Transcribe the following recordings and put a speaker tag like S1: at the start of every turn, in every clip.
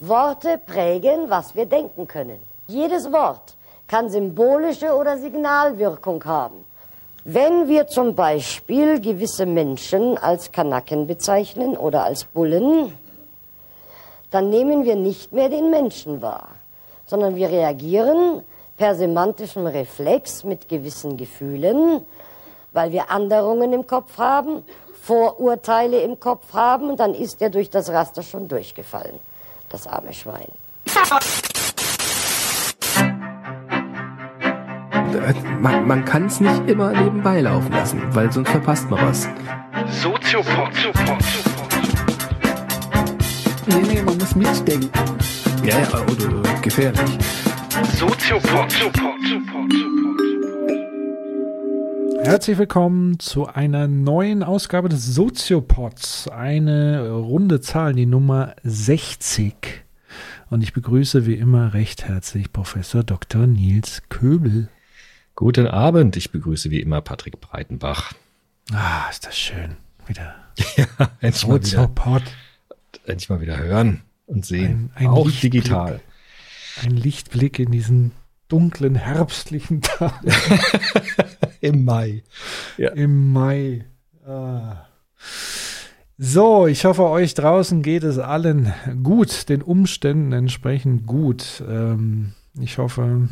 S1: Worte prägen, was wir denken können. Jedes Wort kann symbolische oder Signalwirkung haben. Wenn wir zum Beispiel gewisse Menschen als Kanaken bezeichnen oder als Bullen, dann nehmen wir nicht mehr den Menschen wahr, sondern wir reagieren per semantischem Reflex mit gewissen Gefühlen, weil wir Anderungen im Kopf haben, Vorurteile im Kopf haben und dann ist er durch das Raster schon durchgefallen das arme Schwein.
S2: Man, man kann es nicht immer nebenbei laufen lassen, weil sonst verpasst man was.
S3: Soziopod.
S2: Nee, nee, man muss mitdenken. Ja, ja, oder, oder gefährlich.
S3: Soziopod.
S4: Herzlich willkommen zu einer neuen Ausgabe des Soziopods. Eine runde Zahl, die Nummer 60. Und ich begrüße wie immer recht herzlich Professor Dr. Nils Köbel.
S5: Guten Abend, ich begrüße wie immer Patrick Breitenbach.
S4: Ah, ist das schön. Wieder.
S5: ja, endlich mal wieder,
S4: Soziopod.
S5: endlich mal wieder hören und sehen.
S4: Ein- ein
S5: Auch
S4: Lichtblick.
S5: digital.
S4: Ein Lichtblick in diesen dunklen herbstlichen Tag
S5: Im Mai.
S4: im Mai. Ah. So, ich hoffe, euch draußen geht es allen gut, den Umständen entsprechend gut. Ähm, ich hoffe,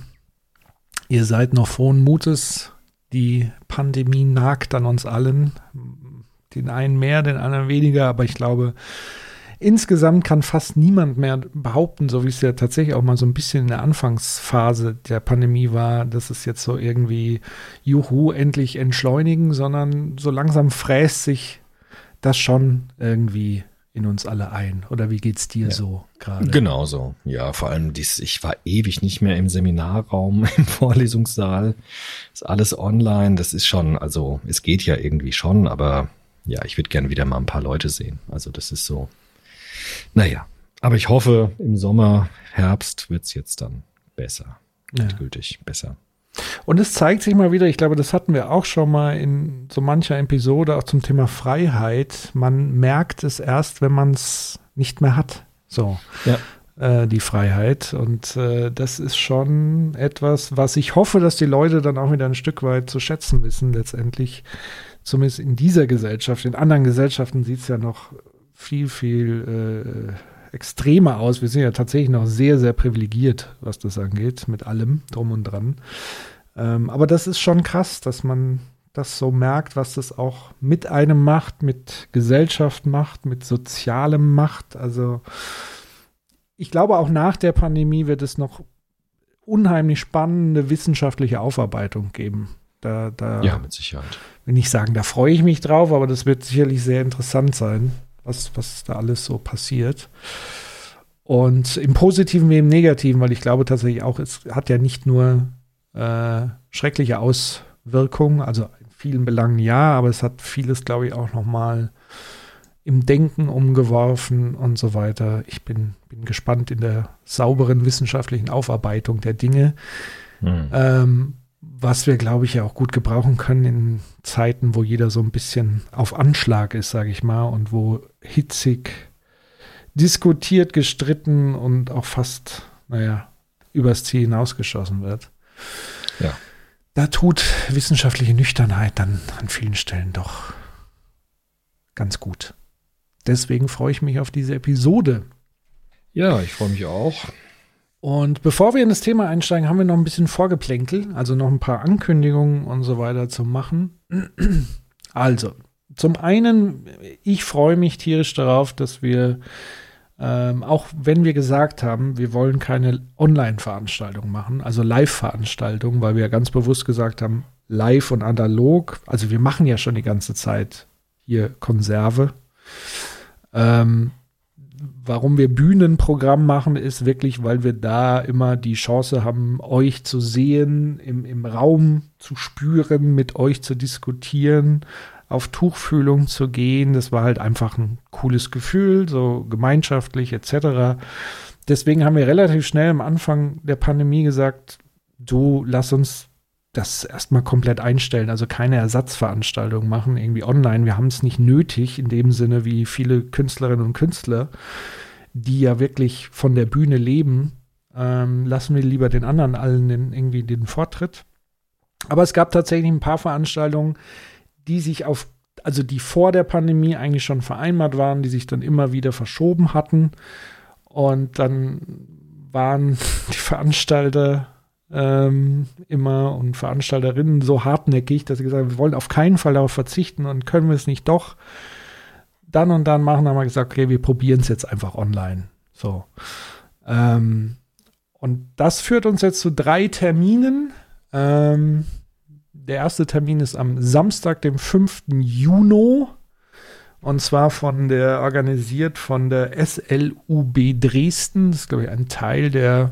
S4: ihr seid noch frohen Mutes. Die Pandemie nagt an uns allen. Den einen mehr, den anderen weniger, aber ich glaube, insgesamt kann fast niemand mehr behaupten, so wie es ja tatsächlich auch mal so ein bisschen in der Anfangsphase der Pandemie war, dass es jetzt so irgendwie, juhu, endlich entschleunigen, sondern so langsam fräst sich das schon irgendwie in uns alle ein. Oder wie geht's dir
S5: Ja.
S4: so gerade?
S5: Genau so. Ja, vor allem dies, ich war ewig nicht mehr im Seminarraum, im Vorlesungssaal. Ist alles online. Das ist schon, also es geht ja irgendwie schon, aber ja, ich würde gerne wieder mal ein paar Leute sehen. Also das ist so. Naja, aber ich hoffe, im Sommer, Herbst wird's jetzt dann besser.
S4: Ja.
S5: Endgültig besser.
S4: Und es zeigt sich mal wieder, ich glaube, das hatten wir auch schon mal in so mancher Episode, auch zum Thema Freiheit. Man merkt es erst, wenn man es nicht mehr hat. So.
S5: Ja.
S4: Äh, die Freiheit. Und äh, das ist schon etwas, was ich hoffe, dass die Leute dann auch wieder ein Stück weit zu schätzen wissen, letztendlich. Zumindest in dieser Gesellschaft. In anderen Gesellschaften sieht es ja noch viel, viel äh, extremer aus. Wir sind ja tatsächlich noch sehr, sehr privilegiert, was das angeht, mit allem drum und dran. Ähm, aber das ist schon krass, dass man das so merkt, was das auch mit einem macht, mit Gesellschaft macht, mit Sozialem macht. Also ich glaube, auch nach der Pandemie wird es noch unheimlich spannende wissenschaftliche Aufarbeitung geben. Da, da
S5: Ja, mit Sicherheit.
S4: will nicht sagen, da freue ich mich drauf, aber das wird sicherlich sehr interessant sein, was, was da alles so passiert. Und im Positiven wie im Negativen, weil ich glaube tatsächlich auch, es hat ja nicht nur äh, schreckliche Auswirkungen, also in vielen Belangen ja, aber es hat vieles, glaube ich, auch nochmal im Denken umgeworfen und so weiter. Ich bin, bin gespannt in der sauberen wissenschaftlichen Aufarbeitung der Dinge.
S5: Hm.
S4: Ähm, was wir, glaube ich, ja auch gut gebrauchen können in Zeiten, wo jeder so ein bisschen auf Anschlag ist, sage ich mal, und wo hitzig diskutiert, gestritten und auch fast, naja, übers Ziel hinausgeschossen wird.
S5: Ja.
S4: Da tut wissenschaftliche Nüchternheit dann an vielen Stellen doch ganz gut. Deswegen freue ich mich auf diese Episode.
S5: Ja, ich freue mich auch.
S4: Und bevor wir in das Thema einsteigen, haben wir noch ein bisschen Vorgeplänkel, also noch ein paar Ankündigungen und so weiter zu machen. Also, zum einen, ich freue mich tierisch darauf, dass wir, ähm, auch wenn wir gesagt haben, wir wollen keine Online-Veranstaltung machen, also Live-Veranstaltungen, weil wir ja ganz bewusst gesagt haben, live und analog, also wir machen ja schon die ganze Zeit hier Konserve. Ähm, warum wir Bühnenprogramm machen, ist wirklich, weil wir da immer die Chance haben, euch zu sehen, im, im Raum zu spüren, mit euch zu diskutieren, auf Tuchfühlung zu gehen. Das war halt einfach ein cooles Gefühl, so gemeinschaftlich etc. Deswegen haben wir relativ schnell am Anfang der Pandemie gesagt, du lass uns das erstmal komplett einstellen, also keine Ersatzveranstaltung machen, irgendwie online. Wir haben es nicht nötig, in dem Sinne wie viele Künstlerinnen und Künstler, die ja wirklich von der Bühne leben, ähm, lassen wir lieber den anderen allen den, irgendwie den Vortritt. Aber es gab tatsächlich ein paar Veranstaltungen, die sich auf, also die vor der Pandemie eigentlich schon vereinbart waren, die sich dann immer wieder verschoben hatten. Und dann waren die Veranstalter ähm, immer und Veranstalterinnen so hartnäckig, dass sie gesagt haben, wir wollen auf keinen Fall darauf verzichten und können wir es nicht doch dann und dann machen, haben wir gesagt, okay, wir probieren es jetzt einfach online. So. Ähm, und das führt uns jetzt zu drei Terminen. Ähm, der erste Termin ist am Samstag, dem 5. Juni. Und zwar von der, organisiert von der SLUB Dresden. Das ist, glaube ich, ein Teil der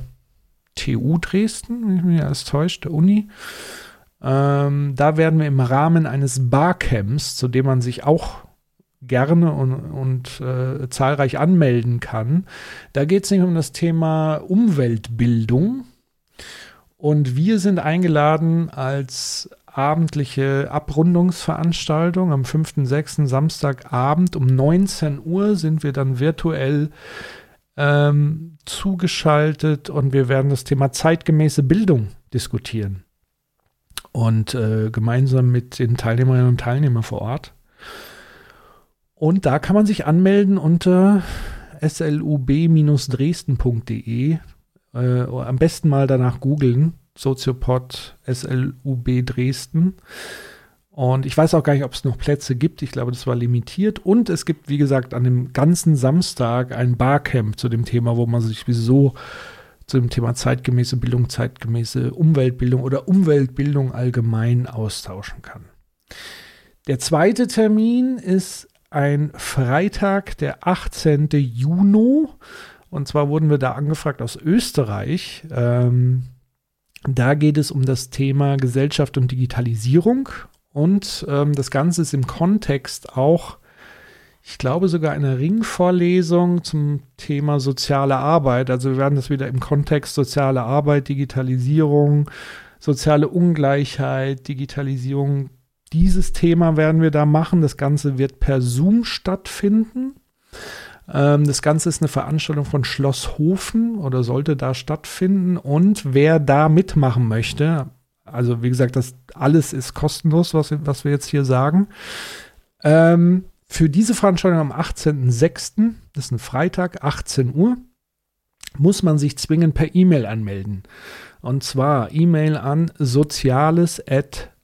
S4: TU Dresden, wenn ich mich alles täuscht, der Uni. Ähm, da werden wir im Rahmen eines Barcamps, zu dem man sich auch gerne und, und äh, zahlreich anmelden kann. Da geht es nicht um das Thema Umweltbildung. Und wir sind eingeladen als abendliche Abrundungsveranstaltung am 5.6. Samstagabend um 19 Uhr sind wir dann virtuell ähm, zugeschaltet und wir werden das Thema zeitgemäße Bildung diskutieren. Und äh, gemeinsam mit den Teilnehmerinnen und Teilnehmern vor Ort. Und da kann man sich anmelden unter slub-dresden.de. Äh, am besten mal danach googeln. Soziopod SLUB Dresden. Und ich weiß auch gar nicht, ob es noch Plätze gibt. Ich glaube, das war limitiert. Und es gibt, wie gesagt, an dem ganzen Samstag ein Barcamp zu dem Thema, wo man sich sowieso zu dem Thema zeitgemäße Bildung, zeitgemäße Umweltbildung oder Umweltbildung allgemein austauschen kann. Der zweite Termin ist ein Freitag, der 18. Juni. Und zwar wurden wir da angefragt aus Österreich. Ähm, da geht es um das Thema Gesellschaft und Digitalisierung. Und ähm, das Ganze ist im Kontext auch, ich glaube, sogar eine Ringvorlesung zum Thema soziale Arbeit. Also wir werden das wieder im Kontext soziale Arbeit, Digitalisierung, soziale Ungleichheit, Digitalisierung dieses Thema werden wir da machen. Das Ganze wird per Zoom stattfinden. Ähm, das Ganze ist eine Veranstaltung von Schloss Hofen oder sollte da stattfinden. Und wer da mitmachen möchte, also wie gesagt, das alles ist kostenlos, was, was wir jetzt hier sagen. Ähm, für diese Veranstaltung am 18.06., das ist ein Freitag, 18 Uhr, muss man sich zwingend per E-Mail anmelden. Und zwar E-Mail an soziales@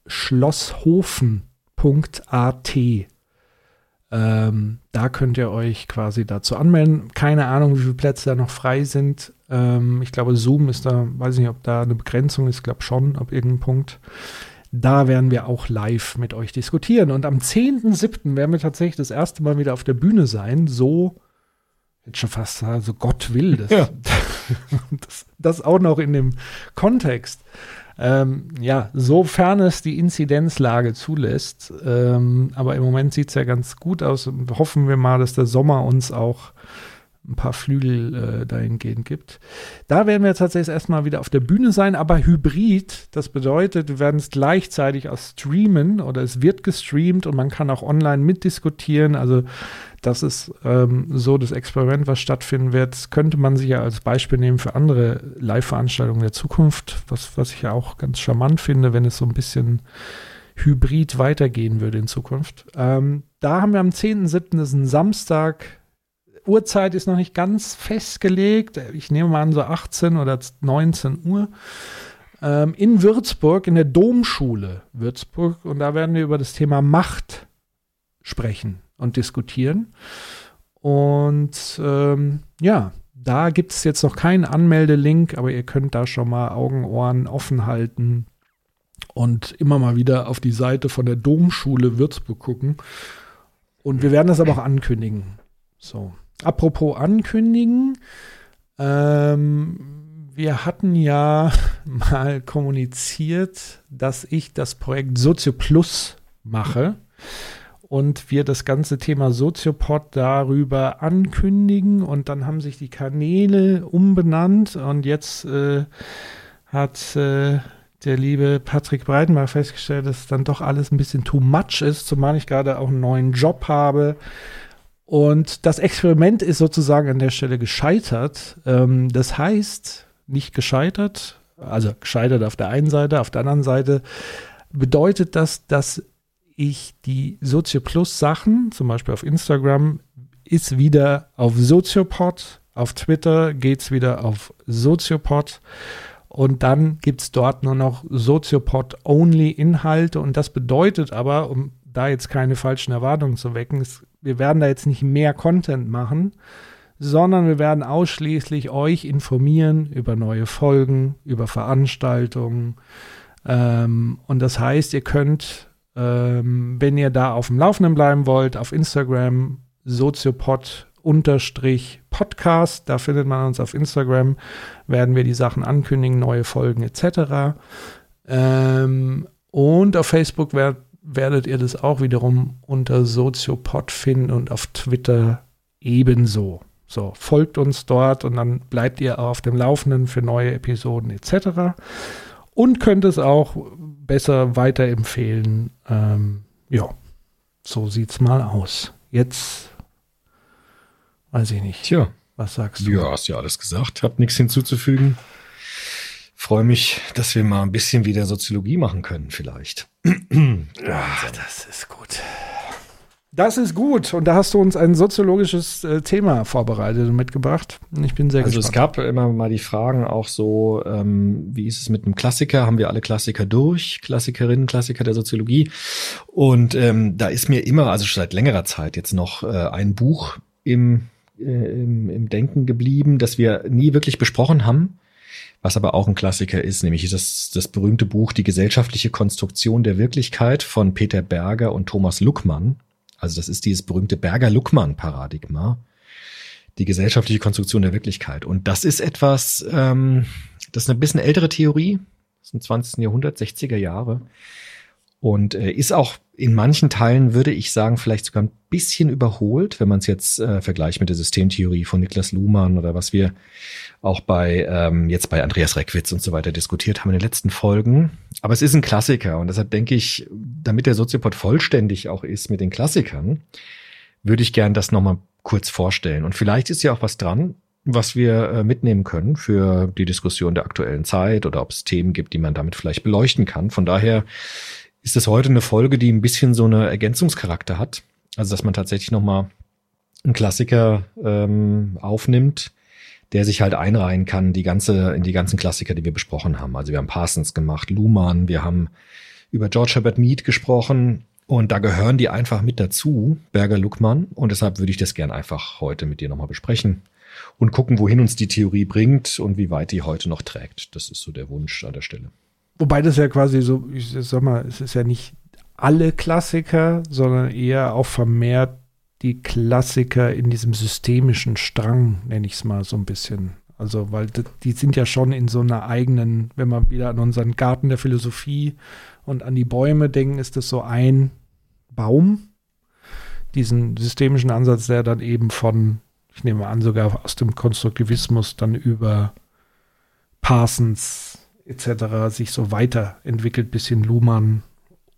S4: schlosshofen.at. Ähm, da könnt ihr euch quasi dazu anmelden. Keine Ahnung, wie viele Plätze da noch frei sind. Ähm, ich glaube, Zoom ist da, weiß ich nicht, ob da eine Begrenzung ist, ich glaube schon, ab irgendeinem Punkt. Da werden wir auch live mit euch diskutieren. Und am 10.7. werden wir tatsächlich das erste Mal wieder auf der Bühne sein. So, jetzt schon fast, also Gott will das. Ja. das, das auch noch in dem Kontext ähm, ja, sofern es die Inzidenzlage zulässt. Ähm, aber im Moment sieht es ja ganz gut aus hoffen wir mal, dass der Sommer uns auch ein paar Flügel äh, dahingehend gibt. Da werden wir tatsächlich erstmal wieder auf der Bühne sein, aber hybrid. Das bedeutet, wir werden es gleichzeitig auch streamen oder es wird gestreamt und man kann auch online mitdiskutieren. Also das ist ähm, so das Experiment, was stattfinden wird. Das könnte man sich ja als Beispiel nehmen für andere Live-Veranstaltungen der Zukunft, was, was ich ja auch ganz charmant finde, wenn es so ein bisschen hybrid weitergehen würde in Zukunft. Ähm, da haben wir am 10.7., das ist ein Samstag, Uhrzeit ist noch nicht ganz festgelegt. Ich nehme mal an, so 18 oder 19 Uhr. Ähm, in Würzburg, in der Domschule Würzburg. Und da werden wir über das Thema Macht sprechen und diskutieren. Und ähm, ja, da gibt es jetzt noch keinen Anmeldelink, aber ihr könnt da schon mal Augen, Ohren offen halten und immer mal wieder auf die Seite von der Domschule Würzburg gucken. Und wir werden das aber auch ankündigen. So. Apropos ankündigen. Ähm, wir hatten ja mal kommuniziert, dass ich das Projekt Sozio Plus mache und wir das ganze Thema Soziopod darüber ankündigen und dann haben sich die Kanäle umbenannt und jetzt äh, hat äh, der liebe Patrick Breitenbach festgestellt, dass dann doch alles ein bisschen too much ist, zumal ich gerade auch einen neuen Job habe Und das Experiment ist sozusagen an der Stelle gescheitert. Ähm, das heißt, nicht gescheitert, also gescheitert auf der einen Seite, auf der anderen Seite bedeutet das, dass ich die Sozio-Plus-Sachen, zum Beispiel auf Instagram, ist wieder auf Soziopod, auf Twitter geht es wieder auf Soziopod und dann gibt es dort nur noch Soziopod-only-Inhalte und das bedeutet aber, um da jetzt keine falschen Erwartungen zu wecken, ist, wir werden da jetzt nicht mehr Content machen, sondern wir werden ausschließlich euch informieren über neue Folgen, über Veranstaltungen. Ähm, und das heißt, ihr könnt, ähm, wenn ihr da auf dem Laufenden bleiben wollt, auf Instagram soziopod Podcast, da findet man uns auf Instagram, werden wir die Sachen ankündigen, neue Folgen etc. Ähm, und auf Facebook werd, werdet ihr das auch wiederum unter Soziopod finden und auf Twitter ebenso. So, folgt uns dort und dann bleibt ihr auf dem Laufenden für neue Episoden etc. Und könnt es auch besser weiterempfehlen. Ähm, ja, so sieht's mal aus. Jetzt weiß ich nicht.
S5: Tja.
S4: Was sagst du?
S5: Ja, hast ja alles gesagt. Hab nichts hinzuzufügen. Freue mich, dass wir mal ein bisschen wieder Soziologie machen können, vielleicht.
S4: ja, das ist gut. Das ist gut. Und da hast du uns ein soziologisches äh, Thema vorbereitet und mitgebracht. Ich bin sehr
S5: also
S4: gespannt.
S5: es gab immer mal die Fragen auch so, ähm, wie ist es mit einem Klassiker? Haben wir alle Klassiker durch? Klassikerinnen, Klassiker der Soziologie? Und ähm, da ist mir immer, also schon seit längerer Zeit jetzt noch äh, ein Buch im, äh, im, im Denken geblieben, das wir nie wirklich besprochen haben was aber auch ein Klassiker ist, nämlich das, das berühmte Buch Die gesellschaftliche Konstruktion der Wirklichkeit von Peter Berger und Thomas Luckmann. Also das ist dieses berühmte Berger-Luckmann-Paradigma, die gesellschaftliche Konstruktion der Wirklichkeit. Und das ist etwas, ähm, das ist eine bisschen ältere Theorie, ist im 20. Jahrhundert, 60er Jahre. Und äh, ist auch in manchen Teilen, würde ich sagen, vielleicht sogar ein bisschen überholt, wenn man es jetzt äh, vergleicht mit der Systemtheorie von Niklas Luhmann oder was wir auch bei ähm, jetzt bei Andreas Reckwitz und so weiter diskutiert haben in den letzten Folgen. Aber es ist ein Klassiker und deshalb denke ich, damit der Soziopod vollständig auch ist mit den Klassikern, würde ich gern das nochmal kurz vorstellen. Und vielleicht ist ja auch was dran, was wir äh, mitnehmen können für die Diskussion der aktuellen Zeit oder ob es Themen gibt, die man damit vielleicht beleuchten kann. Von daher ist es heute eine Folge, die ein bisschen so eine Ergänzungscharakter hat. Also dass man tatsächlich nochmal einen Klassiker ähm, aufnimmt, der sich halt einreihen kann, die ganze, in die ganzen Klassiker, die wir besprochen haben. Also wir haben Parsons gemacht, Luhmann, wir haben über George Herbert Mead gesprochen und da gehören die einfach mit dazu, Berger Luckmann. Und deshalb würde ich das gern einfach heute mit dir nochmal besprechen und gucken, wohin uns die Theorie bringt und wie weit die heute noch trägt. Das ist so der Wunsch an der Stelle.
S4: Wobei das ja quasi so, ich sag mal, es ist ja nicht alle Klassiker, sondern eher auch vermehrt die Klassiker in diesem systemischen Strang, nenne ich es mal so ein bisschen. Also, weil die sind ja schon in so einer eigenen, wenn wir wieder an unseren Garten der Philosophie und an die Bäume denken, ist das so ein Baum. Diesen systemischen Ansatz, der dann eben von, ich nehme an, sogar aus dem Konstruktivismus dann über Parsons etc. sich so weiterentwickelt bis hin Luhmann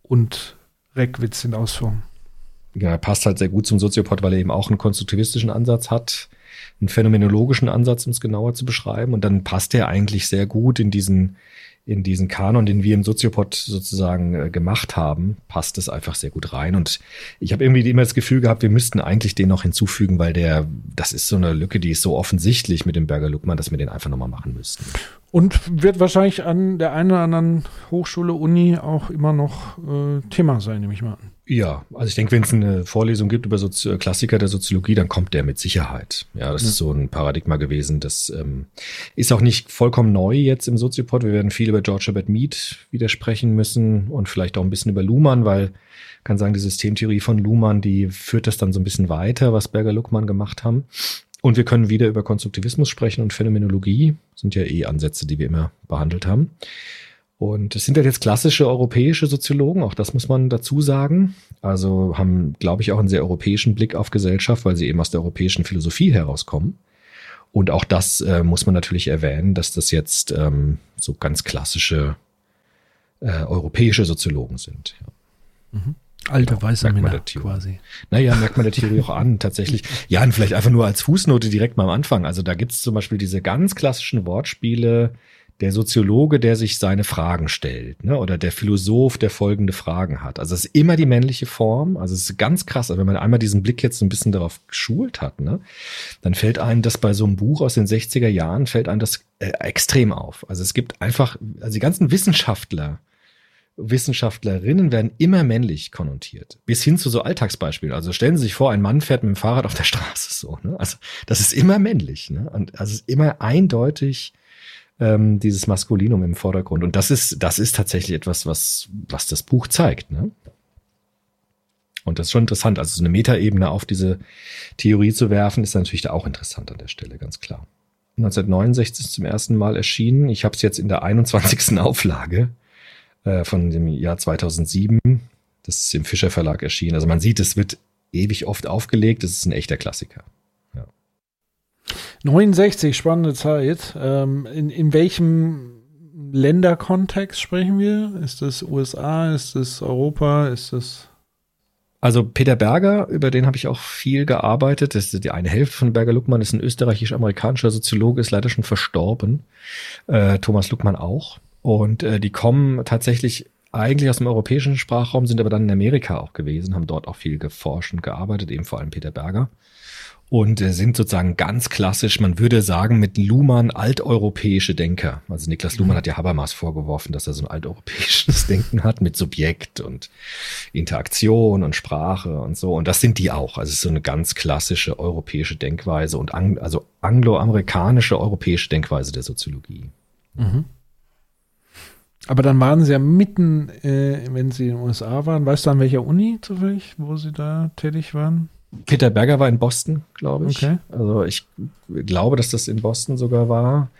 S4: und Reckwitz in Ausführung.
S5: Ja, passt halt sehr gut zum Soziopod, weil er eben auch einen konstruktivistischen Ansatz hat, einen phänomenologischen Ansatz, um es genauer zu beschreiben. Und dann passt er eigentlich sehr gut in diesen, in diesen Kanon, den wir im Soziopod sozusagen äh, gemacht haben, passt es einfach sehr gut rein. Und ich habe irgendwie immer das Gefühl gehabt, wir müssten eigentlich den noch hinzufügen, weil der, das ist so eine Lücke, die ist so offensichtlich mit dem Berger Luckmann, dass wir den einfach nochmal machen müssten.
S4: Und wird wahrscheinlich an der einen oder anderen Hochschule, Uni auch immer noch äh, Thema sein, nehme ich mal an.
S5: Ja, also ich denke, wenn es eine Vorlesung gibt über Sozi Klassiker der Soziologie, dann kommt der mit Sicherheit. Ja, das ja. ist so ein Paradigma gewesen. Das ähm, ist auch nicht vollkommen neu jetzt im Soziopod. Wir werden viel über George Herbert Mead widersprechen müssen und vielleicht auch ein bisschen über Luhmann, weil kann sagen, die Systemtheorie von Luhmann, die führt das dann so ein bisschen weiter, was Berger Luckmann gemacht haben. Und wir können wieder über Konstruktivismus sprechen und Phänomenologie. Das sind ja eh Ansätze, die wir immer behandelt haben. Und es sind ja jetzt klassische europäische Soziologen, auch das muss man dazu sagen. Also haben, glaube ich, auch einen sehr europäischen Blick auf Gesellschaft, weil sie eben aus der europäischen Philosophie herauskommen. Und auch das äh, muss man natürlich erwähnen, dass das jetzt ähm, so ganz klassische äh, europäische Soziologen sind. Ja.
S4: Mhm. Alte weiße
S5: merkt man
S4: Männer quasi.
S5: Naja, merkt man der Theorie auch an, tatsächlich. Ja, und vielleicht einfach nur als Fußnote direkt mal am Anfang. Also da gibt's zum Beispiel diese ganz klassischen Wortspiele, der Soziologe, der sich seine Fragen stellt, ne? oder der Philosoph, der folgende Fragen hat. Also es ist immer die männliche Form. Also es ist ganz krass. Also wenn man einmal diesen Blick jetzt so ein bisschen darauf geschult hat, ne? dann fällt einem das bei so einem Buch aus den 60er Jahren, fällt einem das äh, extrem auf. Also es gibt einfach, also die ganzen Wissenschaftler, Wissenschaftlerinnen werden immer männlich konnotiert. Bis hin zu so Alltagsbeispielen. Also stellen Sie sich vor, ein Mann fährt mit dem Fahrrad auf der Straße so. Ne? Also das ist immer männlich. Ne? Und also es ist immer eindeutig ähm, dieses Maskulinum im Vordergrund. Und das ist, das ist tatsächlich etwas, was, was das Buch zeigt. Ne? Und das ist schon interessant. Also so eine Metaebene auf diese Theorie zu werfen, ist natürlich auch interessant an der Stelle, ganz klar. 1969 zum ersten Mal erschienen. Ich habe es jetzt in der 21. Auflage äh, von dem Jahr 2007. Das ist im Fischer Verlag erschienen. Also man sieht, es wird ewig oft aufgelegt. Es ist ein echter Klassiker.
S4: 69, spannende Zeit. Ähm, in, in welchem Länderkontext sprechen wir? Ist das USA? Ist das Europa? Ist das
S5: Also Peter Berger, über den habe ich auch viel gearbeitet. Das ist die eine Hälfte von Berger Luckmann, ist ein österreichisch-amerikanischer Soziologe, ist leider schon verstorben. Äh, Thomas Luckmann auch. Und äh, die kommen tatsächlich eigentlich aus dem europäischen Sprachraum, sind aber dann in Amerika auch gewesen, haben dort auch viel geforscht und gearbeitet, eben vor allem Peter Berger. Und äh, sind sozusagen ganz klassisch, man würde sagen, mit Luhmann alteuropäische Denker. Also Niklas Luhmann hat ja Habermas vorgeworfen, dass er so ein alteuropäisches Denken hat mit Subjekt und Interaktion und Sprache und so. Und das sind die auch. Also es ist so eine ganz klassische europäische Denkweise und ang also angloamerikanische europäische Denkweise der Soziologie.
S4: Aber dann waren sie ja mitten, äh, wenn sie in den USA waren. Weißt du an welcher Uni zufällig, wo sie da tätig waren?
S5: Peter Berger war in Boston, glaube ich.
S4: Okay.
S5: Also ich glaube, dass das in Boston sogar war.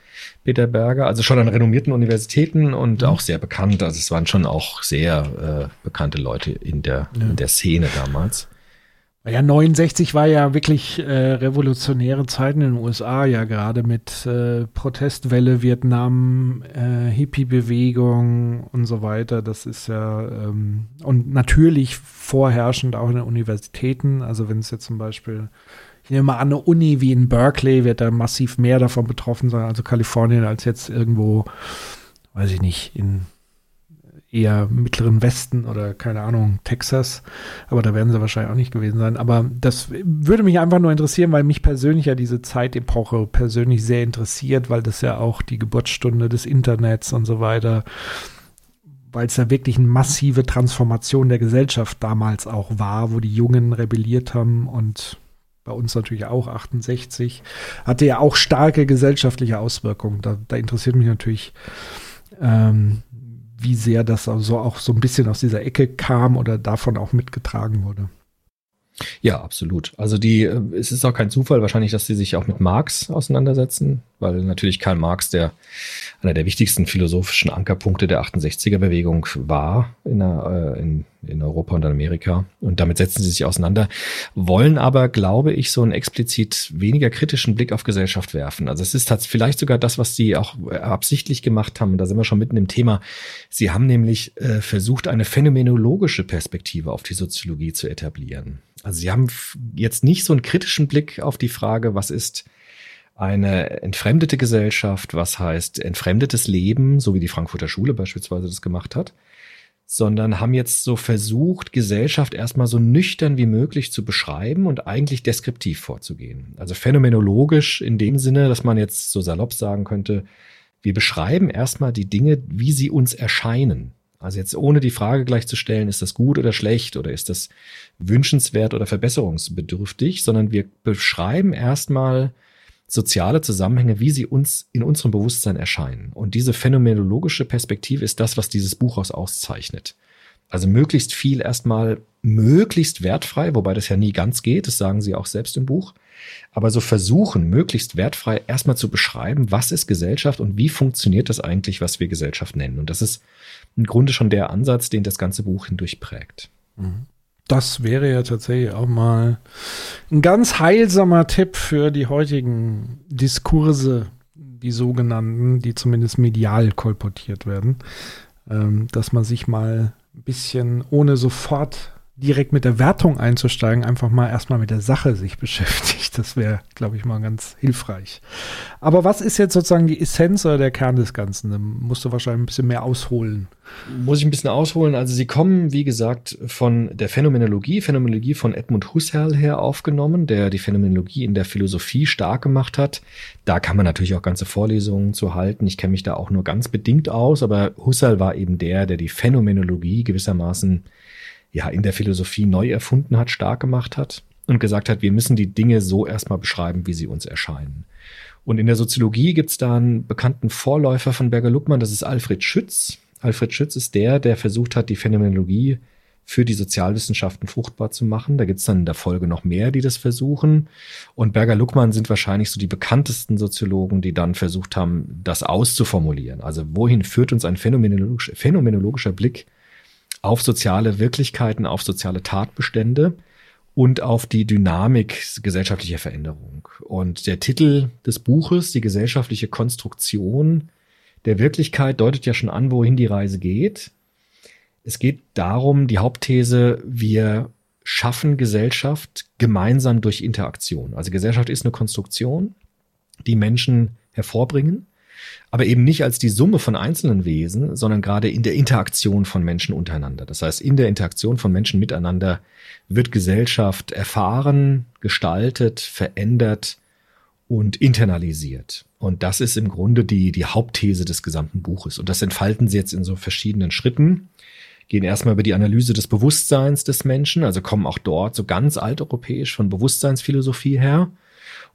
S5: Peter Berger, also schon an renommierten Universitäten und auch sehr bekannt. Also es waren schon auch sehr äh, bekannte Leute in der, in der Szene damals.
S4: Ja, 69 war ja wirklich äh, revolutionäre Zeiten in den USA, ja gerade mit äh, Protestwelle, Vietnam, äh, Hippie-Bewegung und so weiter. Das ist ja ähm, und natürlich vorherrschend auch in den Universitäten. Also wenn es jetzt zum Beispiel, ich nehme mal an, eine Uni wie in Berkeley wird da massiv mehr davon betroffen sein, also Kalifornien, als jetzt irgendwo, weiß ich nicht, in eher mittleren Westen oder keine Ahnung, Texas. Aber da werden sie wahrscheinlich auch nicht gewesen sein. Aber das würde mich einfach nur interessieren, weil mich persönlich ja diese Zeitepoche persönlich sehr interessiert, weil das ja auch die Geburtsstunde des Internets und so weiter, weil es ja wirklich eine massive Transformation der Gesellschaft damals auch war, wo die Jungen rebelliert haben und bei uns natürlich auch 68, hatte ja auch starke gesellschaftliche Auswirkungen. Da, da interessiert mich natürlich, ähm, wie sehr das also auch so ein bisschen aus dieser Ecke kam oder davon auch mitgetragen wurde.
S5: Ja, absolut. Also die, äh, es ist auch kein Zufall wahrscheinlich, dass sie sich auch mit Marx auseinandersetzen, weil natürlich Karl Marx der einer der wichtigsten philosophischen Ankerpunkte der 68er Bewegung war in, der, äh, in, in Europa und in Amerika. Und damit setzen sie sich auseinander, wollen aber, glaube ich, so einen explizit weniger kritischen Blick auf Gesellschaft werfen. Also es ist halt vielleicht sogar das, was sie auch absichtlich gemacht haben. Da sind wir schon mitten im Thema. Sie haben nämlich äh, versucht, eine phänomenologische Perspektive auf die Soziologie zu etablieren. Also sie haben jetzt nicht so einen kritischen Blick auf die Frage, was ist eine entfremdete Gesellschaft, was heißt entfremdetes Leben, so wie die Frankfurter Schule beispielsweise das gemacht hat, sondern haben jetzt so versucht, Gesellschaft erstmal so nüchtern wie möglich zu beschreiben und eigentlich deskriptiv vorzugehen. Also phänomenologisch in dem Sinne, dass man jetzt so salopp sagen könnte, wir beschreiben erstmal die Dinge, wie sie uns erscheinen. Also jetzt ohne die Frage gleich zu stellen, ist das gut oder schlecht oder ist das wünschenswert oder verbesserungsbedürftig, sondern wir beschreiben erstmal soziale Zusammenhänge, wie sie uns in unserem Bewusstsein erscheinen. Und diese phänomenologische Perspektive ist das, was dieses Buch aus auszeichnet. Also möglichst viel erstmal möglichst wertfrei, wobei das ja nie ganz geht, das sagen sie auch selbst im Buch. Aber so versuchen, möglichst wertfrei erstmal zu beschreiben, was ist Gesellschaft und wie funktioniert das eigentlich, was wir Gesellschaft nennen. Und das ist im Grunde schon der Ansatz, den das ganze Buch hindurch prägt.
S4: Das wäre ja tatsächlich auch mal ein ganz heilsamer Tipp für die heutigen Diskurse, die sogenannten, die zumindest medial kolportiert werden, ähm, dass man sich mal ein bisschen ohne sofort direkt mit der Wertung einzusteigen, einfach mal erstmal mit der Sache sich beschäftigt. Das wäre, glaube ich, mal ganz hilfreich. Aber was ist jetzt sozusagen die Essenz oder der Kern des Ganzen? Da musst du wahrscheinlich ein bisschen mehr ausholen.
S5: Muss ich ein bisschen ausholen. Also sie kommen, wie gesagt, von der Phänomenologie, Phänomenologie von Edmund Husserl her aufgenommen, der die Phänomenologie in der Philosophie stark gemacht hat. Da kann man natürlich auch ganze Vorlesungen zu halten. Ich kenne mich da auch nur ganz bedingt aus, aber Husserl war eben der, der die Phänomenologie gewissermaßen ja in der Philosophie neu erfunden hat, stark gemacht hat und gesagt hat, wir müssen die Dinge so erstmal beschreiben, wie sie uns erscheinen. Und in der Soziologie gibt es da einen bekannten Vorläufer von Berger-Luckmann, das ist Alfred Schütz. Alfred Schütz ist der, der versucht hat, die Phänomenologie für die Sozialwissenschaften fruchtbar zu machen. Da gibt es dann in der Folge noch mehr, die das versuchen. Und Berger-Luckmann sind wahrscheinlich so die bekanntesten Soziologen, die dann versucht haben, das auszuformulieren. Also wohin führt uns ein phänomenologisch, phänomenologischer Blick auf soziale Wirklichkeiten, auf soziale Tatbestände und auf die Dynamik gesellschaftlicher Veränderung. Und der Titel des Buches, die gesellschaftliche Konstruktion der Wirklichkeit, deutet ja schon an, wohin die Reise geht. Es geht darum, die Hauptthese, wir schaffen Gesellschaft gemeinsam durch Interaktion. Also Gesellschaft ist eine Konstruktion, die Menschen hervorbringen aber eben nicht als die Summe von einzelnen Wesen, sondern gerade in der Interaktion von Menschen untereinander. Das heißt, in der Interaktion von Menschen miteinander wird Gesellschaft erfahren, gestaltet, verändert und internalisiert. Und das ist im Grunde die, die Hauptthese des gesamten Buches. Und das entfalten sie jetzt in so verschiedenen Schritten. Gehen erstmal über die Analyse des Bewusstseins des Menschen, also kommen auch dort so ganz alteuropäisch von Bewusstseinsphilosophie her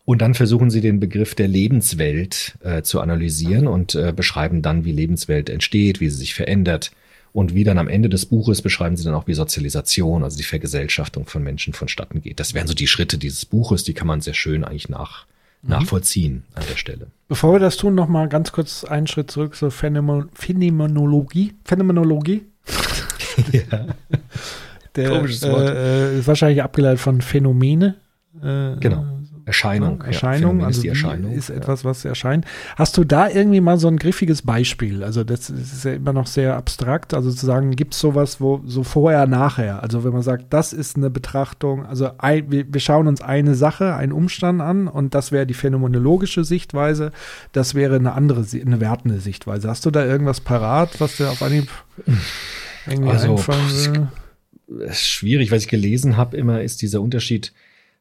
S5: und dann versuchen sie den Begriff der Lebenswelt äh, zu analysieren und äh, beschreiben dann, wie Lebenswelt entsteht, wie sie sich verändert. Und wie dann am Ende des Buches beschreiben sie dann auch, wie Sozialisation, also die Vergesellschaftung von Menschen vonstatten geht. Das wären so die Schritte dieses Buches, die kann man sehr schön eigentlich nach, mhm. nachvollziehen an der Stelle.
S4: Bevor wir das tun, noch mal ganz kurz einen Schritt zurück zur Phänomenologie. Phänomenologie. ja. Der, Komisches Wort. Äh, äh, ist wahrscheinlich abgeleitet von Phänomene.
S5: Äh, genau. Erscheinung.
S4: Ja, Erscheinung, also ist die Erscheinung. Ist etwas, was erscheint. Hast du da irgendwie mal so ein griffiges Beispiel? Also das ist ja immer noch sehr abstrakt. Also zu sagen, gibt es sowas, wo so vorher, nachher? Also wenn man sagt, das ist eine Betrachtung, also ein, wir, wir, schauen uns eine Sache, einen Umstand an und das wäre die phänomenologische Sichtweise, das wäre eine andere, eine wertende Sichtweise. Hast du da irgendwas parat, was dir auf Anhieb
S5: irgendwie also, einfallen will? Ist schwierig, was ich gelesen habe, immer ist dieser Unterschied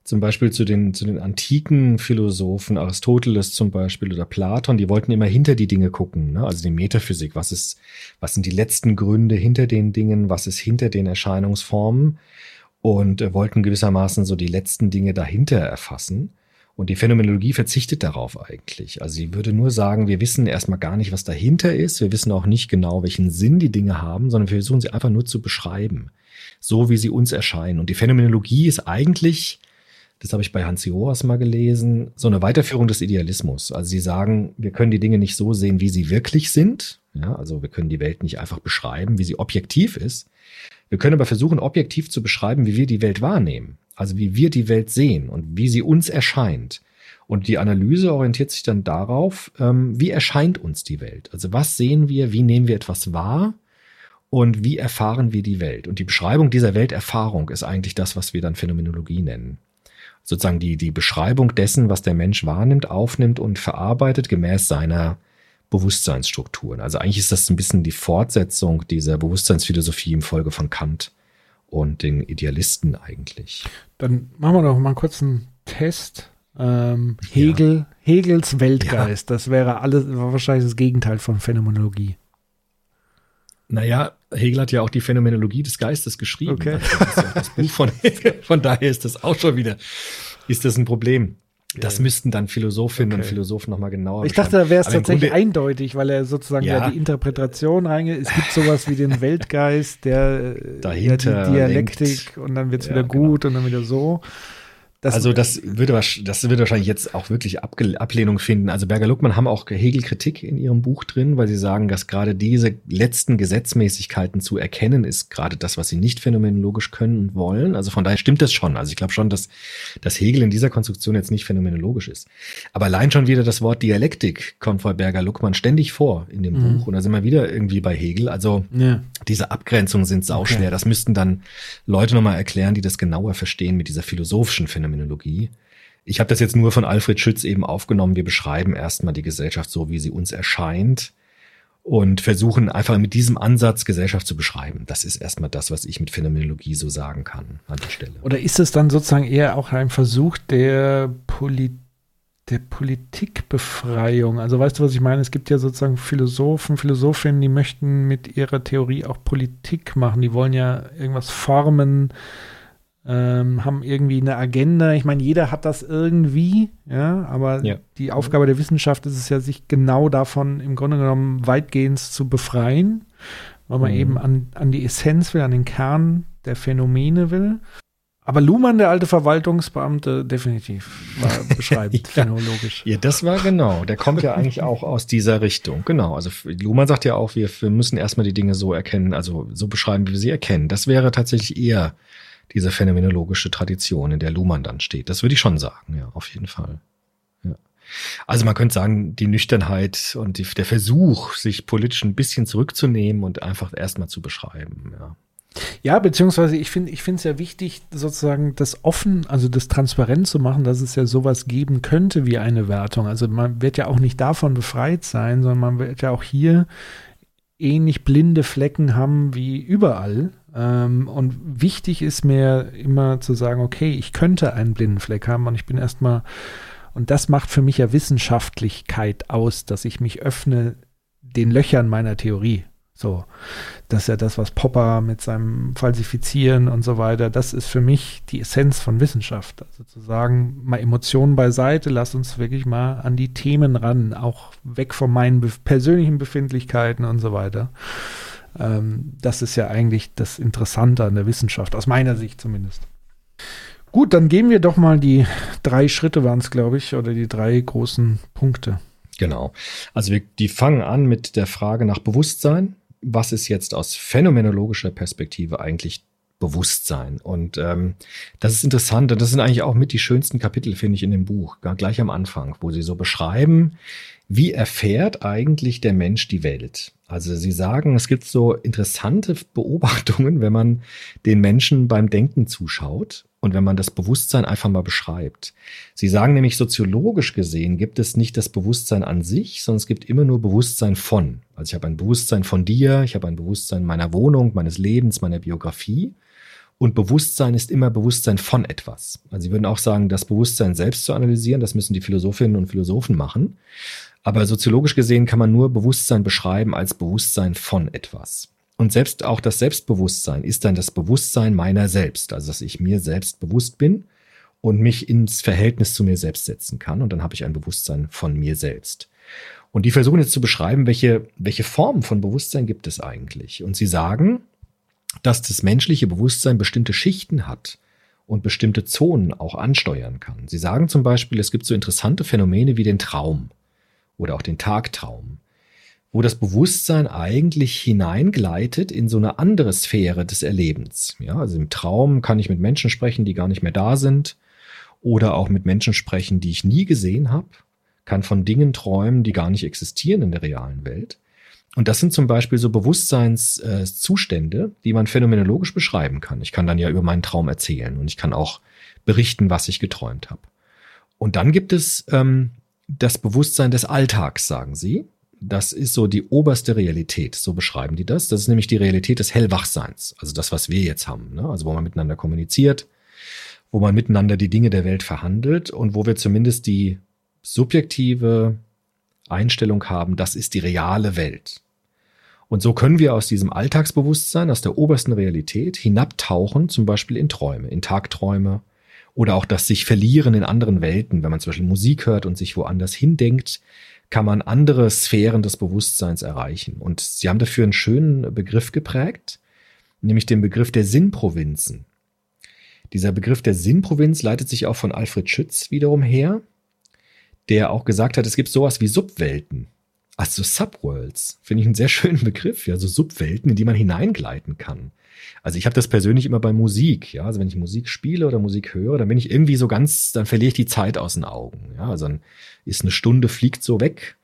S5: zum Beispiel zu den, zu den antiken Philosophen, Aristoteles zum Beispiel oder Platon, die wollten immer hinter die Dinge gucken, ne? also die Metaphysik, was ist, was sind die letzten Gründe hinter den Dingen, was ist hinter den Erscheinungsformen und äh, wollten gewissermaßen so die letzten Dinge dahinter erfassen. Und die Phänomenologie verzichtet darauf eigentlich. Also sie würde nur sagen, wir wissen erstmal gar nicht, was dahinter ist. Wir wissen auch nicht genau, welchen Sinn die Dinge haben, sondern wir versuchen sie einfach nur zu beschreiben. So wie sie uns erscheinen. Und die Phänomenologie ist eigentlich das habe ich bei Hans Joas mal gelesen, so eine Weiterführung des Idealismus. Also sie sagen, wir können die Dinge nicht so sehen, wie sie wirklich sind. Ja, also wir können die Welt nicht einfach beschreiben, wie sie objektiv ist. Wir können aber versuchen, objektiv zu beschreiben, wie wir die Welt wahrnehmen. Also wie wir die Welt sehen und wie sie uns erscheint. Und die Analyse orientiert sich dann darauf, ähm, wie erscheint uns die Welt? Also was sehen wir, wie nehmen wir etwas wahr und wie erfahren wir die Welt? Und die Beschreibung dieser Welterfahrung ist eigentlich das, was wir dann Phänomenologie nennen sozusagen die, die Beschreibung dessen, was der Mensch wahrnimmt, aufnimmt und verarbeitet gemäß seiner Bewusstseinsstrukturen. Also eigentlich ist das ein bisschen die Fortsetzung dieser Bewusstseinsphilosophie im Folge von Kant und den Idealisten eigentlich.
S4: Dann machen wir doch mal kurz einen Test. Ähm, Hegel, ja. Hegels Weltgeist, ja. das wäre alles wahrscheinlich das Gegenteil von Phänomenologie.
S5: Naja, Hegel hat ja auch die Phänomenologie des Geistes geschrieben. Okay. Das, ja das Buch von Hegel. Von daher ist das auch schon wieder, ist das ein Problem. Das ja. müssten dann Philosophinnen okay. und Philosophen nochmal genauer
S4: Ich dachte, da wäre es tatsächlich eindeutig, weil er sozusagen ja. ja die Interpretation reingeht. Es gibt sowas wie den Weltgeist, der
S5: dahinter
S4: die Dialektik lenkt. und dann wird es wieder genau. gut genau. und dann wieder so. Das,
S5: also das würde, das würde wahrscheinlich jetzt auch wirklich Abge Ablehnung finden. Also Berger Luckmann haben auch Hegel-Kritik in ihrem Buch drin, weil sie sagen, dass gerade diese letzten Gesetzmäßigkeiten zu erkennen ist gerade das, was sie nicht phänomenologisch können und wollen. Also von daher stimmt das schon. Also ich glaube schon, dass, dass Hegel in dieser Konstruktion jetzt nicht phänomenologisch ist. Aber allein schon wieder das Wort Dialektik kommt bei Berger Luckmann ständig vor in dem
S4: Mhm.
S5: Buch. Und da sind wir wieder irgendwie bei Hegel. Also
S4: ja.
S5: diese Abgrenzungen sind sauschwer.
S4: Okay.
S5: Das müssten dann Leute nochmal erklären, die das genauer verstehen mit dieser philosophischen Phänomenologie. Ich habe das jetzt nur von Alfred Schütz eben aufgenommen. Wir beschreiben erstmal die Gesellschaft so, wie sie uns erscheint und versuchen einfach mit diesem Ansatz Gesellschaft zu beschreiben. Das ist erstmal das, was ich mit Phänomenologie so sagen kann an der Stelle.
S4: Oder ist es dann sozusagen eher auch ein Versuch der, Poli der Politikbefreiung? Also weißt du, was ich meine? Es gibt ja sozusagen Philosophen, Philosophinnen, die möchten mit ihrer Theorie auch Politik machen. Die wollen ja irgendwas formen, ähm, haben irgendwie eine Agenda. Ich meine, jeder hat das irgendwie, ja, aber
S5: Ja.
S4: die Aufgabe der Wissenschaft ist es ja, sich genau davon im Grunde genommen weitgehend zu befreien, weil man
S5: Mhm.
S4: eben an, an die Essenz will, an den Kern der Phänomene will. Aber Luhmann, der alte Verwaltungsbeamte, definitiv war beschreibend,
S5: Ja.
S4: phänomenologisch.
S5: Ja, das war genau. Der kommt ja eigentlich auch aus dieser Richtung. Genau. Also Luhmann sagt ja auch, wir, wir müssen erstmal die Dinge so erkennen, also so beschreiben, wie wir sie erkennen. Das wäre tatsächlich eher diese phänomenologische Tradition, in der Luhmann dann steht. Das würde ich schon sagen, ja, auf jeden Fall. Ja. Also man könnte sagen, die Nüchternheit und die, der Versuch, sich politisch ein bisschen zurückzunehmen und einfach erstmal zu beschreiben, ja.
S4: Ja, beziehungsweise ich finde ich finde es ja wichtig, sozusagen das offen, also das transparent zu machen, dass es ja sowas geben könnte wie eine Wertung. Also man wird ja auch nicht davon befreit sein, sondern man wird ja auch hier ähnlich blinde Flecken haben wie überall. Ähm, und wichtig ist mir immer zu sagen, okay, ich könnte einen blinden Fleck haben und ich bin erstmal, und das macht für mich ja Wissenschaftlichkeit aus, dass ich mich öffne den Löchern meiner Theorie. So, das ist ja das, was Popper mit seinem Falsifizieren und so weiter, das ist für mich die Essenz von Wissenschaft. Also zu sagen, mal Emotionen beiseite, lass uns wirklich mal an die Themen ran, auch weg von meinen persönlichen Befindlichkeiten und so weiter. Ähm, das ist ja eigentlich das Interessante an der Wissenschaft, aus meiner Sicht zumindest. Gut, dann gehen wir doch mal die drei Schritte waren es, glaube ich, oder die drei großen Punkte.
S5: Genau. Also wir, die fangen an mit der Frage nach Bewusstsein. Was ist jetzt aus phänomenologischer Perspektive eigentlich Bewusstsein? Und ähm, das ist interessant und das sind eigentlich auch mit die schönsten Kapitel, finde ich, in dem Buch, gleich am Anfang, wo sie so beschreiben, wie erfährt eigentlich der Mensch die Welt? Also sie sagen, es gibt so interessante Beobachtungen, wenn man den Menschen beim Denken zuschaut und wenn man das Bewusstsein einfach mal beschreibt. Sie sagen nämlich, soziologisch gesehen gibt es nicht das Bewusstsein an sich, sondern es gibt immer nur Bewusstsein von. Also ich habe ein Bewusstsein von dir, ich habe ein Bewusstsein meiner Wohnung, meines Lebens, meiner Biografie. Und Bewusstsein ist immer Bewusstsein von etwas. Also Sie würden auch sagen, das Bewusstsein selbst zu analysieren, das müssen die Philosophinnen und Philosophen machen. Aber soziologisch gesehen kann man nur Bewusstsein beschreiben als Bewusstsein von etwas. Und selbst auch das Selbstbewusstsein ist dann das Bewusstsein meiner selbst, also dass ich mir selbst bewusst bin und mich ins Verhältnis zu mir selbst setzen kann. Und dann habe ich ein Bewusstsein von mir selbst. Und die versuchen jetzt zu beschreiben, welche, welche Formen von Bewusstsein gibt es eigentlich. Und sie sagen, dass das menschliche Bewusstsein bestimmte Schichten hat und bestimmte Zonen auch ansteuern kann. Sie sagen zum Beispiel, es gibt so interessante Phänomene wie den Traum oder auch den Tagtraum, wo das Bewusstsein eigentlich hineingleitet in so eine andere Sphäre des Erlebens. Ja, also im Traum kann ich mit Menschen sprechen, die gar nicht mehr da sind oder auch mit Menschen sprechen, die ich nie gesehen habe, kann von Dingen träumen, die gar nicht existieren in der realen Welt. Und das sind zum Beispiel so Bewusstseinszustände, die man phänomenologisch beschreiben kann. Ich kann dann ja über meinen Traum erzählen und ich kann auch berichten, was ich geträumt habe. Und dann gibt es ähm, das Bewusstsein des Alltags, sagen sie. Das ist so die oberste Realität, so beschreiben die das. Das ist nämlich die Realität des Hellwachseins, also das, was wir jetzt haben, ne? also wo man miteinander kommuniziert, wo man miteinander die Dinge der Welt verhandelt und wo wir zumindest die subjektive Einstellung haben, das ist die reale Welt. Und so können wir aus diesem Alltagsbewusstsein, aus der obersten Realität hinabtauchen, zum Beispiel in Träume, in Tagträume oder auch das sich verlieren in anderen Welten. Wenn man zum Beispiel Musik hört und sich woanders hindenkt, kann man andere Sphären des Bewusstseins erreichen. Und sie haben dafür einen schönen Begriff geprägt, nämlich den Begriff der Sinnprovinzen. Dieser Begriff der Sinnprovinz leitet sich auch von Alfred Schütz wiederum her, der auch gesagt hat, es gibt sowas wie Subwelten. Also Subworlds, finde ich einen sehr schönen Begriff, ja, so Subwelten, in die man hineingleiten kann. Also ich habe das persönlich immer bei Musik, ja, also wenn ich Musik spiele oder Musik höre, dann bin ich irgendwie so ganz, dann verliere ich die Zeit aus den Augen, ja, also dann ist eine Stunde fliegt so weg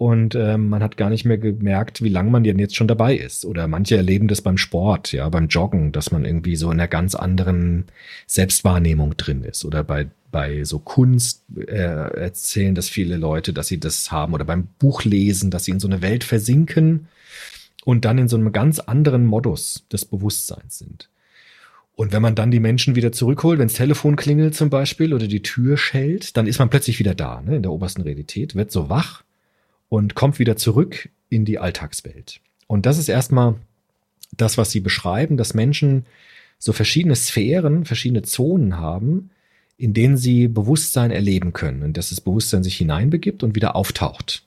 S5: und ähm, man hat gar nicht mehr gemerkt, wie lange man denn jetzt schon dabei ist. Oder manche erleben das beim Sport, ja, beim Joggen, dass man irgendwie so in einer ganz anderen Selbstwahrnehmung drin ist. Oder bei bei so Kunst äh, erzählen das viele Leute, dass sie das haben. Oder beim Buchlesen, dass sie in so eine Welt versinken und dann in so einem ganz anderen Modus des Bewusstseins sind. Und wenn man dann die Menschen wieder zurückholt, wenn das Telefon klingelt zum Beispiel oder die Tür schellt, dann ist man plötzlich wieder da, ne, in der obersten Realität, wird so wach und kommt wieder zurück in die Alltagswelt. Und das ist erstmal das, was Sie beschreiben, dass Menschen so verschiedene Sphären, verschiedene Zonen haben, in denen sie Bewusstsein erleben können und dass das Bewusstsein sich hineinbegibt und wieder auftaucht.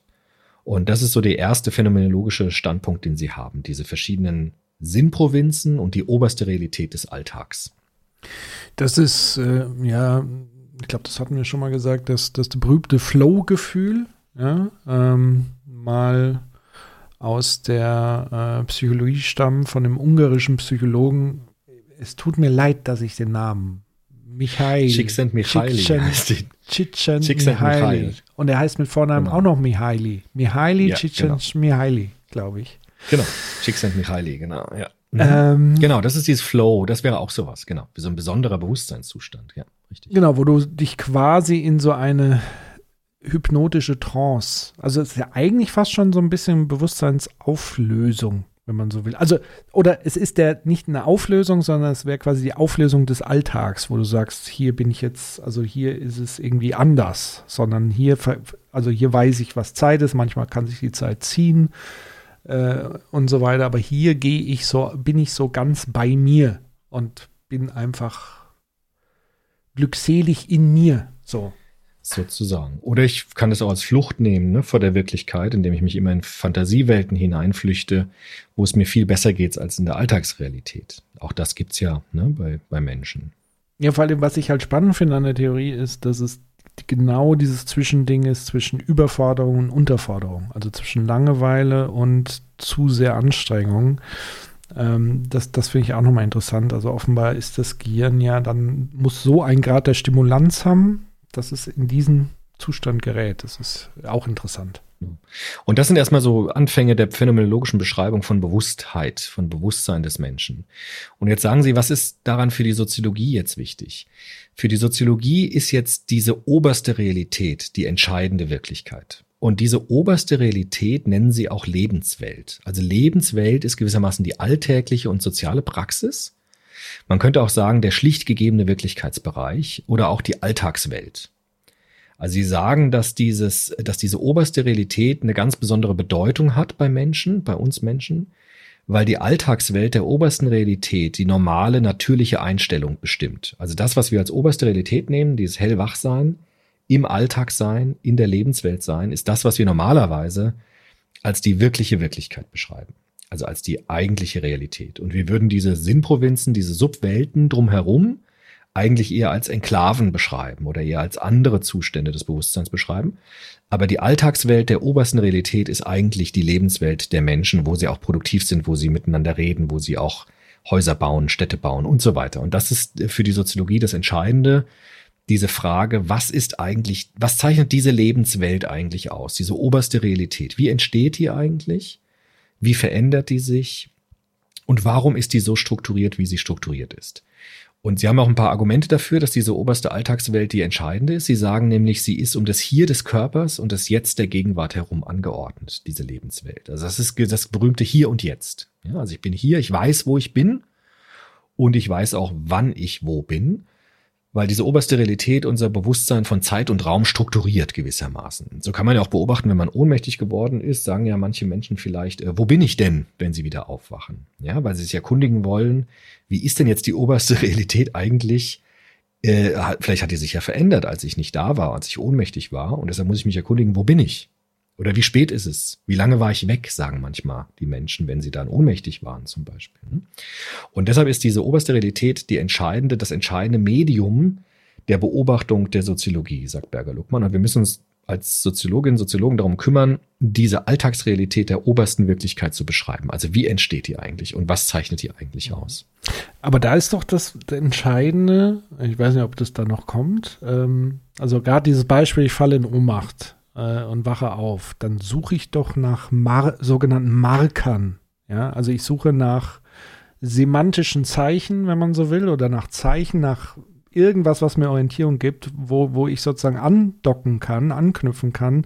S5: Und das ist so der erste phänomenologische Standpunkt, den sie haben, diese verschiedenen Sinnprovinzen und die oberste Realität des Alltags.
S4: Das ist, äh, ja, ich glaube, das hatten wir schon mal gesagt, dass das berühmte Flow-Gefühl, ja, ähm, mal aus der äh, Psychologie stammen, von dem ungarischen Psychologen. Es tut mir leid, dass ich den Namen Michail.
S5: Csikszentmihalyi heißt die.
S4: Csikszentmihalyi. Und er heißt mit Vornamen
S5: Genau.
S4: auch noch Mihaili. Mihaili
S5: Ja,
S4: Csikszentmihalyi, glaube ich.
S5: Genau, Csikszentmihalyi, genau, ja.
S4: Ähm,
S5: Genau, das ist dieses Flow, das wäre auch sowas, genau, so ein besonderer Bewusstseinszustand, ja, richtig.
S4: Genau, wo du dich quasi in so eine hypnotische Trance, also es ist ja eigentlich fast schon so ein bisschen Bewusstseinsauflösung, wenn man so will. Also, oder es ist der nicht eine Auflösung, sondern es wäre quasi die Auflösung des Alltags, wo du sagst, hier bin ich jetzt, also hier ist es irgendwie anders, sondern hier, also hier weiß ich, was Zeit ist, manchmal kann sich die Zeit ziehen äh, und so weiter, aber hier gehe ich so, bin ich so ganz bei mir und bin einfach glückselig in mir. So.
S5: Sozusagen. Oder ich kann es auch als Flucht nehmen, ne, vor der Wirklichkeit, indem ich mich immer in Fantasiewelten hineinflüchte, wo es mir viel besser geht als in der Alltagsrealität. Auch das gibt's ja ne, bei, bei Menschen.
S4: Ja, vor allem, was ich halt spannend finde an der Theorie, ist, dass es genau dieses Zwischending ist zwischen Überforderung und Unterforderung. Also zwischen Langeweile und zu sehr Anstrengung. Ähm, das das finde ich auch nochmal interessant. Also offenbar ist das Gehirn ja dann, muss so ein Grad der Stimulanz haben, dass es in diesen Zustand gerät. Das ist auch interessant.
S5: Und das sind erstmal so Anfänge der phänomenologischen Beschreibung von Bewusstheit, von Bewusstsein des Menschen. Und jetzt sagen Sie, was ist daran für die Soziologie jetzt wichtig? Für die Soziologie ist jetzt diese oberste Realität die entscheidende Wirklichkeit. Und diese oberste Realität nennen sie auch Lebenswelt. Also Lebenswelt ist gewissermaßen die alltägliche und soziale Praxis. Man könnte auch sagen, der schlicht gegebene Wirklichkeitsbereich oder auch die Alltagswelt. Also sie sagen, dass dieses, dass diese oberste Realität eine ganz besondere Bedeutung hat bei Menschen, bei uns Menschen, weil die Alltagswelt der obersten Realität die normale, natürliche Einstellung bestimmt. Also das, was wir als oberste Realität nehmen, dieses Hellwachsein, im Alltag sein, in der Lebenswelt sein, ist das, was wir normalerweise als die wirkliche Wirklichkeit beschreiben. Also als die eigentliche Realität. Und wir würden diese Sinnprovinzen, diese Subwelten drumherum eigentlich eher als Enklaven beschreiben oder eher als andere Zustände des Bewusstseins beschreiben. Aber die Alltagswelt der obersten Realität ist eigentlich die Lebenswelt der Menschen, wo sie auch produktiv sind, wo sie miteinander reden, wo sie auch Häuser bauen, Städte bauen und so weiter. Und das ist für die Soziologie das Entscheidende, diese Frage, was ist eigentlich, was zeichnet diese Lebenswelt eigentlich aus, diese oberste Realität? Wie entsteht die eigentlich? Wie verändert die sich? Und warum ist die so strukturiert, wie sie strukturiert ist? Und Sie haben auch ein paar Argumente dafür, dass diese oberste Alltagswelt die entscheidende ist. Sie sagen nämlich, sie ist um das Hier des Körpers und das Jetzt der Gegenwart herum angeordnet, diese Lebenswelt. Also das ist das berühmte Hier und Jetzt. Ja, also ich bin hier, ich weiß, wo ich bin und ich weiß auch, wann ich wo bin, weil diese oberste Realität unser Bewusstsein von Zeit und Raum strukturiert gewissermaßen. So kann man ja auch beobachten, wenn man ohnmächtig geworden ist, sagen ja manche Menschen vielleicht, äh, wo bin ich denn, wenn sie wieder aufwachen? Ja, weil sie sich erkundigen wollen, wie ist denn jetzt die oberste Realität eigentlich? Äh, vielleicht hat die sich ja verändert, als ich nicht da war, als ich ohnmächtig war. Und deshalb muss ich mich erkundigen, wo bin ich? Oder wie spät ist es? Wie lange war ich weg, sagen manchmal die Menschen, wenn sie dann ohnmächtig waren zum Beispiel. ne? Und deshalb ist diese oberste Realität die entscheidende, das entscheidende Medium der Beobachtung der Soziologie, sagt Berger-Luckmann. Und wir müssen uns als Soziologinnen und Soziologen darum kümmern, diese Alltagsrealität der obersten Wirklichkeit zu beschreiben. Also wie entsteht die eigentlich und was zeichnet die eigentlich aus?
S4: Aber da ist doch das Entscheidende, ich weiß nicht, ob das da noch kommt, ähm, also gerade dieses Beispiel, ich falle in Ohnmacht äh, und wache auf, dann suche ich doch nach Mar sogenannten Markern. Ja, also ich suche nach semantischen Zeichen, wenn man so will, oder nach Zeichen, nach irgendwas, was mir Orientierung gibt, wo, wo ich sozusagen andocken kann, anknüpfen kann,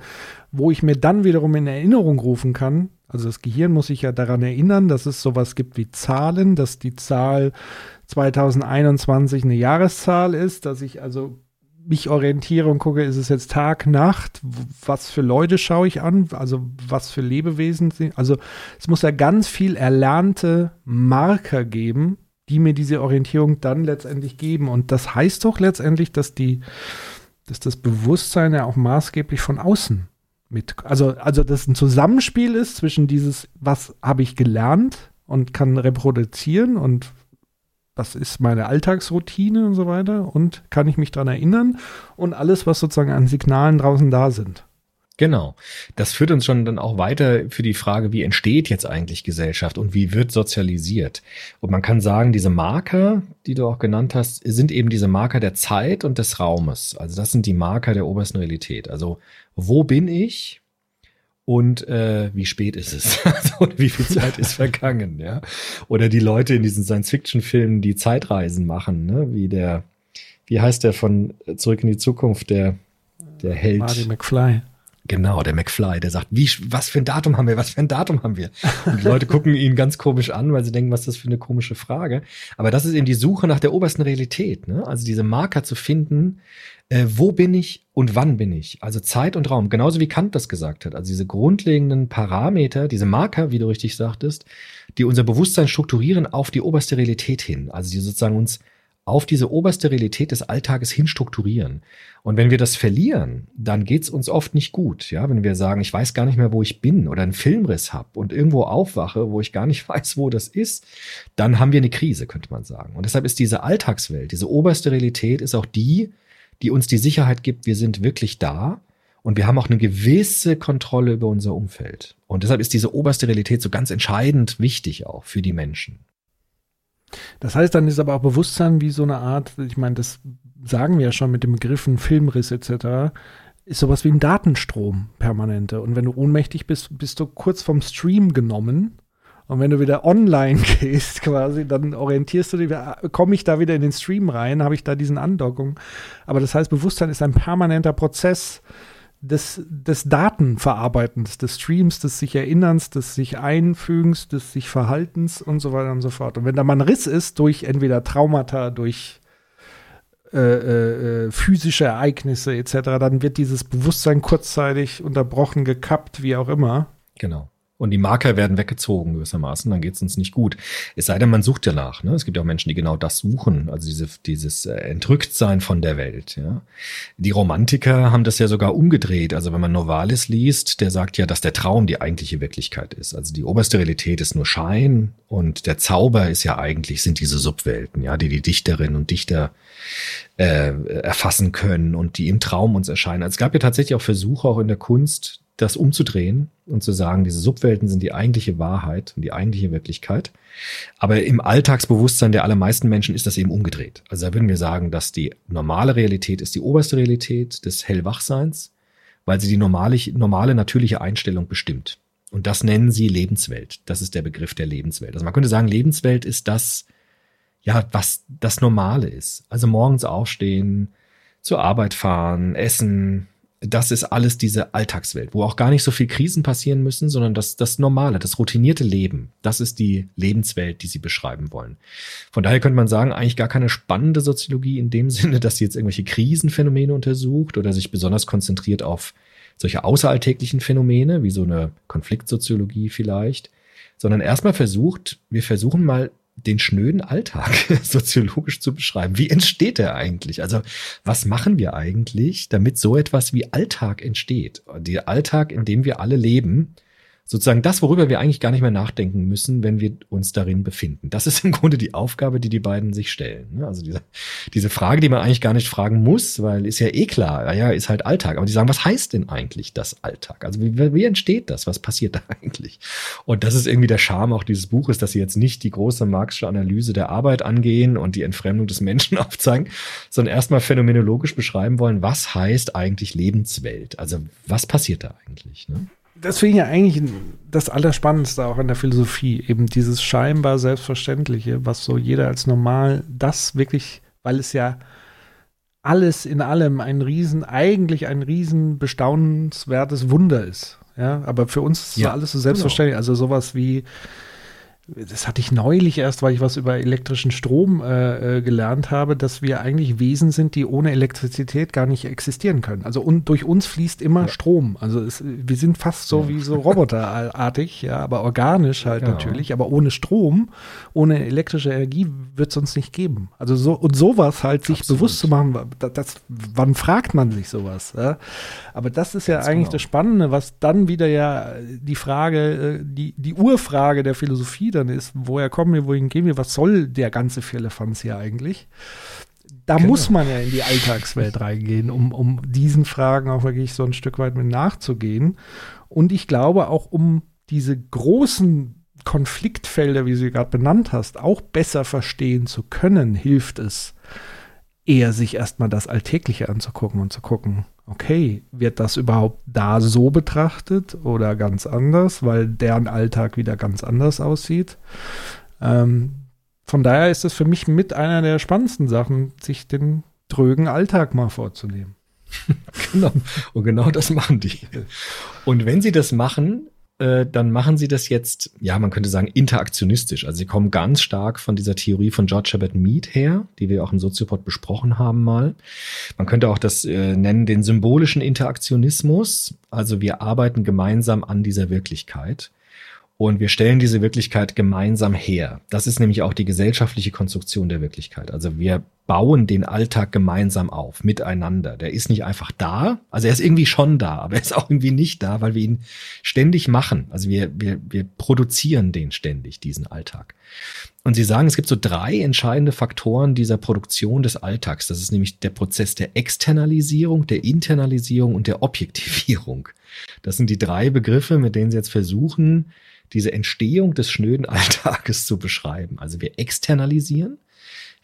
S4: wo ich mir dann wiederum in Erinnerung rufen kann. Also das Gehirn muss sich ja daran erinnern, dass es sowas gibt wie Zahlen, dass die Zahl 2021 eine Jahreszahl ist, dass ich also mich orientiere und gucke, ist es jetzt Tag, Nacht, was für Leute schaue ich an, also was für Lebewesen sind. Also es muss ja ganz viel erlernte Marker geben, die mir diese Orientierung dann letztendlich geben. Und das heißt doch letztendlich, dass die, dass das Bewusstsein ja auch maßgeblich von außen mit, also, also dass ein Zusammenspiel ist zwischen dieses, was habe ich gelernt und kann reproduzieren und was ist meine Alltagsroutine und so weiter und kann ich mich daran erinnern und alles, was sozusagen an Signalen draußen da sind.
S5: Genau. Das führt uns schon dann auch weiter für die Frage, wie entsteht jetzt eigentlich Gesellschaft und wie wird sozialisiert? Und man kann sagen, diese Marker, die du auch genannt hast, sind eben diese Marker der Zeit und des Raumes. Also das sind die Marker der obersten Realität. Also wo bin ich? Und äh, wie spät ist es? Also, wie viel Zeit ist vergangen, ja? Oder die Leute in diesen Science-Fiction-Filmen, die Zeitreisen machen, ne? Wie der, wie heißt der von Zurück in die Zukunft, der, der Held.
S4: Marty McFly.
S5: Genau, der McFly, der sagt, wie, was für ein Datum haben wir, was für ein Datum haben wir? Und die Leute gucken ihn ganz komisch an, weil sie denken, was ist das für eine komische Frage. Aber das ist eben die Suche nach der obersten Realität, ne? Also diese Marker zu finden, äh, wo bin ich und wann bin ich? Also Zeit und Raum, genauso wie Kant das gesagt hat. Also diese grundlegenden Parameter, diese Marker, wie du richtig sagtest, die unser Bewusstsein strukturieren auf die oberste Realität hin. Also die sozusagen uns auf diese oberste Realität des Alltages hin strukturieren. Und wenn wir das verlieren, dann geht's uns oft nicht gut. Ja, wenn wir sagen, ich weiß gar nicht mehr, wo ich bin oder einen Filmriss hab und irgendwo aufwache, wo ich gar nicht weiß, wo das ist, dann haben wir eine Krise, könnte man sagen. Und deshalb ist diese Alltagswelt, diese oberste Realität, ist auch die, die uns die Sicherheit gibt, wir sind wirklich da und wir haben auch eine gewisse Kontrolle über unser Umfeld. Und deshalb ist diese oberste Realität so ganz entscheidend wichtig auch für die Menschen.
S4: Das heißt, dann ist aber auch Bewusstsein wie so eine Art, ich meine, das sagen wir ja schon mit den Begriffen Filmriss etc., ist sowas wie ein Datenstrom permanente. Und wenn du ohnmächtig bist, bist du kurz vom Stream genommen. Und wenn du wieder online gehst, quasi, dann orientierst du dich, komme ich da wieder in den Stream rein, habe ich da diesen Andockung. Aber das heißt, Bewusstsein ist ein permanenter Prozess des, des Datenverarbeitens, des Streams, des sich Erinnerns, des sich Einfügens, des sich Verhaltens und so weiter und so fort. Und wenn da mal ein Riss ist durch entweder Traumata, durch äh, äh, physische Ereignisse etc., dann wird dieses Bewusstsein kurzzeitig unterbrochen, gekappt, wie auch immer.
S5: Genau. Und die Marker werden weggezogen gewissermaßen, dann geht es uns nicht gut. Es sei denn, man sucht danach. Ne? Es gibt ja auch Menschen, die genau das suchen, also diese, dieses äh, Entrücktsein von der Welt. Ja? Die Romantiker haben das ja sogar umgedreht. Also wenn man Novalis liest, der sagt ja, dass der Traum die eigentliche Wirklichkeit ist. Also die oberste Realität ist nur Schein und der Zauber ist ja eigentlich, sind diese Subwelten, ja, die die Dichterinnen und Dichter äh, erfassen können und die im Traum uns erscheinen. Also es gab ja tatsächlich auch Versuche auch in der Kunst, das umzudrehen und zu sagen, diese Subwelten sind die eigentliche Wahrheit und die eigentliche Wirklichkeit. Aber im Alltagsbewusstsein der allermeisten Menschen ist das eben umgedreht. Also da würden wir sagen, dass die normale Realität ist die oberste Realität des Hellwachseins, weil sie die normale, normale natürliche Einstellung bestimmt. Und das nennen sie Lebenswelt. Das ist der Begriff der Lebenswelt. Also man könnte sagen, Lebenswelt ist das, ja, was das Normale ist. Also morgens aufstehen, zur Arbeit fahren, essen, das ist alles diese Alltagswelt, wo auch gar nicht so viel Krisen passieren müssen, sondern das, das normale, das routinierte Leben, das ist die Lebenswelt, die sie beschreiben wollen. Von daher könnte man sagen, eigentlich gar keine spannende Soziologie in dem Sinne, dass sie jetzt irgendwelche Krisenphänomene untersucht oder sich besonders konzentriert auf solche außeralltäglichen Phänomene, wie so eine Konfliktsoziologie vielleicht, sondern erstmal versucht, wir versuchen mal den schnöden Alltag soziologisch zu beschreiben. Wie entsteht der eigentlich? Also was machen wir eigentlich, damit so etwas wie Alltag entsteht? Der Alltag, in dem wir alle leben, sozusagen das, worüber wir eigentlich gar nicht mehr nachdenken müssen, wenn wir uns darin befinden. Das ist im Grunde die Aufgabe, die die beiden sich stellen. ne? Also diese, diese Frage, die man eigentlich gar nicht fragen muss, weil ist ja eh klar, ja, ist halt Alltag. Aber die sagen, was heißt denn eigentlich das Alltag? Also wie, wie entsteht das? Was passiert da eigentlich? Und das ist irgendwie der Charme auch dieses Buches, dass sie jetzt nicht die große Marxische Analyse der Arbeit angehen und die Entfremdung des Menschen aufzeigen, sondern erstmal phänomenologisch beschreiben wollen, was heißt eigentlich Lebenswelt? Also was passiert da eigentlich? Ne?
S4: Das finde ich ja eigentlich das Allerspannendste auch an der Philosophie, eben dieses scheinbar Selbstverständliche, was so jeder als normal, das wirklich, weil es ja alles in allem ein Riesen, eigentlich ein riesen bestaunenswertes Wunder ist. Ja, aber für uns ist
S5: Ja,
S4: alles so selbstverständlich. Also sowas wie, das hatte ich neulich erst, weil ich was über elektrischen Strom äh, äh, gelernt habe, dass wir eigentlich Wesen sind, die ohne Elektrizität gar nicht existieren können. Also und durch uns fließt immer Strom. Also es, wir sind fast so wie so roboterartig, ja, aber organisch halt
S5: Genau.
S4: natürlich. Aber ohne Strom, ohne elektrische Energie wird es uns nicht geben. Also so und sowas halt sich
S5: Absolut.
S4: bewusst zu machen, das, das, wann fragt man sich sowas? Ja? Aber das ist ja
S5: Ganz
S4: eigentlich
S5: genau.
S4: das Spannende, was dann wieder ja die Frage, äh, die, die Urfrage der Philosophie dann ist, woher kommen wir, wohin gehen wir, was soll der ganze Firlefanz hier eigentlich? Da
S5: Genau.
S4: muss man ja in die Alltagswelt reingehen, um, um diesen Fragen auch wirklich so ein Stück weit mit nachzugehen. Und ich glaube auch, um diese großen Konfliktfelder, wie du sie gerade benannt hast, auch besser verstehen zu können, hilft es, eher sich erstmal das Alltägliche anzugucken und zu gucken, okay, wird das überhaupt da so betrachtet oder ganz anders, weil deren Alltag wieder ganz anders aussieht. Ähm, von daher ist es für mich mit einer der spannendsten Sachen, sich den drögen Alltag mal vorzunehmen.
S5: Genau. Und genau das machen die. Und wenn sie das machen, dann machen sie das jetzt, ja, man könnte sagen, interaktionistisch. Also sie kommen ganz stark von dieser Theorie von George Herbert Mead her, die wir auch im Soziopod besprochen haben mal. Man könnte auch das äh, nennen, den symbolischen Interaktionismus. Also wir arbeiten gemeinsam an dieser Wirklichkeit. Und wir stellen diese Wirklichkeit gemeinsam her. Das ist nämlich auch die gesellschaftliche Konstruktion der Wirklichkeit. Also wir bauen den Alltag gemeinsam auf, miteinander. Der ist nicht einfach da. Also er ist irgendwie schon da, aber er ist auch irgendwie nicht da, weil wir ihn ständig machen. Also wir, wir, wir produzieren den ständig, diesen Alltag. Und sie sagen, es gibt so drei entscheidende Faktoren dieser Produktion des Alltags. Das ist nämlich der Prozess der Externalisierung, der Internalisierung und der Objektivierung. Das sind die drei Begriffe, mit denen sie jetzt versuchen, diese Entstehung des schnöden Alltages zu beschreiben. Also wir externalisieren,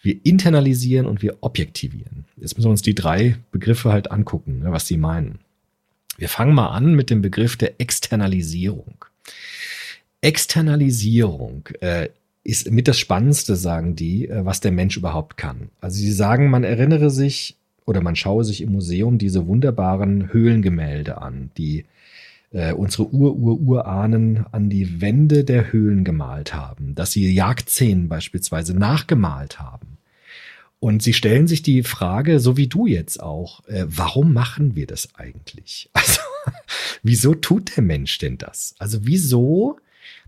S5: wir internalisieren und wir objektivieren. Jetzt müssen wir uns die drei Begriffe halt angucken, ne, was sie meinen. Wir fangen mal an mit dem Begriff der Externalisierung. Externalisierung äh, ist mit das Spannendste, sagen die, äh, was der Mensch überhaupt kann. Also sie sagen, man erinnere sich oder man schaue sich im Museum diese wunderbaren Höhlengemälde an, die äh, unsere Ur-Ur-Urahnen an die Wände der Höhlen gemalt haben, dass sie Jagdszenen beispielsweise nachgemalt haben. Und sie stellen sich die Frage, so wie du jetzt auch, äh, warum machen wir das eigentlich? Also, wieso tut der Mensch denn das? Also, wieso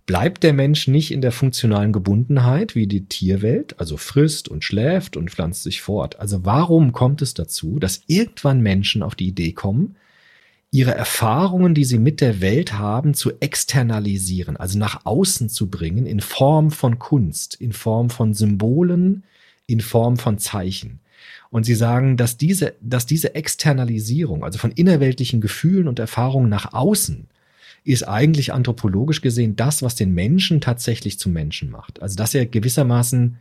S5: bleibt der Mensch nicht in der funktionalen Gebundenheit wie die Tierwelt, also frisst und schläft und pflanzt sich fort? Also, warum kommt es dazu, dass irgendwann Menschen auf die Idee kommen, ihre Erfahrungen, die sie mit der Welt haben, zu externalisieren, also nach außen zu bringen in Form von Kunst, in Form von Symbolen, in Form von Zeichen. Und sie sagen, dass diese, dass diese Externalisierung, also von innerweltlichen Gefühlen und Erfahrungen nach außen, ist eigentlich anthropologisch gesehen das, was den Menschen tatsächlich zum Menschen macht. Also dass er gewissermaßen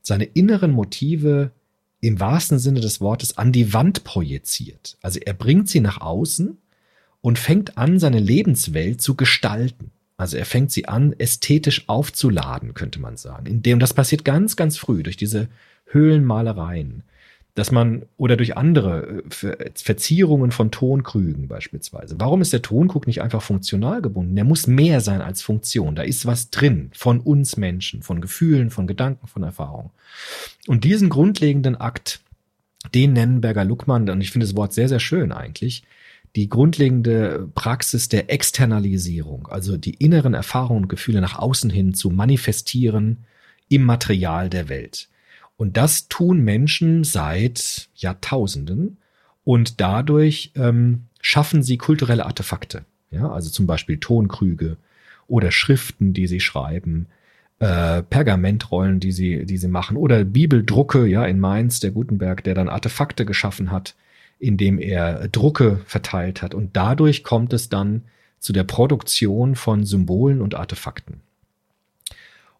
S5: seine inneren Motive im wahrsten Sinne des Wortes an die Wand projiziert. Also er bringt sie nach außen und fängt an, seine Lebenswelt zu gestalten. Also er fängt sie an, ästhetisch aufzuladen, könnte man sagen. In dem, das passiert ganz, ganz früh durch diese Höhlenmalereien, dass man oder durch andere äh, Ver- Verzierungen von Tonkrügen beispielsweise. Warum ist der Tonkrug nicht einfach funktional gebunden? Der muss mehr sein als Funktion. Da ist was drin von uns Menschen, von Gefühlen, von Gedanken, von Erfahrungen. Und diesen grundlegenden Akt, den nennen Berger Luckmann, und ich finde das Wort sehr, sehr schön eigentlich, die grundlegende Praxis der Externalisierung, also die inneren Erfahrungen und Gefühle nach außen hin zu manifestieren im Material der Welt. Und das tun Menschen seit Jahrtausenden und dadurch ähm, schaffen sie kulturelle Artefakte. Ja, also zum Beispiel Tonkrüge oder Schriften, die sie schreiben, äh, Pergamentrollen, die sie, die sie machen, oder Bibeldrucke, ja, in Mainz, der Gutenberg, der dann Artefakte geschaffen hat, indem er Drucke verteilt hat. Und dadurch kommt es dann zu der Produktion von Symbolen und Artefakten.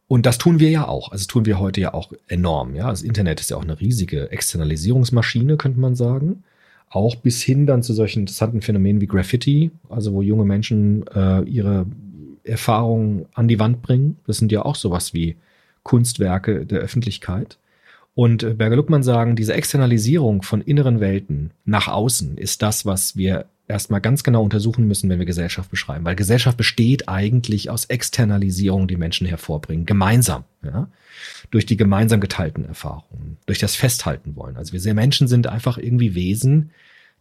S5: Und das tun wir ja auch. Also tun wir heute ja auch enorm. Ja, das Internet ist ja auch eine riesige Externalisierungsmaschine, könnte man sagen. Auch bis hin dann zu solchen interessanten Phänomenen wie Graffiti, also wo junge Menschen äh, ihre Erfahrungen an die Wand bringen. Das sind ja auch sowas wie Kunstwerke der Öffentlichkeit. Und äh, Berger Luckmann sagen, diese Externalisierung von inneren Welten nach außen ist das, was wir erstmal ganz genau untersuchen müssen, wenn wir Gesellschaft beschreiben. Weil Gesellschaft besteht eigentlich aus Externalisierung, die Menschen hervorbringen, gemeinsam, ja, durch die gemeinsam geteilten Erfahrungen, durch das Festhalten wollen. Also wir Menschen sind einfach irgendwie Wesen,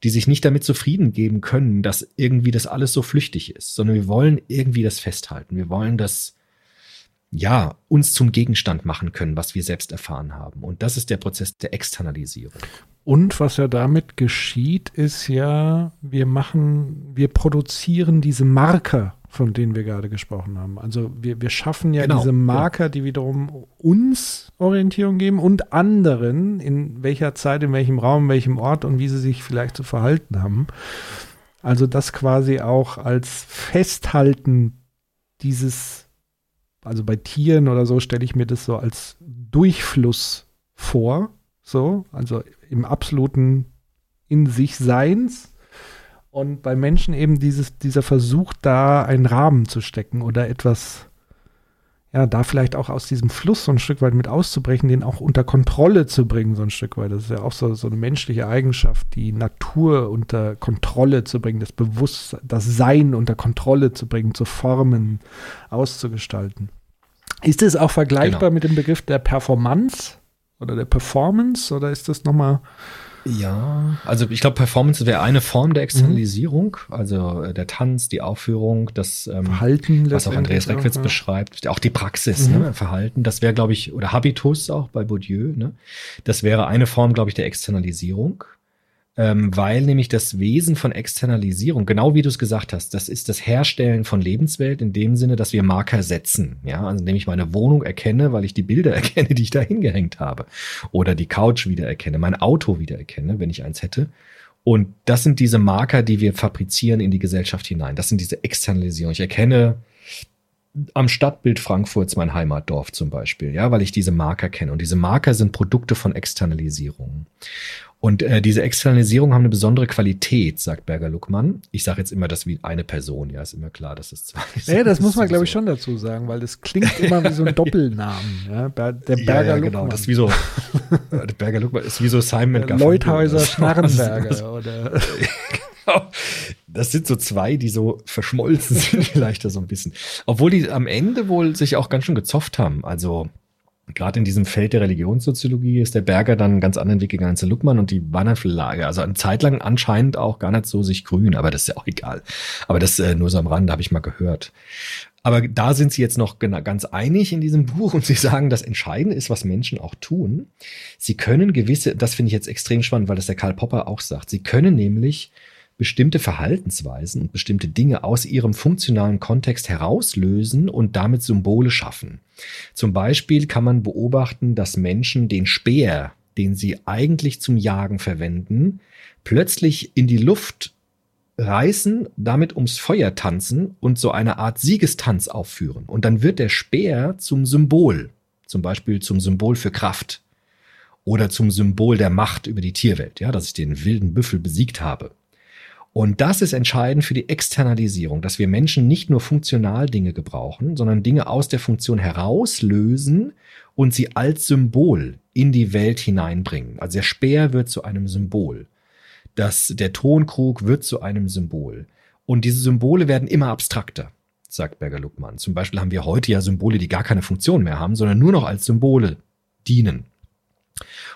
S5: die sich nicht damit zufrieden geben können, dass irgendwie das alles so flüchtig ist, sondern wir wollen irgendwie das festhalten. Wir wollen das, ja, uns zum Gegenstand machen können, was wir selbst erfahren haben. Und das ist der Prozess der Externalisierung.
S4: Und was ja damit geschieht, ist ja, wir machen, wir produzieren diese Marker, von denen wir gerade gesprochen haben. Also wir, wir schaffen ja
S5: Genau,
S4: diese Marker, die wiederum uns Orientierung geben und anderen, in welcher Zeit, in welchem Raum, in welchem Ort und wie sie sich vielleicht zu verhalten haben. Also das quasi auch als Festhalten dieses, also bei Tieren oder so stelle ich mir das so als Durchfluss vor, so, also im absoluten in sich Seins. Und bei Menschen eben dieses, dieser Versuch, da einen Rahmen zu stecken oder etwas, ja, da vielleicht auch aus diesem Fluss so ein Stück weit mit auszubrechen, den auch unter Kontrolle zu bringen, so ein Stück weit. Das ist ja auch so, so eine menschliche Eigenschaft, die Natur unter Kontrolle zu bringen, das Bewusstsein, das Sein unter Kontrolle zu bringen, zu formen, auszugestalten. Ist es auch vergleichbar
S5: Genau.
S4: mit dem Begriff der Performance oder der Performance oder ist das nochmal
S5: Ja, also ich glaube, Performance wäre eine Form der Externalisierung, also äh, der Tanz, die Aufführung, das ähm,
S4: Verhalten?
S5: was auch Andreas Reckwitz
S4: ja.
S5: beschreibt, auch die Praxis,
S4: Mhm.
S5: ne, Verhalten, das wäre, glaube ich, oder Habitus auch bei Bourdieu, ne, das wäre eine Form, glaube ich, der Externalisierung, ähm, weil nämlich das Wesen von Externalisierung, genau wie du es gesagt hast, das ist das Herstellen von Lebenswelt in dem Sinne, dass wir Marker setzen, ja, also indem ich meine Wohnung erkenne, weil ich die Bilder erkenne, die ich da hingehängt habe, oder die Couch wiedererkenne, mein Auto wiedererkenne, wenn ich eins hätte. Und das sind diese Marker, die wir fabrizieren in die Gesellschaft hinein. Das sind diese Externalisierung. Ich erkenne am Stadtbild Frankfurts mein Heimatdorf zum Beispiel, ja, weil ich diese Marker kenne. Und diese Marker sind Produkte von Externalisierungen. Und äh, diese Externalisierungen haben eine besondere Qualität, sagt Berger Luckmann. Ich sage jetzt immer das wie eine Person, ja, ist immer klar, dass es zwei
S4: Ja, das muss man, glaube ich, schon dazu sagen, weil das klingt immer wie so ein Doppelnamen. Ja? Der Berger
S5: ja, ja,
S4: Luckmann.
S5: genau. Das ist wie so, äh, der Berger Luckmann ist wie so Simon
S4: Der Leuthäuser
S5: Garfunkel.
S4: Schnarrenberger oder
S5: Das sind so zwei, die so verschmolzen sind, vielleicht so ein bisschen. Obwohl die am Ende wohl sich auch ganz schön gezofft haben. Also gerade in diesem Feld der Religionssoziologie ist der Berger dann einen ganz anderen Weg gegangen der Luckmann und die Lager. Also eine Zeit lang anscheinend auch gar nicht so sich grün, aber das ist ja auch egal. Aber das äh, nur so am Rande habe ich mal gehört. Aber da sind sie jetzt noch ganz einig in diesem Buch und sie sagen, das Entscheidende ist, was Menschen auch tun. Sie können gewisse, das finde ich jetzt extrem spannend, weil das der Karl Popper auch sagt, sie können nämlich bestimmte Verhaltensweisen und bestimmte Dinge aus ihrem funktionalen Kontext herauslösen und damit Symbole schaffen. Zum Beispiel kann man beobachten, dass Menschen den Speer, den sie eigentlich zum Jagen verwenden, plötzlich in die Luft reißen, damit ums Feuer tanzen und so eine Art Siegestanz aufführen. Und dann wird der Speer zum Symbol, zum Beispiel zum Symbol für Kraft oder zum Symbol der Macht über die Tierwelt, ja, dass ich den wilden Büffel besiegt habe. Und das ist entscheidend für die Externalisierung, dass wir Menschen nicht nur funktional Dinge gebrauchen, sondern Dinge aus der Funktion herauslösen und sie als Symbol in die Welt hineinbringen. Also der Speer wird zu einem Symbol. Das, der Tonkrug wird zu einem Symbol. Und diese Symbole werden immer abstrakter, sagt Berger Luckmann. Zum Beispiel haben wir heute ja Symbole, die gar keine Funktion mehr haben, sondern nur noch als Symbole dienen.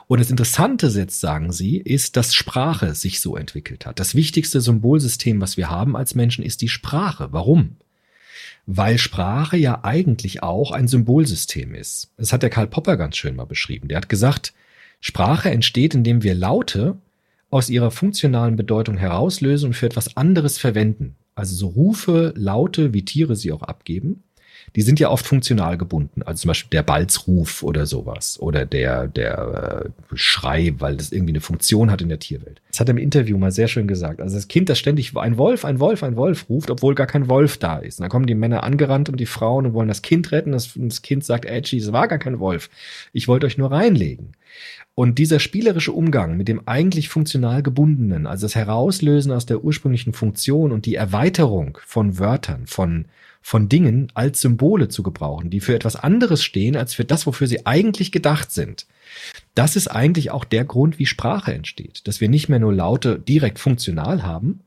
S5: Und das Interessante jetzt, sagen sie, ist, dass Sprache sich so entwickelt hat. Das wichtigste Symbolsystem, was wir haben als Menschen, ist die Sprache. Warum? weil Sprache ja eigentlich auch ein Symbolsystem ist. Das hat der Karl Popper ganz schön mal beschrieben. Der hat gesagt, Sprache entsteht, indem wir Laute aus ihrer funktionalen Bedeutung herauslösen und für etwas anderes verwenden. Also so Rufe, Laute, wie Tiere sie auch abgeben, die sind ja oft funktional gebunden. Also zum Beispiel der Balzruf oder sowas oder der, der äh, Schrei, weil das irgendwie eine Funktion hat in der Tierwelt. Das hat er im Interview mal sehr schön gesagt. Also das Kind, das ständig ein Wolf, ein Wolf, ein Wolf ruft, obwohl gar kein Wolf da ist. Und dann kommen die Männer angerannt und die Frauen und wollen das Kind retten. Das, das Kind sagt, Edgy, es war gar kein Wolf. Ich wollte euch nur reinlegen. Und dieser spielerische Umgang mit dem eigentlich funktional gebundenen, also das Herauslösen aus der ursprünglichen Funktion und die Erweiterung von Wörtern, von von Dingen als Symbole zu gebrauchen, die für etwas anderes stehen, als für das, wofür sie eigentlich gedacht sind. Das ist eigentlich auch der Grund, wie Sprache entsteht, dass wir nicht mehr nur Laute direkt funktional haben,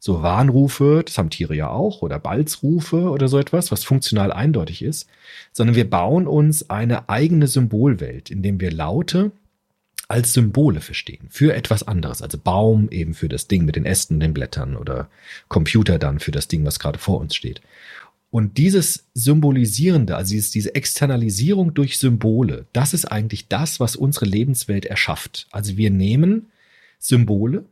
S5: so Warnrufe, das haben Tiere ja auch, oder Balzrufe oder so etwas, was funktional eindeutig ist, sondern wir bauen uns eine eigene Symbolwelt, indem wir Laute als Symbole verstehen, für etwas anderes. Also Baum eben für das Ding mit den Ästen den Blättern oder Computer dann für das Ding, was gerade vor uns steht. Und dieses Symbolisierende, also dieses, diese Externalisierung durch Symbole, das ist eigentlich das, was unsere Lebenswelt erschafft. Also wir nehmen Symbole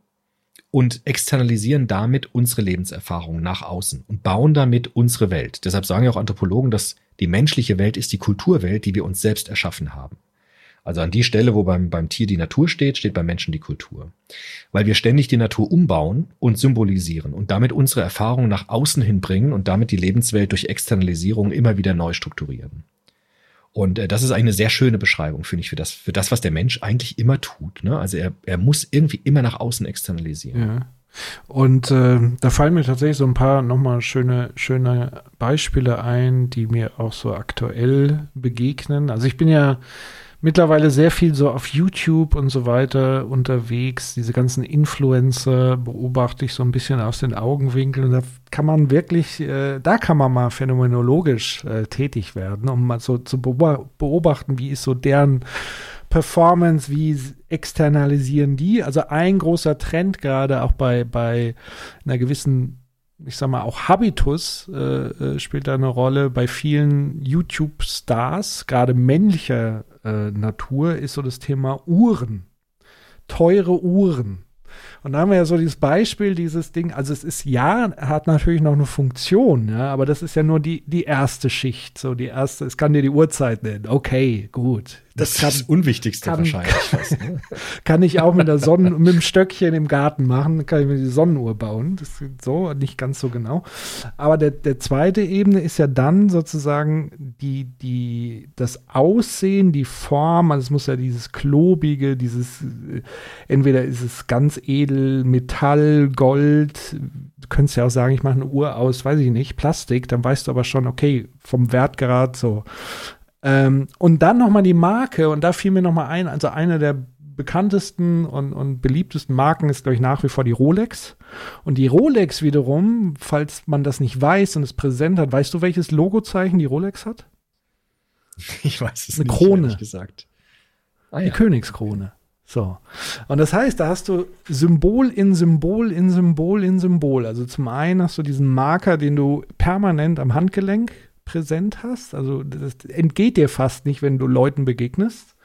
S5: und externalisieren damit unsere Lebenserfahrung nach außen und bauen damit unsere Welt. Deshalb sagen ja auch Anthropologen, dass die menschliche Welt ist die Kulturwelt, die wir uns selbst erschaffen haben. Also an die Stelle, wo beim, beim Tier die Natur steht, steht beim Menschen die Kultur. Weil wir ständig die Natur umbauen und symbolisieren und damit unsere Erfahrungen nach außen hinbringen und damit die Lebenswelt durch Externalisierung immer wieder neu strukturieren. Und äh, das ist eine sehr schöne Beschreibung, finde ich, für das, für das, was der Mensch eigentlich immer tut. Ne? Also er, er muss irgendwie immer nach außen externalisieren.
S4: Ja. Und äh, da fallen mir tatsächlich so ein paar nochmal schöne, schöne Beispiele ein, die mir auch so aktuell begegnen. Also ich bin ja mittlerweile sehr viel so auf YouTube und so weiter unterwegs. Diese ganzen Influencer beobachte ich so ein bisschen aus den Augenwinkeln. Und da kann man wirklich, äh, da kann man mal phänomenologisch äh, tätig werden, um mal so zu beobachten, wie ist so deren Performance, wie externalisieren die. Also ein großer Trend gerade auch bei, bei einer gewissen ich sag mal, auch Habitus äh, äh, spielt da eine Rolle bei vielen YouTube-Stars, gerade männlicher äh, Natur, ist so das Thema Uhren. Teure Uhren. Und da haben wir ja so dieses Beispiel, dieses Ding, also es ist ja, hat natürlich noch eine Funktion, ja, aber das ist ja nur die, die erste Schicht, so die erste, es kann dir die Uhrzeit nennen. Okay, gut.
S5: Das, das kann, ist das Unwichtigste
S4: kann,
S5: wahrscheinlich. Fast, ne?
S4: kann ich auch mit der Sonne, mit dem Stöckchen im Garten machen, kann ich mir die Sonnenuhr bauen. Das ist so, nicht ganz so genau. Aber der, der zweite Ebene ist ja dann sozusagen die, die, das Aussehen, die Form, also es muss ja dieses klobige, dieses, äh, entweder ist es ganz edel, Metall, Gold, du könntest ja auch sagen, ich mache eine Uhr aus, weiß ich nicht, Plastik, dann weißt du aber schon, okay, vom Wertgrad so ähm, und dann nochmal die Marke, und da fiel mir nochmal ein, also eine der bekanntesten und, und beliebtesten Marken ist, glaube ich, nach wie vor die Rolex. Und die Rolex wiederum, falls man das nicht weiß und es präsent hat, weißt du, welches Logozeichen die Rolex hat?
S5: Ich weiß es
S4: Eine
S5: nicht,
S4: Krone.
S5: gesagt.
S4: Ah, die Königskrone. So. Und das heißt, da hast du Symbol in Symbol in Symbol in Symbol. Also zum einen hast du diesen Marker, den du permanent am Handgelenk präsent hast. Also das entgeht dir fast nicht, wenn du Leuten begegnest.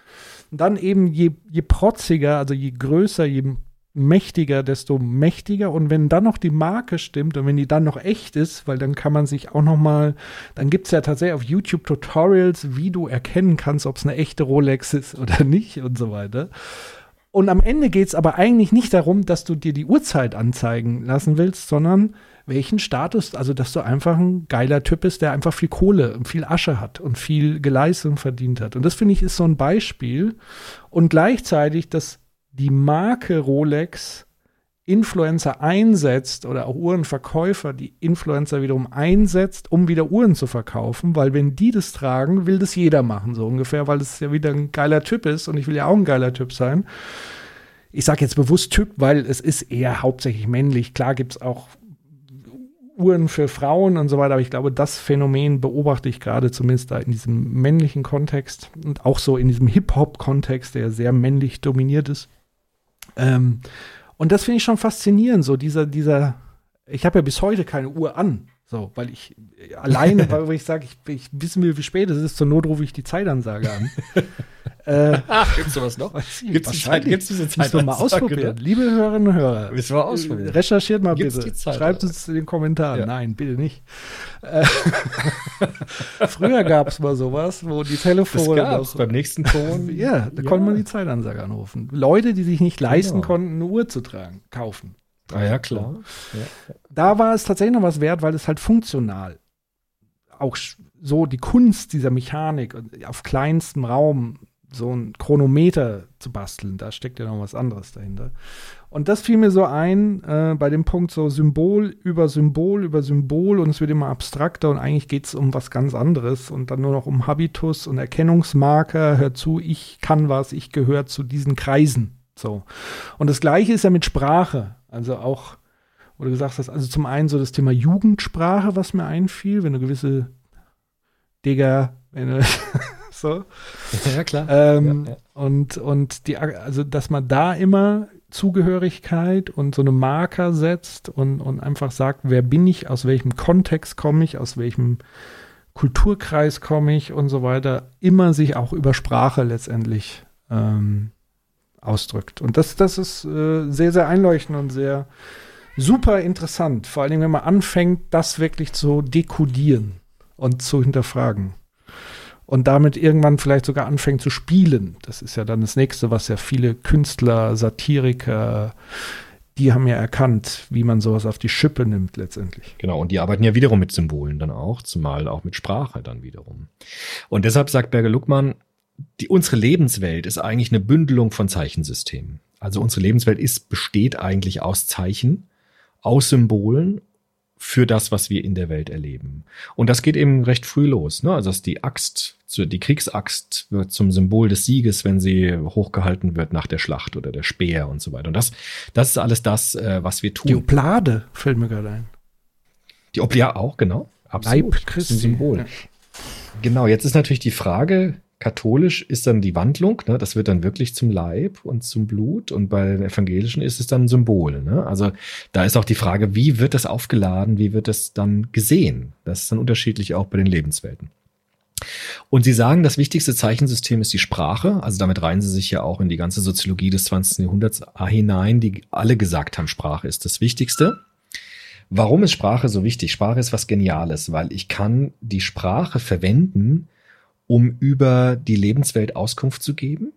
S4: Und dann eben je, je protziger, also je größer, je mächtiger, desto mächtiger. Und wenn dann noch die Marke stimmt und wenn die dann noch echt ist, weil dann kann man sich auch noch mal, dann gibt es ja tatsächlich auf YouTube Tutorials, wie du erkennen kannst, ob es eine echte Rolex ist oder nicht und so weiter. Und am Ende geht es aber eigentlich nicht darum, dass du dir die Uhrzeit anzeigen lassen willst, sondern welchen Status, also dass du einfach ein geiler Typ bist, der einfach viel Kohle und viel Asche hat und viel geleistet und verdient hat. Und das finde ich ist so ein Beispiel. Und gleichzeitig, dass die Marke Rolex Influencer einsetzt oder auch Uhrenverkäufer, die Influencer wiederum einsetzt, um wieder Uhren zu verkaufen, weil wenn die das tragen, will das jeder machen, so ungefähr, weil es ja wieder ein geiler Typ ist und ich will ja auch ein geiler Typ sein. Ich sage jetzt bewusst Typ, weil es ist eher hauptsächlich männlich. Klar gibt es auch Uhren für Frauen und so weiter. Aber ich glaube, das Phänomen beobachte ich gerade zumindest da in diesem männlichen Kontext und auch so in diesem Hip-Hop-Kontext, der sehr männlich dominiert ist. Ähm, und das finde ich schon faszinierend, so dieser, dieser, ich habe ja bis heute keine Uhr an. So, weil ich äh, alleine, weil ich sage, ich, ich wissen will, wie spät es ist, zur Not rufe ich die Zeitansage an. äh,
S5: gibt's sowas noch? die
S4: wahrscheinlich.
S5: Zeit- gibt's diese
S4: Müssen wir mal ausprobieren. Liebe Hörerinnen und Hörer,
S5: Müssen wir ausprobieren.
S4: recherchiert mal
S5: Gibt's
S4: bitte.
S5: Zeit-
S4: Schreibt es in den Kommentaren.
S5: Ja.
S4: Nein, bitte nicht. Äh, Früher gab es mal sowas, wo die
S5: Das
S4: Telefone
S5: gab's
S4: noch-
S5: beim nächsten Ton.
S4: ja, da konnte man die Zeitansage anrufen. Leute, die sich nicht leisten
S5: Genau.
S4: konnten, eine Uhr zu tragen, kaufen.
S5: Ah ja, klar.
S4: Da war es tatsächlich noch was wert, weil es halt funktional auch so die Kunst dieser Mechanik auf kleinstem Raum so ein Chronometer zu basteln, da steckt ja noch was anderes dahinter. Und das fiel mir so ein äh, bei dem Punkt so Symbol über Symbol über Symbol und es wird immer abstrakter und eigentlich geht es um was ganz anderes und dann nur noch um Habitus und Erkennungsmarker. Hör zu, ich kann was, ich gehöre zu diesen Kreisen. So. Und das gleiche ist ja mit Sprache. Also auch, wo du gesagt hast, also zum einen so das Thema Jugendsprache, was mir einfiel, wenn du gewisse Digger, wenn du so.
S5: Ja, klar.
S4: Ähm,
S5: Ja, ja.
S4: Und, und die, also dass man da immer Zugehörigkeit und so eine Marker setzt und, und einfach sagt, wer bin ich, aus welchem Kontext komme ich, aus welchem Kulturkreis komme ich und so weiter, immer sich auch über Sprache letztendlich ähm, ausdrückt. Und das, das ist äh, sehr, sehr einleuchtend und sehr super interessant. Vor allen Dingen, wenn man anfängt, das wirklich zu dekodieren und zu hinterfragen. Und damit irgendwann vielleicht sogar anfängt zu spielen. Das ist ja dann das nächste, was ja viele Künstler, Satiriker, die haben ja erkannt, wie man sowas auf die Schippe nimmt letztendlich.
S5: Genau, und die arbeiten ja wiederum mit Symbolen dann auch, zumal auch mit Sprache dann wiederum. Und deshalb sagt Berge Luckmann, die, unsere Lebenswelt ist eigentlich eine Bündelung von Zeichensystemen. Also unsere Lebenswelt ist, besteht eigentlich aus Zeichen, aus Symbolen für das, was wir in der Welt erleben. Und das geht eben recht früh los. Ne? Also dass die Axt, die Kriegsaxt wird zum Symbol des Sieges, wenn sie hochgehalten wird nach der Schlacht oder der Speer und so weiter. Und das, das ist alles das, äh, was wir tun.
S4: Die Oblade fällt mir gerade ein.
S5: Die Oblia auch, genau. Absolut.
S4: Leib Christi.
S5: ein Symbol.
S4: Ja.
S5: Genau, jetzt ist natürlich die Frage, katholisch ist dann die Wandlung, ne? das wird dann wirklich zum Leib und zum Blut und bei den evangelischen ist es dann ein Symbol. Ne? Also da ist auch die Frage, wie wird das aufgeladen, wie wird das dann gesehen? Das ist dann unterschiedlich auch bei den Lebenswelten. Und Sie sagen, das wichtigste Zeichensystem ist die Sprache. Also damit reihen Sie sich ja auch in die ganze Soziologie des 20. Jahrhunderts hinein, die alle gesagt haben, Sprache ist das Wichtigste. Warum ist Sprache so wichtig? Sprache ist was Geniales, weil ich kann die Sprache verwenden, um über die Lebenswelt Auskunft zu geben.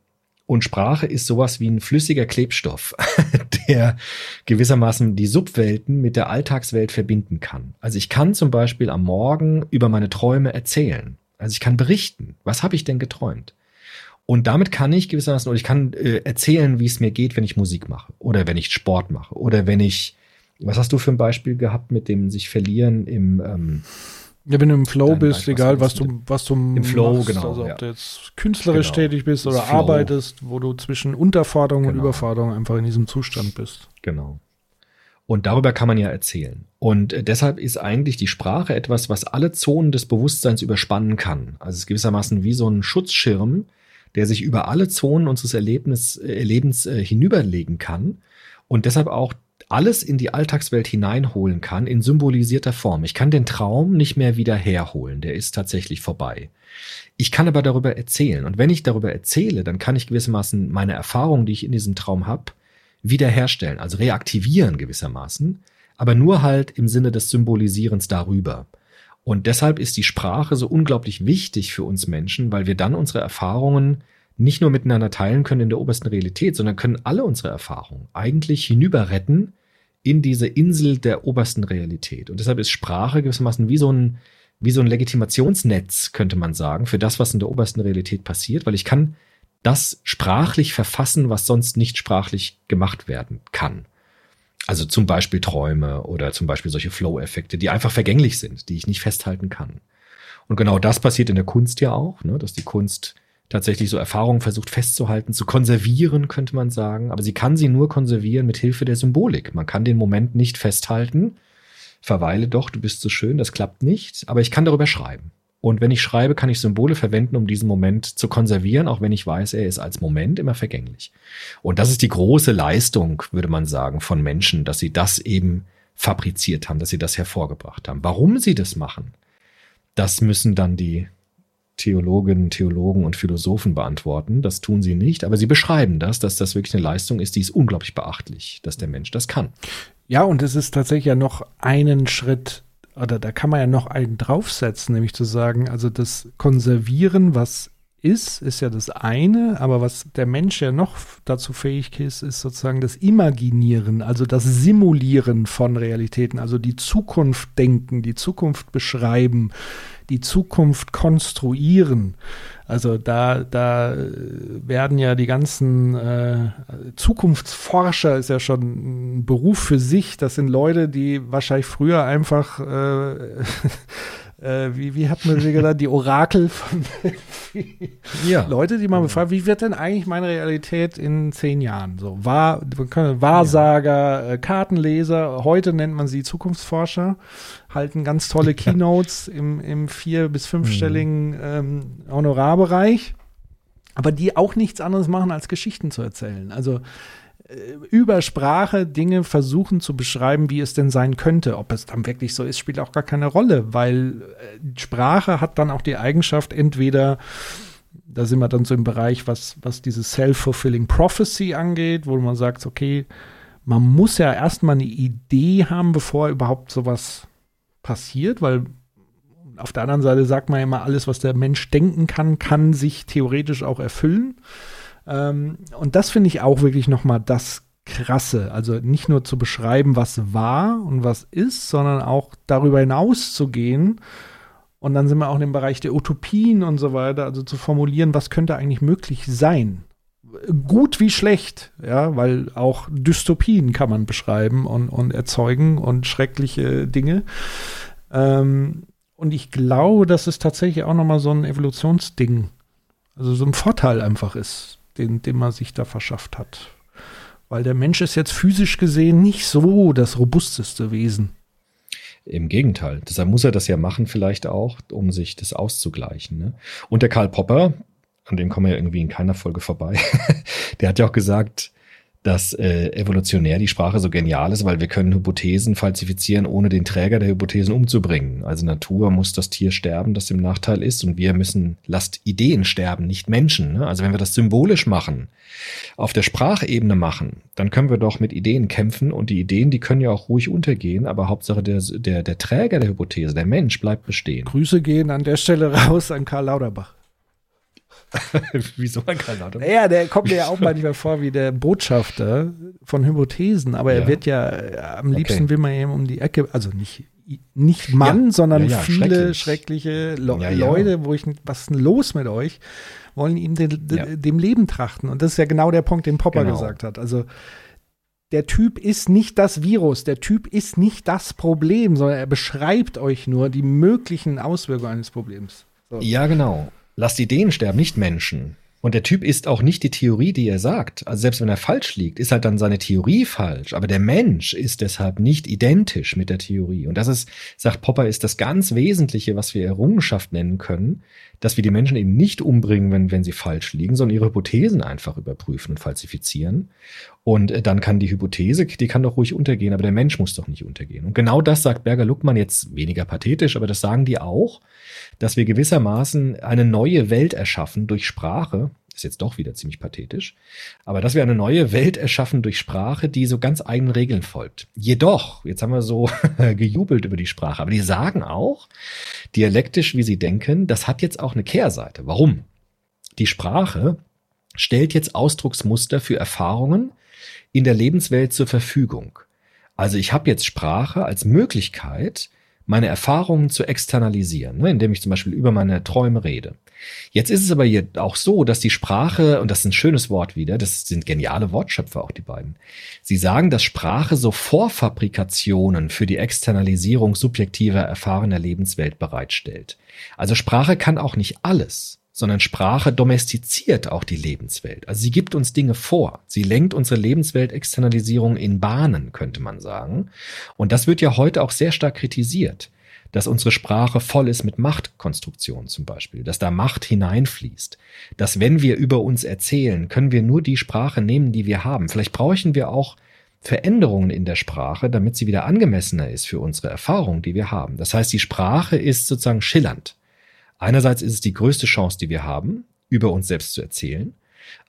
S5: Und Sprache ist sowas wie ein flüssiger Klebstoff, der gewissermaßen die Subwelten mit der Alltagswelt verbinden kann. Also ich kann zum Beispiel am Morgen über meine Träume erzählen. Also ich kann berichten, was habe ich denn geträumt? Und damit kann ich gewissermaßen, oder ich kann äh, erzählen, wie es mir geht, wenn ich Musik mache oder wenn ich Sport mache oder wenn ich, was hast du für ein Beispiel gehabt mit dem sich verlieren im, ähm,
S4: Ja, wenn du im Flow bist,
S5: was
S4: egal was du, was du im
S5: Flow, genau,
S4: Also ob
S5: ja.
S4: du jetzt künstlerisch
S5: Genau.
S4: tätig bist oder arbeitest, wo du zwischen Unterforderung und
S5: Genau.
S4: Überforderung einfach in diesem Zustand bist.
S5: Genau. Und darüber kann man ja erzählen. Und äh, deshalb ist eigentlich die Sprache etwas, was alle Zonen des Bewusstseins überspannen kann. Also es ist gewissermaßen wie so ein Schutzschirm, der sich über alle Zonen unseres Erlebnis, äh, Lebens äh, hinüberlegen kann und deshalb auch alles in die Alltagswelt hineinholen kann in symbolisierter Form. Ich kann den Traum nicht mehr wieder herholen, der ist tatsächlich vorbei. Ich kann aber darüber erzählen. Und wenn ich darüber erzähle, dann kann ich gewissermaßen meine Erfahrungen, die ich in diesem Traum habe, wiederherstellen, also reaktivieren gewissermaßen, aber nur halt im Sinne des Symbolisierens darüber. Und deshalb ist die Sprache so unglaublich wichtig für uns Menschen, weil wir dann unsere Erfahrungen nicht nur miteinander teilen können in der obersten Realität, sondern können alle unsere Erfahrungen eigentlich hinüberretten in diese Insel der obersten Realität. Und deshalb ist Sprache gewissermaßen wie so ein, wie so ein Legitimationsnetz, könnte man sagen, für das, was in der obersten Realität passiert, weil ich kann das sprachlich verfassen, was sonst nicht sprachlich gemacht werden kann. Also zum Beispiel Träume oder zum Beispiel solche Flow-Effekte, die einfach vergänglich sind, die ich nicht festhalten kann. Und genau das passiert in der Kunst ja auch, ne, dass die Kunst tatsächlich so Erfahrungen versucht festzuhalten, zu konservieren, könnte man sagen. Aber sie kann sie nur konservieren mit Hilfe der Symbolik. Man kann den Moment nicht festhalten. Verweile doch, du bist so schön, das klappt nicht. Aber ich kann darüber schreiben. Und wenn ich schreibe, kann ich Symbole verwenden, um diesen Moment zu konservieren, auch wenn ich weiß, er ist als Moment immer vergänglich. Und das ist die große Leistung, würde man sagen, von Menschen, dass sie das eben fabriziert haben, dass sie das hervorgebracht haben. Warum sie das machen, das müssen dann die Theologinnen, Theologen und Philosophen beantworten. Das tun sie nicht, aber sie beschreiben das, dass das wirklich eine Leistung ist, die ist unglaublich beachtlich, dass der Mensch das kann.
S4: Ja, und es ist tatsächlich ja noch einen Schritt, oder da kann man ja noch einen draufsetzen, nämlich zu sagen, also das Konservieren, was ist, ist ja das eine, aber was der Mensch ja noch dazu fähig ist, ist sozusagen das Imaginieren, also das Simulieren von Realitäten, also die Zukunft denken, die Zukunft beschreiben, die Zukunft konstruieren. Also da, da werden ja die ganzen äh, Zukunftsforscher ist ja schon ein Beruf für sich. Das sind Leute, die wahrscheinlich früher einfach äh, äh, wie, wie hat man sie genannt, die Orakel von
S5: Ja.
S4: Leute, die man befragt, wie wird denn eigentlich meine Realität in zehn Jahren? So, Wahr, Wahrsager, äh, Kartenleser, heute nennt man sie Zukunftsforscher, halten ganz tolle Keynotes im, im vier- bis fünfstelligen ähm, Honorarbereich, aber die auch nichts anderes machen, als Geschichten zu erzählen. Also äh, über Sprache Dinge versuchen zu beschreiben, wie es denn sein könnte. Ob es dann wirklich so ist, spielt auch gar keine Rolle, weil äh, Sprache hat dann auch die Eigenschaft, entweder, da sind wir dann so im Bereich, was, was diese Self-Fulfilling Prophecy angeht, wo man sagt, okay, man muss ja erstmal eine Idee haben, bevor überhaupt sowas passiert, weil auf der anderen Seite sagt man ja immer, alles, was der Mensch denken kann, kann sich theoretisch auch erfüllen. Ähm, und das finde ich auch wirklich nochmal das Krasse. Also nicht nur zu beschreiben, was war und was ist, sondern auch darüber hinaus zu gehen. Und dann sind wir auch in dem Bereich der Utopien und so weiter, also zu formulieren, was könnte eigentlich möglich sein. Gut wie schlecht, ja, weil auch Dystopien kann man beschreiben und, und erzeugen und schreckliche Dinge. Ähm, und ich glaube, dass es tatsächlich auch nochmal so ein Evolutionsding, also so ein Vorteil einfach ist, den, den man sich da verschafft hat. Weil der Mensch ist jetzt physisch gesehen nicht so das robusteste Wesen.
S5: Im Gegenteil. Deshalb muss er das ja machen, vielleicht auch, um sich das auszugleichen. Ne? Und der Karl Popper, an dem kommen wir ja irgendwie in keiner Folge vorbei, der hat ja auch gesagt, dass äh, evolutionär die Sprache so genial ist, weil wir können Hypothesen falsifizieren, ohne den Träger der Hypothesen umzubringen. Also Natur muss das Tier sterben, das im Nachteil ist, und wir müssen, lasst Ideen sterben, nicht Menschen. Ne? Also wenn wir das symbolisch machen, auf der Sprachebene machen, dann können wir doch mit Ideen kämpfen und die Ideen, die können ja auch ruhig untergehen, aber Hauptsache der, der, der Träger der Hypothese, der Mensch, bleibt bestehen.
S4: Grüße gehen an der Stelle raus an Karl Lauterbach.
S5: Wieso ein Karl Lauterbach?
S4: Ja, der kommt mir ja auch manchmal vor wie der Botschafter von Hypothesen, aber er
S5: Ja.
S4: wird ja, äh, am liebsten
S5: Okay.
S4: will man ihm um die Ecke, also nicht, nicht Mann,
S5: Ja,
S4: sondern viele
S5: schrecklich.
S4: schreckliche Le. Leute, wo ich, was ist denn los mit euch, wollen ihm den, de-
S5: Ja.
S4: dem Leben trachten. Und das ist ja genau der Punkt, den Popper
S5: Genau.
S4: gesagt hat. Also, der Typ ist nicht das Virus, der Typ ist nicht das Problem, sondern er beschreibt euch nur die möglichen Auswirkungen eines Problems. So.
S5: Ja, genau. Lasst Ideen sterben, nicht Menschen. Und der Typ ist auch nicht die Theorie, die er sagt. Also selbst wenn er falsch liegt, ist halt dann seine Theorie falsch. Aber der Mensch ist deshalb nicht identisch mit der Theorie. Und das ist, sagt Popper, ist das ganz Wesentliche, was wir Errungenschaft nennen können, dass wir die Menschen eben nicht umbringen, wenn, wenn sie falsch liegen, sondern ihre Hypothesen einfach überprüfen und falsifizieren. Und äh, dann kann die Hypothese, die kann doch ruhig untergehen, aber der Mensch muss doch nicht untergehen. Und genau das sagt Berger-Luckmann jetzt weniger pathetisch, aber das sagen die auch, dass wir gewissermaßen eine neue Welt erschaffen durch Sprache. Ist jetzt doch wieder ziemlich pathetisch. Aber dass wir eine neue Welt erschaffen durch Sprache, die so ganz eigenen Regeln folgt. Jedoch, jetzt haben wir so gejubelt über die Sprache, aber die sagen auch, dialektisch, wie sie denken, das hat jetzt auch eine Kehrseite. Warum? Die Sprache stellt jetzt Ausdrucksmuster für Erfahrungen in der Lebenswelt zur Verfügung. Also ich habe jetzt Sprache als Möglichkeit, meine Erfahrungen zu externalisieren, ne, indem ich zum Beispiel über meine Träume rede. Jetzt ist es aber hier auch so, dass die Sprache, und das ist ein schönes Wort wieder, das sind geniale Wortschöpfer auch die beiden, sie sagen, dass Sprache so Vorfabrikationen für die Externalisierung subjektiver erfahrener Lebenswelt bereitstellt. Also Sprache kann auch nicht alles, sondern Sprache domestiziert auch die Lebenswelt. Also sie gibt uns Dinge vor. Sie lenkt unsere Lebenswelt-Externalisierung in Bahnen, könnte man sagen. Und das wird ja heute auch sehr stark kritisiert, dass unsere Sprache voll ist mit Machtkonstruktionen zum Beispiel, dass da Macht hineinfließt, dass wenn wir über uns erzählen, können wir nur die Sprache nehmen, die wir haben. Vielleicht brauchen wir auch Veränderungen in der Sprache, damit sie wieder angemessener ist für unsere Erfahrung, die wir haben. Das heißt, die Sprache ist sozusagen schillernd. Einerseits ist es die größte Chance, die wir haben, über uns selbst zu erzählen.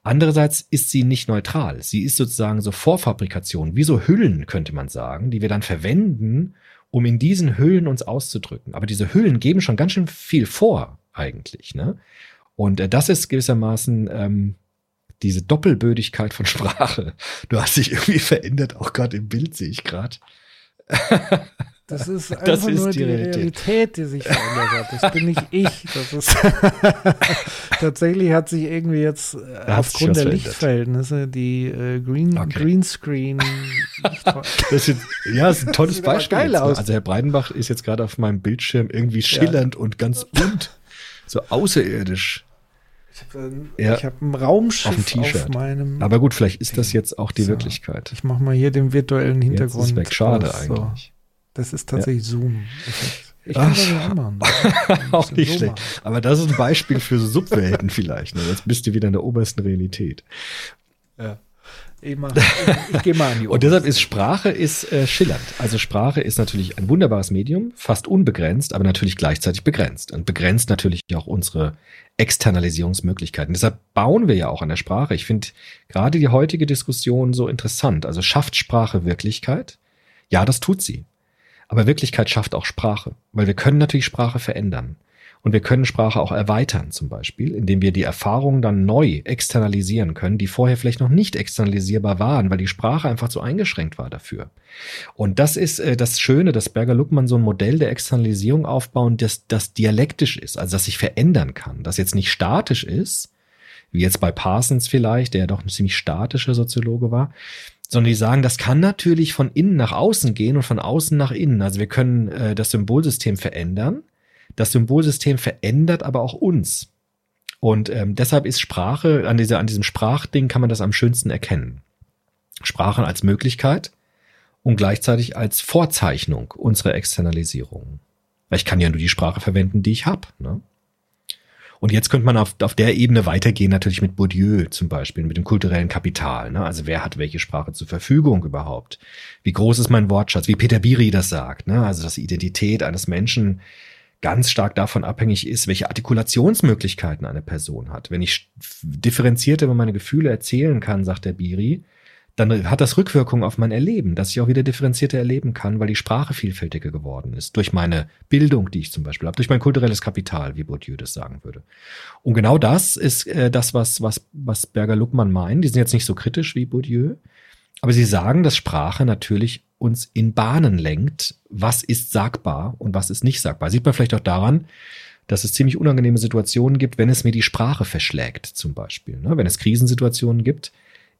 S5: Andererseits ist sie nicht neutral. Sie ist sozusagen so Vorfabrikation, wie so Hüllen, könnte man sagen, die wir dann verwenden, um in diesen Hüllen uns auszudrücken. Aber diese Hüllen geben schon ganz schön viel vor, eigentlich. Ne? Und äh, das ist gewissermaßen ähm, diese Doppelbödigkeit von Sprache. Du hast dich irgendwie verändert, auch gerade im Bild sehe ich gerade.
S4: Das ist einfach
S5: Das ist
S4: nur
S5: die
S4: die
S5: Realität.
S4: Realität. die sich verändert hat. Das bin nicht ich. Das ist tatsächlich hat sich irgendwie jetzt äh,
S5: Da
S4: aufgrund der. Lichtverhältnisse die äh, Green,
S5: Okay.
S4: Greenscreen
S5: Das ist, ja, das ist ein tolles Beispiel.
S4: geil
S5: ne?
S4: aus.
S5: Also Herr Breidenbach ist jetzt gerade auf meinem Bildschirm irgendwie schillernd und ganz bunt. So außerirdisch. Ja.
S4: Ich habe ein Raumschiff
S5: Auf
S4: auf, meinem.
S5: Aber gut, vielleicht ist das jetzt auch die. Wirklichkeit.
S4: ich mache mal hier den virtuellen
S5: Jetzt ist
S4: Hintergrund.
S5: weg. Schade
S4: aus, so. Das ist tatsächlich Zoom. -Effekt. Ich
S5: Ach.
S4: kann das ja auch machen.
S5: Auch nicht
S4: So
S5: schlecht.
S4: machen.
S5: Aber das ist ein Beispiel für Subwelten vielleicht. Ne? Jetzt bist du wieder in der obersten Realität.
S4: Ich, mach- ich, ich gehe mal an die
S5: Und deshalb ist Sprache ist äh, schillernd. Also Sprache ist natürlich ein wunderbares Medium, fast unbegrenzt, aber natürlich gleichzeitig begrenzt. Und begrenzt natürlich auch unsere Externalisierungsmöglichkeiten. Deshalb bauen wir ja auch an der Sprache. Ich finde gerade die heutige Diskussion so interessant. Also schafft Sprache Wirklichkeit? Ja, das tut sie. Aber Wirklichkeit schafft auch Sprache, weil wir können natürlich Sprache verändern. Und wir können Sprache auch erweitern, zum Beispiel, indem wir die Erfahrungen dann neu externalisieren können, die vorher vielleicht noch nicht externalisierbar waren, weil die Sprache einfach zu eingeschränkt war dafür. Und das ist äh, das Schöne, dass Berger-Luckmann so ein Modell der Externalisierung aufbauen, das, das dialektisch ist, also das sich verändern kann, das jetzt nicht statisch ist, wie jetzt bei Parsons vielleicht, der ja doch ein ziemlich statischer Soziologe war, sondern die sagen, das kann natürlich von innen nach außen gehen und von außen nach innen. Also wir können äh, das Symbolsystem verändern. Das Symbolsystem verändert aber auch uns. Und ähm, deshalb ist Sprache, an, dieser, an diesem Sprachding kann man das am schönsten erkennen. Sprache als Möglichkeit und gleichzeitig als Vorzeichnung unserer Externalisierung. Ich kann ja nur die Sprache verwenden, die ich habe. Ne? Und jetzt könnte man auf, auf der Ebene weitergehen, natürlich mit Bourdieu zum Beispiel, mit dem kulturellen Kapital. Ne? Also wer hat welche Sprache zur Verfügung überhaupt? Wie groß ist mein Wortschatz? Wie Peter Biri das sagt. Ne? Also dass die Identität eines Menschen ganz stark davon abhängig ist, welche Artikulationsmöglichkeiten eine Person hat. Wenn ich differenziert über meine Gefühle erzählen kann, sagt der Biri, dann hat das Rückwirkungen auf mein Erleben, dass ich auch wieder differenzierter erleben kann, weil die Sprache vielfältiger geworden ist. Durch meine Bildung, die ich zum Beispiel habe, durch mein kulturelles Kapital, wie Bourdieu das sagen würde. Und genau das ist äh, das, was, was, was Berger-Luckmann meint. Die sind jetzt nicht so kritisch wie Bourdieu, aber sie sagen, dass Sprache natürlich uns in Bahnen lenkt, was ist sagbar und was ist nicht sagbar. Sieht man vielleicht auch daran, dass es ziemlich unangenehme Situationen gibt, wenn es mir die Sprache verschlägt, zum Beispiel. Ne? Wenn es Krisensituationen gibt,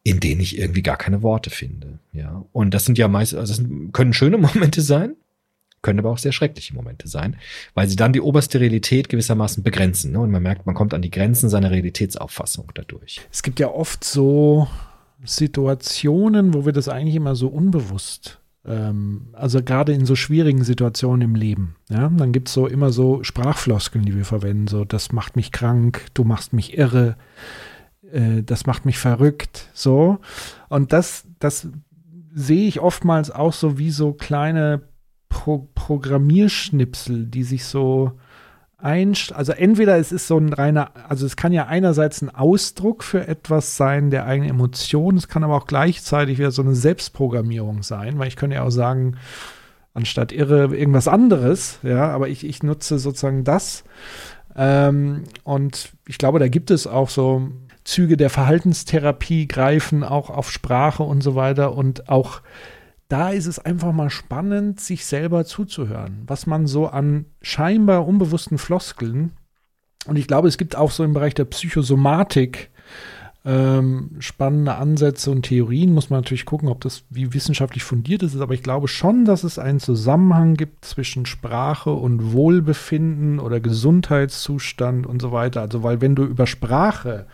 S5: in denen ich irgendwie gar keine Worte finde. Ja, und das sind ja meist, also das können schöne Momente sein, können aber auch sehr schreckliche Momente sein, weil sie dann die oberste Realität gewissermaßen begrenzen. Ne? Und man merkt, man kommt an die Grenzen seiner Realitätsauffassung dadurch.
S4: Es gibt ja oft so Situationen, wo wir das eigentlich immer so unbewusst, ähm, also gerade in so schwierigen Situationen im Leben, ja, dann gibt es so immer so Sprachfloskeln, die wir verwenden, so das macht mich krank, du machst mich irre, äh, das macht mich verrückt, so. Und das, das sehe ich oftmals auch so wie so kleine Pro Programmierschnipsel, die sich so einst also entweder es ist so ein reiner, also es kann ja einerseits ein Ausdruck für etwas sein, der eigene Emotion, es kann aber auch gleichzeitig wieder so eine Selbstprogrammierung sein, weil ich könnte ja auch sagen, anstatt irre irgendwas anderes, ja, aber ich, ich nutze sozusagen das. Ähm, und ich glaube, da gibt es auch so Züge der Verhaltenstherapie greifen auch auf Sprache und so weiter und auch da ist es einfach mal spannend, sich selber zuzuhören, was man so an scheinbar unbewussten Floskeln und ich glaube, es gibt auch so im Bereich der Psychosomatik ähm, spannende Ansätze und Theorien. Muss man natürlich gucken, ob das wie wissenschaftlich fundiert ist. Aber ich glaube schon, dass es einen Zusammenhang gibt zwischen Sprache und Wohlbefinden oder Gesundheitszustand und so weiter. Also, weil wenn du über Sprache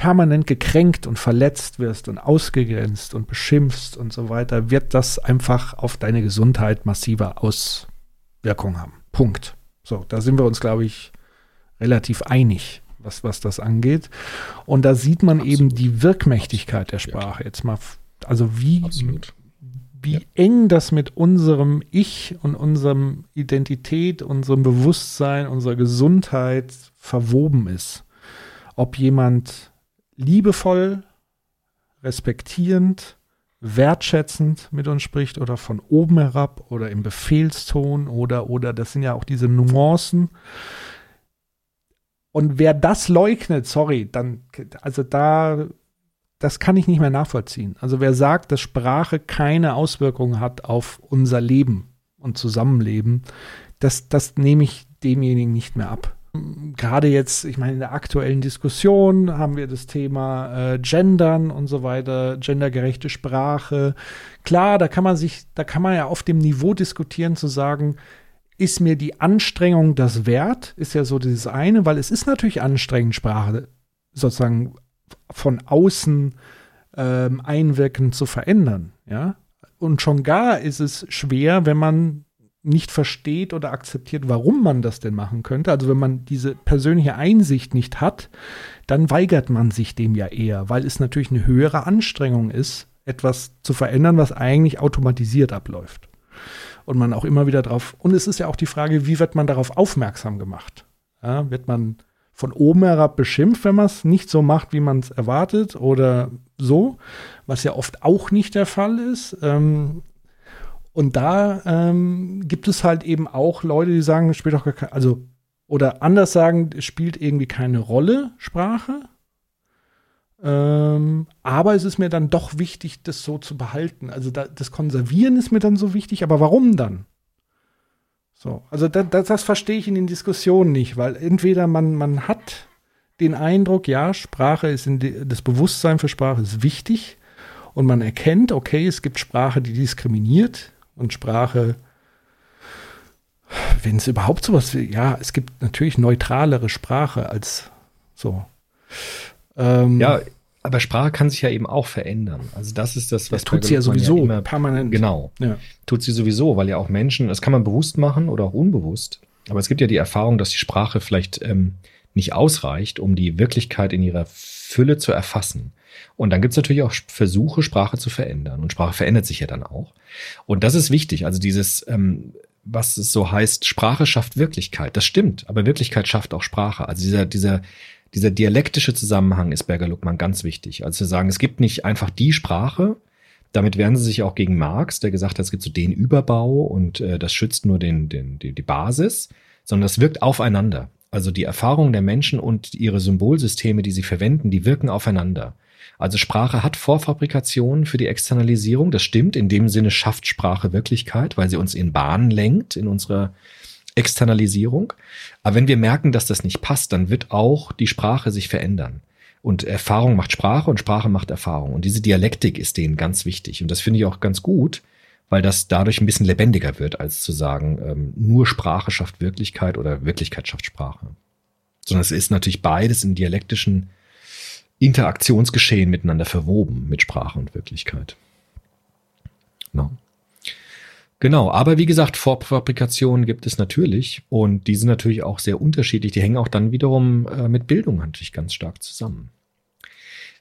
S4: permanent gekränkt und verletzt wirst und ausgegrenzt und beschimpfst und so weiter, wird das einfach auf deine Gesundheit massive Auswirkungen haben. Punkt. So, da sind wir uns, glaube ich, relativ einig, was, was das angeht. Und da sieht man eben
S5: Absolut.
S4: die Wirkmächtigkeit der Sprache. Jetzt mal, also wie
S5: Absolut.
S4: wie eng das mit unserem Ich und unserem Identität, unserem Bewusstsein, unserer Gesundheit verwoben ist. Ob jemand liebevoll, respektierend, wertschätzend mit uns spricht oder von oben herab oder im Befehlston oder, oder das sind ja auch diese Nuancen. Und wer das leugnet, sorry, dann, also da, das kann ich nicht mehr nachvollziehen. Also wer sagt, dass Sprache keine Auswirkungen hat auf unser Leben und Zusammenleben, das, das nehme ich demjenigen nicht mehr ab gerade jetzt, ich meine, in der aktuellen Diskussion haben wir das Thema äh, Gendern und so weiter, gendergerechte Sprache. Klar, da kann man sich, da kann man ja auf dem Niveau diskutieren, zu sagen, ist mir die Anstrengung das wert? Ist ja so dieses eine, weil es ist natürlich anstrengend, Sprache sozusagen von außen ähm, einwirkend zu verändern, ja. Und schon gar ist es schwer, wenn man nicht versteht oder akzeptiert, warum man das denn machen könnte. Also wenn man diese persönliche Einsicht nicht hat, dann weigert man sich dem ja eher, weil es natürlich eine höhere Anstrengung ist, etwas zu verändern, was eigentlich automatisiert abläuft. Und man auch immer wieder drauf, und es ist ja auch die Frage, wie wird man darauf aufmerksam gemacht? Ja, wird man von oben herab beschimpft, wenn man es nicht so macht, wie man es erwartet oder so, was ja oft auch nicht der Fall ist. Ähm, und da ähm, gibt es halt eben auch Leute, die sagen, spielt doch gar keine, also, oder anders sagen, spielt irgendwie keine Rolle, Sprache. Ähm, aber es ist mir dann doch wichtig, das so zu behalten. Also da, das Konservieren ist mir dann so wichtig, aber warum dann? So, also da, das, das verstehe ich in den Diskussionen nicht, weil entweder man, man hat den Eindruck, ja, Sprache ist die, das Bewusstsein für Sprache ist wichtig und man erkennt, okay, es gibt Sprache, die diskriminiert, und Sprache, wenn es überhaupt sowas wie, ja, es gibt natürlich neutralere Sprache als so.
S5: Ähm, ja, aber Sprache kann sich ja eben auch verändern. Also das ist das, was
S4: das tut sie ja sowieso ja immer, permanent.
S5: Genau. Ja. Tut sie sowieso, weil ja auch Menschen, das kann man bewusst machen oder auch unbewusst. Aber es gibt ja die Erfahrung, dass die Sprache vielleicht ähm, nicht ausreicht, um die Wirklichkeit in ihrer Fülle zu erfassen. Und dann gibt es natürlich auch Versuche, Sprache zu verändern. Und Sprache verändert sich ja dann auch. Und das ist wichtig. Also dieses, ähm, was es so heißt, Sprache schafft Wirklichkeit. Das stimmt, aber Wirklichkeit schafft auch Sprache. Also dieser, dieser, dieser dialektische Zusammenhang ist Berger-Luckmann ganz wichtig. Also zu sagen, es gibt nicht einfach die Sprache, damit wehren sie sich auch gegen Marx, der gesagt hat, es gibt so den Überbau und äh, das schützt nur den, den, die, die Basis, sondern das wirkt aufeinander. Also die Erfahrungen der Menschen und ihre Symbolsysteme, die sie verwenden, die wirken aufeinander. Also Sprache hat Vorfabrikationen für die Externalisierung. Das stimmt. In dem Sinne schafft Sprache Wirklichkeit, weil sie uns in Bahnen lenkt in unserer Externalisierung. Aber wenn wir merken, dass das nicht passt, dann wird auch die Sprache sich verändern. Und Erfahrung macht Sprache und Sprache macht Erfahrung. Und diese Dialektik ist denen ganz wichtig. Und das finde ich auch ganz gut, weil das dadurch ein bisschen lebendiger wird, als zu sagen, ähm, nur Sprache schafft Wirklichkeit oder Wirklichkeit schafft Sprache. Sondern es ist natürlich beides in dialektischen Interaktionsgeschehen miteinander verwoben mit Sprache und Wirklichkeit. No. Genau, aber wie gesagt, Vorfabrikationen gibt es natürlich und die sind natürlich auch sehr unterschiedlich. Die hängen auch dann wiederum äh, mit Bildung natürlich ganz stark zusammen.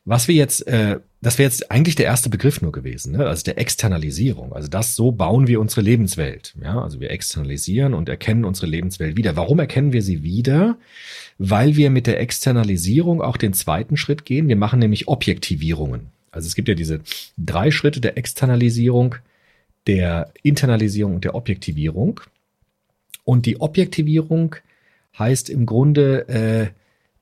S5: Was wir jetzt, äh, das wäre jetzt eigentlich der erste Begriff nur gewesen, ne? also der Externalisierung. Also das, so bauen wir unsere Lebenswelt. Ja, also wir externalisieren und erkennen unsere Lebenswelt wieder. Warum erkennen wir sie wieder? weil wir mit der Externalisierung auch den zweiten Schritt gehen. Wir machen nämlich Objektivierungen. Also es gibt ja diese drei Schritte der Externalisierung, der Internalisierung und der Objektivierung. Und die Objektivierung heißt im Grunde, äh,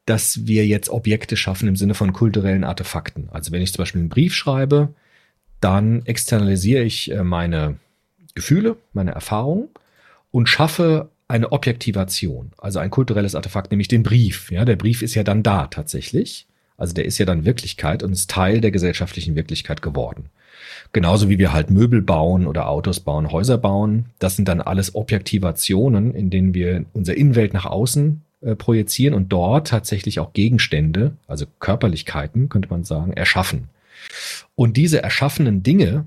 S5: dass wir jetzt Objekte schaffen im Sinne von kulturellen Artefakten. Also wenn ich zum Beispiel einen Brief schreibe, dann externalisiere ich äh, meine Gefühle, meine Erfahrungen und schaffe eine Objektivation, also ein kulturelles Artefakt, nämlich den Brief. Ja, der Brief ist ja dann da tatsächlich. Also der ist ja dann Wirklichkeit und ist Teil der gesellschaftlichen Wirklichkeit geworden. Genauso wie wir halt Möbel bauen oder Autos bauen, Häuser bauen. Das sind dann alles Objektivationen, in denen wir unsere Innenwelt nach außen äh, projizieren und dort tatsächlich auch Gegenstände, also Körperlichkeiten, könnte man sagen, erschaffen. Und diese erschaffenen Dinge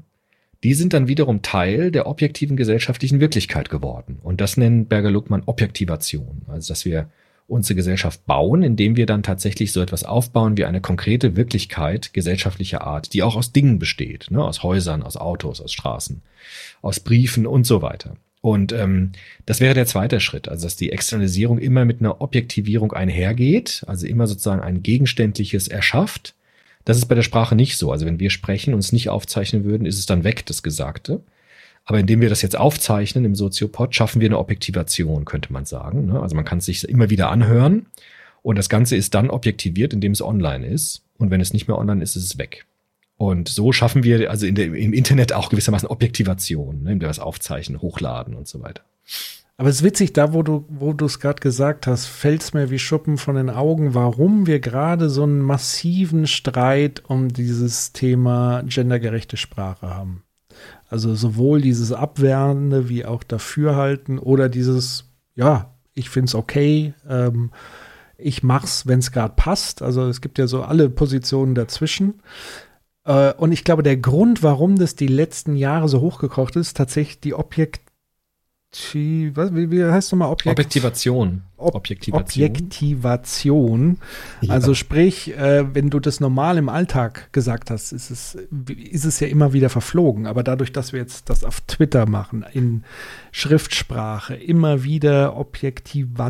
S5: die sind dann wiederum Teil der objektiven gesellschaftlichen Wirklichkeit geworden. Und das nennen Berger-Luckmann Objektivation. Also, dass wir unsere Gesellschaft bauen, indem wir dann tatsächlich so etwas aufbauen wie eine konkrete Wirklichkeit gesellschaftlicher Art, die auch aus Dingen besteht, ne? aus Häusern, aus Autos, aus Straßen, aus Briefen und so weiter. Und ähm, das wäre der zweite Schritt, also dass die Externalisierung immer mit einer Objektivierung einhergeht, also immer sozusagen ein gegenständliches erschafft. Das ist bei der Sprache nicht so. Also wenn wir sprechen und es nicht aufzeichnen würden, ist es dann weg, das Gesagte. Aber indem wir das jetzt aufzeichnen im Soziopod, schaffen wir eine Objektivation, könnte man sagen. ne? Also man kann es sich immer wieder anhören und das Ganze ist dann objektiviert, indem es online ist. Und wenn es nicht mehr online ist, ist es weg. Und so schaffen wir also in der, im Internet auch gewissermaßen Objektivation, ne, indem wir das aufzeichnen, hochladen und so weiter.
S4: Aber es ist witzig, da wo du, wo du es gerade gesagt hast, fällt es mir wie Schuppen von den Augen, warum wir gerade so einen massiven Streit um dieses Thema gendergerechte Sprache haben. Also sowohl dieses Abwehrende wie auch Dafürhalten oder dieses, ja, ich finde es okay, ähm, ich mach's, wenn es gerade passt. Also es gibt ja so alle Positionen dazwischen. Äh, und ich glaube, der Grund, warum das die letzten Jahre so hochgekocht ist, tatsächlich die Objekt was, wie, wie heißt nochmal Objekt?
S5: Objektivation.
S4: Ob
S5: Objektivation.
S4: Objektivation.
S5: Ja.
S4: Also sprich, äh, wenn du das normal im Alltag gesagt hast, ist es, ist es ja immer wieder verflogen. Aber dadurch, dass wir jetzt das auf Twitter machen, in Schriftsprache, immer wieder objektivieren,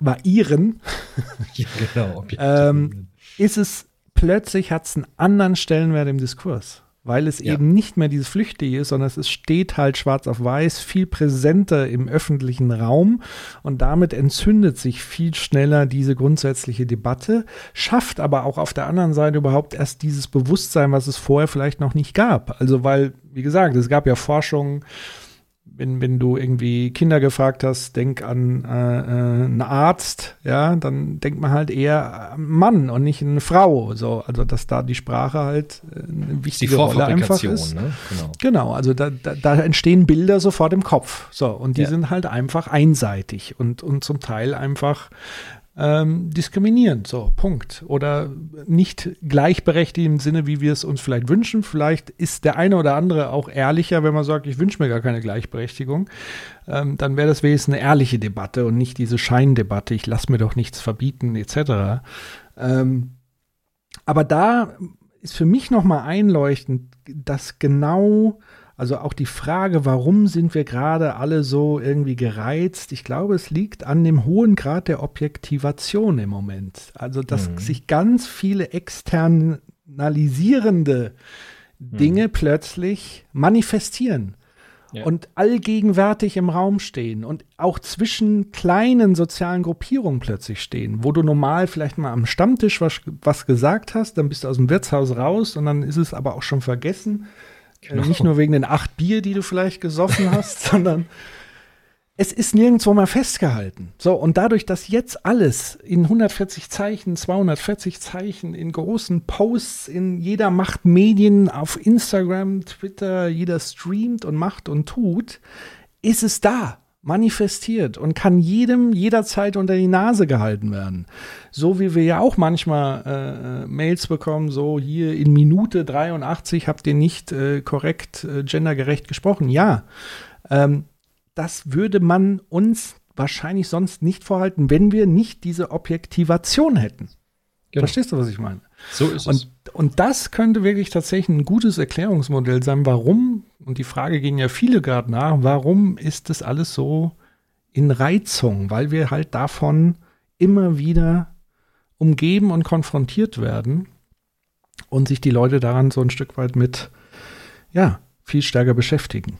S5: Ja, genau.
S4: ähm, ist es plötzlich hat es einen anderen Stellenwert im Diskurs. Weil es
S5: Ja.
S4: eben nicht mehr dieses Flüchtige ist, sondern es steht halt schwarz auf weiß, viel präsenter im öffentlichen Raum und damit entzündet sich viel schneller diese grundsätzliche Debatte, schafft aber auch auf der anderen Seite überhaupt erst dieses Bewusstsein, was es vorher vielleicht noch nicht gab. Also weil, wie gesagt, es gab ja Forschungen, wenn, wenn du irgendwie Kinder gefragt hast, denk an äh, äh, einen Arzt, ja, dann denkt man halt eher an einen Mann und nicht eine Frau. So, also dass da die Sprache halt äh, eine
S5: Die
S4: wichtige Rolle einfach ist.
S5: ne? Genau.
S4: Genau, also da, da, da entstehen Bilder sofort im Kopf. So, und die
S5: Ja.
S4: sind halt einfach einseitig und, und zum Teil einfach ähm, diskriminierend. So, Punkt. Oder nicht gleichberechtigt im Sinne, wie wir es uns vielleicht wünschen. Vielleicht ist der eine oder andere auch ehrlicher, wenn man sagt, ich wünsche mir gar keine Gleichberechtigung. Ähm, dann wäre das wenigstens eine ehrliche Debatte und nicht diese Scheindebatte, ich lasse mir doch nichts verbieten, etc. Ähm, aber da ist für mich nochmal einleuchtend, dass genau, also auch die Frage, warum sind wir gerade alle so irgendwie gereizt? Ich glaube, es liegt an dem hohen Grad der Objektivation im Moment. Also, dass
S5: Mhm.
S4: sich ganz viele externalisierende Dinge plötzlich manifestieren
S5: Ja.
S4: und allgegenwärtig im Raum stehen und auch zwischen kleinen sozialen Gruppierungen plötzlich stehen, wo du normal vielleicht mal am Stammtisch was, was gesagt hast, dann bist du aus dem Wirtshaus raus und dann ist es aber auch schon vergessen.
S5: Genau.
S4: Nicht nur wegen den acht Bier, die du vielleicht gesoffen hast, sondern es ist nirgendwo mal festgehalten. So, und dadurch, dass jetzt alles in 140 Zeichen, 240 Zeichen, in großen Posts, in jeder macht Medien auf Instagram, Twitter, jeder streamt und macht und tut, ist es da, manifestiert und kann jedem jederzeit unter die Nase gehalten werden. So wie wir ja auch manchmal äh, Mails bekommen, so hier in Minute 83 habt ihr nicht äh, korrekt äh, gendergerecht gesprochen. Ja, ähm, das würde man uns wahrscheinlich sonst nicht vorhalten, wenn wir nicht diese Objektivation hätten.
S5: Genau.
S4: Verstehst du, was ich meine?
S5: So ist es.
S4: Und, und das könnte wirklich tatsächlich ein gutes Erklärungsmodell sein, warum, und die Frage ging ja viele gerade nach, warum ist das alles so in Reizung? Weil wir halt davon immer wieder umgeben und konfrontiert werden und sich die Leute daran so ein Stück weit mit, ja, viel stärker beschäftigen.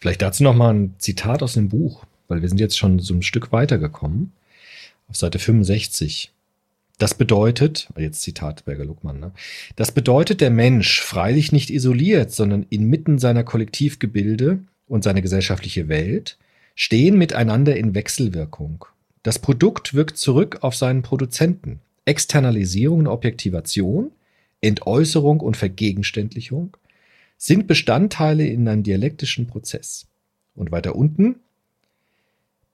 S5: Vielleicht dazu noch mal ein Zitat aus dem Buch, weil wir sind jetzt schon so ein Stück weitergekommen. Auf Seite 65. Das bedeutet, jetzt Zitat Berger Luckmann, ne? das bedeutet der Mensch freilich nicht isoliert, sondern inmitten seiner Kollektivgebilde und seine gesellschaftliche Welt stehen miteinander in Wechselwirkung. Das Produkt wirkt zurück auf seinen Produzenten. Externalisierung und Objektivation, Entäußerung und Vergegenständlichung sind Bestandteile in einem dialektischen Prozess. Und weiter unten,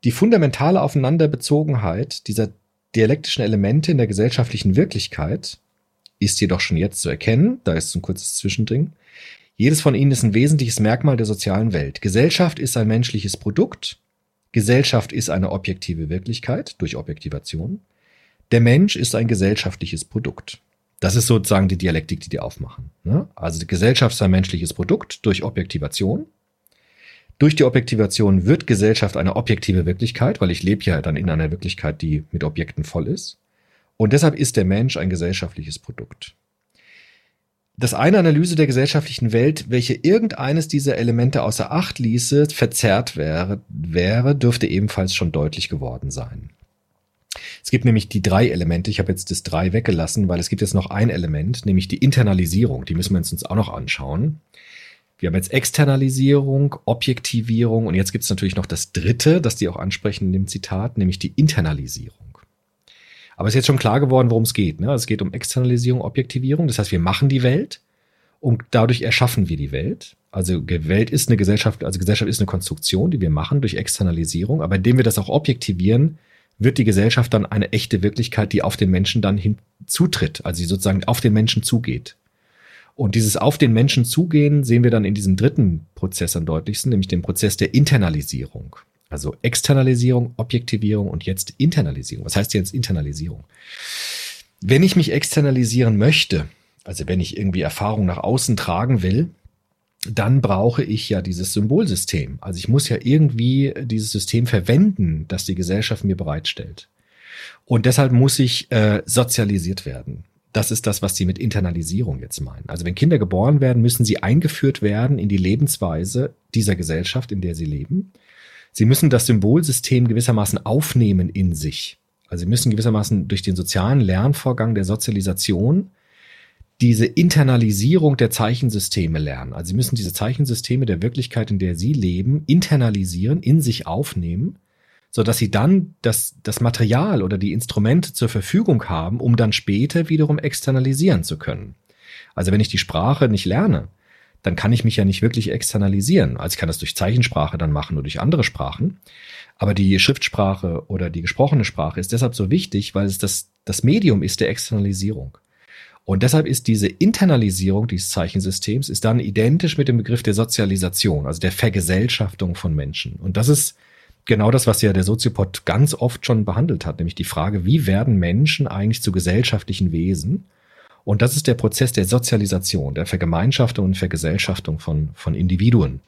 S5: die fundamentale Aufeinanderbezogenheit dieser dialektischen Elemente in der gesellschaftlichen Wirklichkeit ist jedoch schon jetzt zu erkennen, da ist ein kurzes Zwischendring. Jedes von ihnen ist ein wesentliches Merkmal der sozialen Welt. Gesellschaft ist ein menschliches Produkt. Gesellschaft ist eine objektive Wirklichkeit durch Objektivation. Der Mensch ist ein gesellschaftliches Produkt. Das ist sozusagen die Dialektik, die die aufmachen. Ne? Also die Gesellschaft ist ein menschliches Produkt durch Objektivation. Durch die Objektivation wird Gesellschaft eine objektive Wirklichkeit, weil ich lebe ja dann in einer Wirklichkeit, die mit Objekten voll ist. Und deshalb ist der Mensch ein gesellschaftliches Produkt. Dass eine Analyse der gesellschaftlichen Welt, welche irgendeines dieser Elemente außer Acht ließe, verzerrt wäre, wäre, dürfte ebenfalls schon deutlich geworden sein. Es gibt nämlich die drei Elemente. Ich habe jetzt das drei weggelassen, weil es gibt jetzt noch ein Element, nämlich die Internalisierung. Die müssen wir uns auch noch anschauen. Wir haben jetzt Externalisierung, Objektivierung und jetzt gibt es natürlich noch das dritte, das die auch ansprechen in dem Zitat, nämlich die Internalisierung. Aber es ist jetzt schon klar geworden, worum es geht. Ne? Es geht um Externalisierung, Objektivierung. Das heißt, wir machen die Welt und dadurch erschaffen wir die Welt. Also Welt ist eine Gesellschaft, also Gesellschaft ist eine Konstruktion, die wir machen durch Externalisierung. Aber indem wir das auch objektivieren, wird die Gesellschaft dann eine echte Wirklichkeit, die auf den Menschen dann hinzutritt, also die sozusagen auf den Menschen zugeht. Und dieses auf den Menschen zugehen sehen wir dann in diesem dritten Prozess am deutlichsten, nämlich dem Prozess der Internalisierung. Also Externalisierung, Objektivierung und jetzt Internalisierung. Was heißt jetzt Internalisierung? Wenn ich mich externalisieren möchte, also wenn ich irgendwie Erfahrung nach außen tragen will, dann brauche ich ja dieses Symbolsystem. Also ich muss ja irgendwie dieses System verwenden, das die Gesellschaft mir bereitstellt. Und deshalb muss ich äh, sozialisiert werden. Das ist das, was sie mit Internalisierung jetzt meinen. Also wenn Kinder geboren werden, müssen sie eingeführt werden in die Lebensweise dieser Gesellschaft, in der sie leben. Sie müssen das Symbolsystem gewissermaßen aufnehmen in sich. Also sie müssen gewissermaßen durch den sozialen Lernvorgang der Sozialisation diese Internalisierung der Zeichensysteme lernen. Also sie müssen diese Zeichensysteme der Wirklichkeit, in der sie leben, internalisieren, in sich aufnehmen so dass sie dann das, das Material oder die Instrumente zur Verfügung haben, um dann später wiederum externalisieren zu können. Also wenn ich die Sprache nicht lerne, dann kann ich mich ja nicht wirklich externalisieren. Also ich kann das durch Zeichensprache dann machen oder durch andere Sprachen. Aber die Schriftsprache oder die gesprochene Sprache ist deshalb so wichtig, weil es das, das Medium ist der Externalisierung. Und deshalb ist diese Internalisierung dieses Zeichensystems ist dann identisch mit dem Begriff der Sozialisation, also der Vergesellschaftung von Menschen. Und das ist genau das, was ja der Soziopod ganz oft schon behandelt hat, nämlich die Frage, wie werden Menschen eigentlich zu gesellschaftlichen Wesen? Und das ist der Prozess der Sozialisation, der Vergemeinschaftung und Vergesellschaftung von, von Individuen.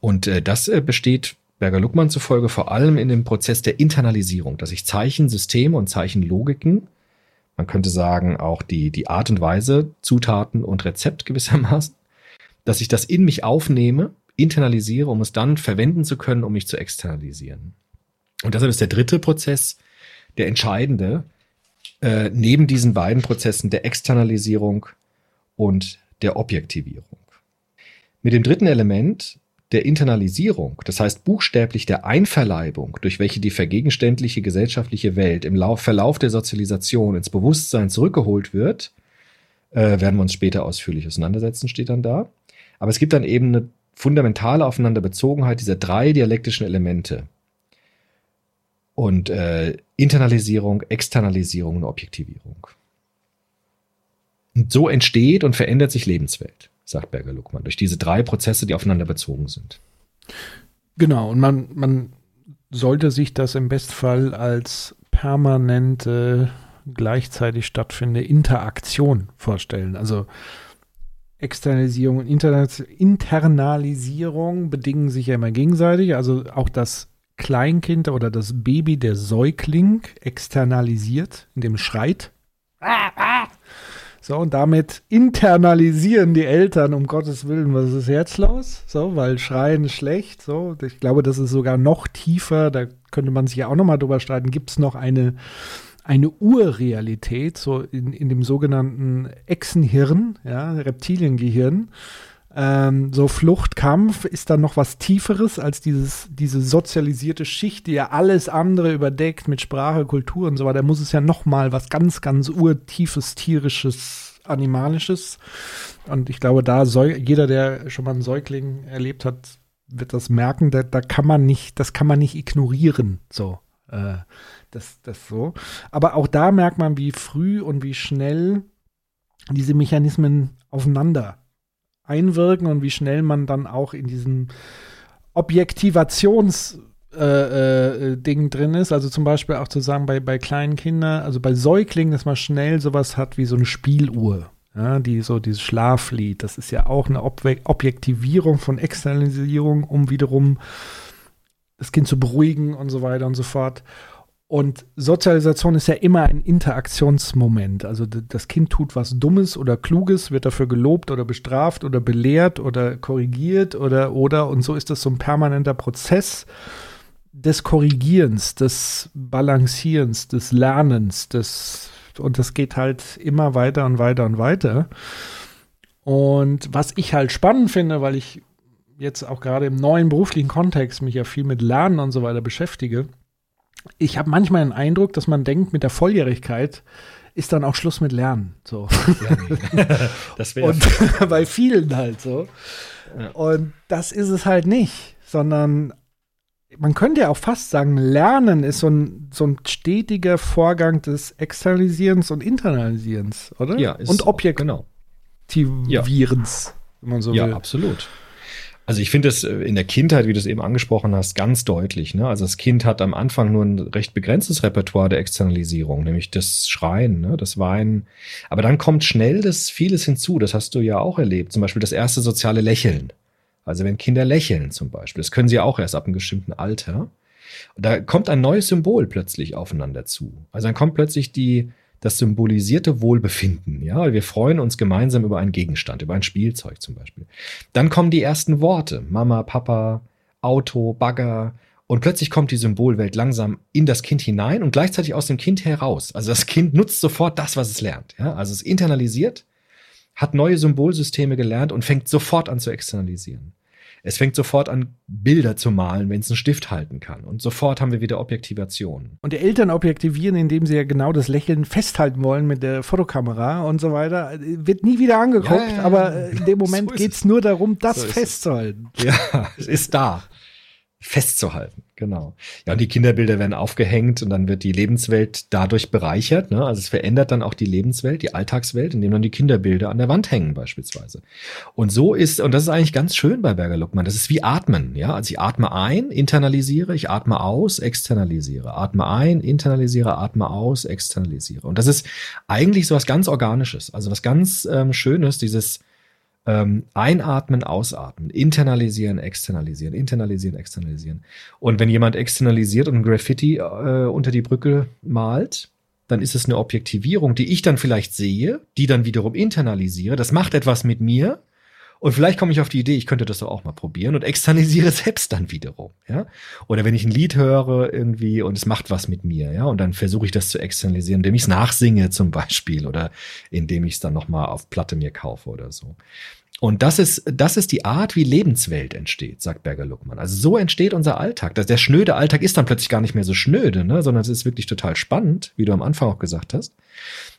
S5: Und äh, das äh, besteht Berger-Luckmann zufolge vor allem in dem Prozess der Internalisierung, dass ich Zeichensysteme und Zeichenlogiken, man könnte sagen auch die, die Art und Weise, Zutaten und Rezept gewissermaßen, dass ich das in mich aufnehme internalisiere, um es dann verwenden zu können, um mich zu externalisieren. Und deshalb ist der dritte Prozess der entscheidende, äh, neben diesen beiden Prozessen der Externalisierung und der Objektivierung. Mit dem dritten Element der Internalisierung, das heißt buchstäblich der Einverleibung, durch welche die vergegenständliche gesellschaftliche Welt im Lauf, Verlauf der Sozialisation ins Bewusstsein zurückgeholt wird, äh, werden wir uns später ausführlich auseinandersetzen, steht dann da. Aber es gibt dann eben eine fundamentale Aufeinanderbezogenheit dieser drei dialektischen Elemente. Und äh, Internalisierung, Externalisierung und Objektivierung. Und so entsteht und verändert sich Lebenswelt, sagt Berger Luckmann, durch diese drei Prozesse, die aufeinander bezogen sind.
S4: Genau, und man, man sollte sich das im Bestfall als permanente, gleichzeitig stattfindende Interaktion vorstellen. Also Externalisierung und Internalisierung bedingen sich ja immer gegenseitig. Also auch das Kleinkind oder das Baby, der Säugling, externalisiert, indem es schreit. So, und damit internalisieren die Eltern, um Gottes Willen, was ist jetzt los? So, weil Schreien ist schlecht. So, ich glaube, das ist sogar noch tiefer. Da könnte man sich ja auch nochmal drüber streiten. Gibt es noch eine eine Urrealität, so in, in dem sogenannten Echsenhirn, ja, Reptiliengehirn. Ähm, so Fluchtkampf ist dann noch was Tieferes als dieses, diese sozialisierte Schicht, die ja alles andere überdeckt mit Sprache, Kultur und so weiter. Da muss es ja noch mal was ganz, ganz urtiefes, tierisches, animalisches. Und ich glaube, da soll jeder, der schon mal einen Säugling erlebt hat, wird das merken. Da, da kann man nicht, das kann man nicht ignorieren. So. Äh, das, das so. Aber auch da merkt man, wie früh und wie schnell diese Mechanismen aufeinander einwirken und wie schnell man dann auch in diesem Objektivationsprozess äh, äh, Ding drin ist. Also zum Beispiel auch zu sagen, bei, bei kleinen Kindern, also bei Säuglingen, dass man schnell sowas hat wie so eine Spieluhr. Ja, die so dieses Schlaflied, das ist ja auch eine Ob Objektivierung von Externalisierung, um wiederum das Kind zu beruhigen und so weiter und so fort. Und Sozialisation ist ja immer ein Interaktionsmoment. Also das Kind tut was Dummes oder Kluges, wird dafür gelobt oder bestraft oder belehrt oder korrigiert oder oder und so ist das so ein permanenter Prozess des Korrigierens, des Balancierens, des Lernens, des und das geht halt immer weiter und weiter und weiter. Und was ich halt spannend finde, weil ich jetzt auch gerade im neuen beruflichen Kontext mich ja viel mit Lernen und so weiter beschäftige, ich habe manchmal den Eindruck, dass man denkt, mit der Volljährigkeit ist dann auch Schluss mit Lernen. So.
S5: das wäre
S4: Und bei vielen halt so.
S5: Ja.
S4: Und das ist es halt nicht, sondern man könnte ja auch fast sagen, Lernen ist so ein, so ein stetiger Vorgang des Externalisierens und Internalisierens, oder?
S5: Ja, ist
S4: und
S5: genau.
S4: Objektivierens, wenn man so
S5: Ja,
S4: will.
S5: absolut. Also ich finde das äh, in der Kindheit, wie du es eben angesprochen hast, ganz deutlich. Ne? Also das Kind hat am Anfang nur ein recht begrenztes Repertoire der Externalisierung, nämlich das Schreien, ne? das Weinen. Aber dann kommt schnell das vieles hinzu. Das hast du ja auch erlebt. Zum Beispiel das erste soziale Lächeln. Also wenn Kinder lächeln zum Beispiel, das können sie auch erst ab einem bestimmten Alter. Da kommt ein neues Symbol plötzlich aufeinander zu. Also dann kommt plötzlich die, das symbolisierte Wohlbefinden. Ja, wir freuen uns gemeinsam über einen Gegenstand, über ein Spielzeug zum Beispiel. Dann kommen die ersten Worte. Mama, Papa, Auto, Bagger. Und plötzlich kommt die Symbolwelt langsam in das Kind hinein und gleichzeitig aus dem Kind heraus. Also das Kind nutzt sofort das, was es lernt. Ja, also es internalisiert, hat neue Symbolsysteme gelernt und fängt sofort an zu externalisieren. Es fängt sofort an, Bilder zu malen, wenn es einen Stift halten kann. Und sofort haben wir wieder Objektivation.
S4: Und die Eltern objektivieren, indem sie ja genau das Lächeln festhalten wollen mit der Fotokamera und so weiter. Wird nie wieder angeguckt,
S5: Ja, ja, ja.
S4: aber in dem Moment
S5: So
S4: geht es nur darum, das
S5: So
S4: festzuhalten.
S5: Ja, es ist da. Festzuhalten, genau. Ja, und die Kinderbilder werden aufgehängt und dann wird die Lebenswelt dadurch bereichert. Ne? Also es verändert dann auch die Lebenswelt, die Alltagswelt, indem dann die Kinderbilder an der Wand hängen beispielsweise. Und so ist, und das ist eigentlich ganz schön bei Berger Luckmann, das ist wie Atmen. Ja, also ich atme ein, internalisiere, ich atme aus, externalisiere. Atme ein, internalisiere, atme aus, externalisiere. Und das ist eigentlich so was ganz Organisches, also was ganz ähm, Schönes, dieses ähm, einatmen, ausatmen, internalisieren, externalisieren, internalisieren, externalisieren. Und wenn jemand externalisiert und ein Graffiti äh, unter die Brücke malt, dann ist es eine Objektivierung, die ich dann vielleicht sehe, die dann wiederum internalisiere. Das macht etwas mit mir. Und vielleicht komme ich auf die Idee, ich könnte das doch auch mal probieren und externalisiere selbst dann wiederum, ja. Oder wenn ich ein Lied höre irgendwie und es macht was mit mir, ja, und dann versuche ich das zu externalisieren, indem ich es nachsinge zum Beispiel oder indem ich es dann nochmal auf Platte mir kaufe oder so. Und das ist, das ist die Art, wie Lebenswelt entsteht, sagt Berger Luckmann. Also so entsteht unser Alltag. Der schnöde Alltag ist dann plötzlich gar nicht mehr so schnöde, ne, sondern es ist wirklich total spannend, wie du am Anfang auch gesagt hast,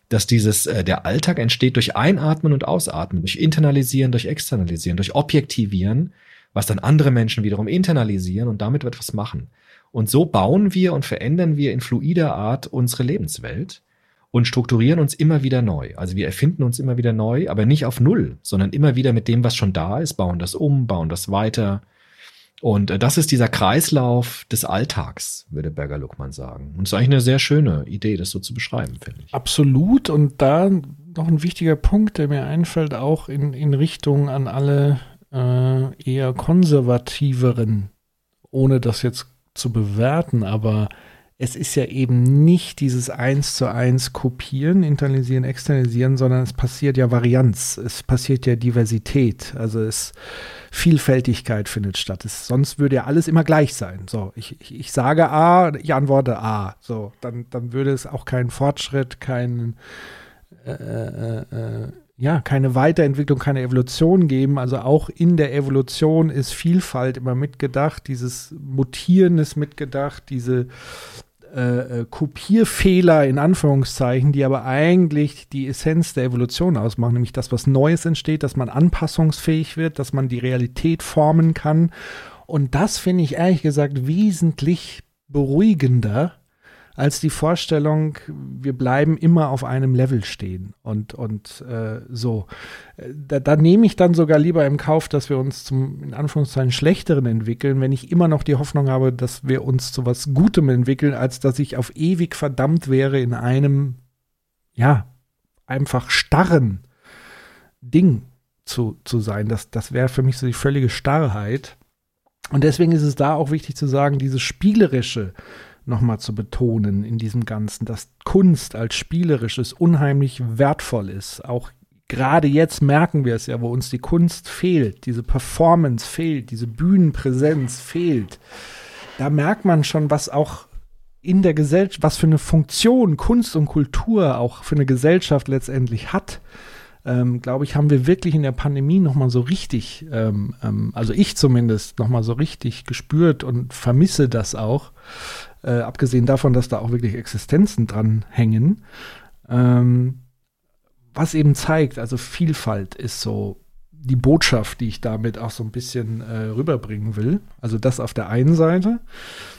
S5: dass dieses, äh, der Alltag entsteht durch Einatmen und Ausatmen, durch Internalisieren, durch Externalisieren, durch Objektivieren, was dann andere Menschen wiederum internalisieren und damit etwas machen. Und so bauen wir und verändern wir in fluider Art unsere Lebenswelt und strukturieren uns immer wieder neu. Also wir erfinden uns immer wieder neu, aber nicht auf Null, sondern immer wieder mit dem, was schon da ist, bauen das um, bauen das weiter. Und äh, das ist dieser Kreislauf des Alltags, würde Berger Luckmann sagen. Und es ist eigentlich eine sehr schöne Idee, das so zu beschreiben, finde ich.
S4: Absolut. Und da noch ein wichtiger Punkt, der mir einfällt, auch in, in Richtung an alle äh, eher konservativeren, ohne das jetzt zu bewerten, aber es ist ja eben nicht dieses eins zu eins Kopieren, internalisieren, externalisieren, sondern es passiert ja Varianz, es passiert ja Diversität, also es Vielfältigkeit findet statt. Es, sonst würde ja alles immer gleich sein. So, ich, ich, ich sage A, ich antworte A. So, dann, dann würde es auch keinen Fortschritt, keinen äh, äh, äh, ja, keine Weiterentwicklung, keine Evolution geben. Also auch in der Evolution ist Vielfalt immer mitgedacht, dieses Mutieren ist mitgedacht, diese äh, äh, Kopierfehler in Anführungszeichen, die aber eigentlich die Essenz der Evolution ausmachen, nämlich das, was Neues entsteht, dass man anpassungsfähig wird, dass man die Realität formen kann. Und das finde ich ehrlich gesagt wesentlich beruhigender, als die Vorstellung, wir bleiben immer auf einem Level stehen und, und äh, so. Da, da nehme ich dann sogar lieber im Kauf, dass wir uns zum, in Anführungszeichen, schlechteren entwickeln, wenn ich immer noch die Hoffnung habe, dass wir uns zu was Gutem entwickeln, als dass ich auf ewig verdammt wäre in einem, ja, einfach starren Ding zu, zu sein. Das, das wäre für mich so die völlige Starrheit. Und deswegen ist es da auch wichtig zu sagen, dieses Spielerische nochmal zu betonen in diesem Ganzen, dass Kunst als Spielerisches unheimlich wertvoll ist. Auch gerade jetzt merken wir es ja, wo uns die Kunst fehlt, diese Performance fehlt, diese Bühnenpräsenz fehlt. Da merkt man schon, was auch in der Gesellschaft, was für eine Funktion Kunst und Kultur auch für eine Gesellschaft letztendlich hat ähm, glaube ich, haben wir wirklich in der Pandemie nochmal so richtig, ähm, ähm, also ich zumindest, nochmal so richtig gespürt und vermisse das auch. Äh, abgesehen davon, dass da auch wirklich Existenzen dran hängen. Ähm, was eben zeigt, also Vielfalt ist so die Botschaft, die ich damit auch so ein bisschen äh, rüberbringen will. Also das auf der einen Seite.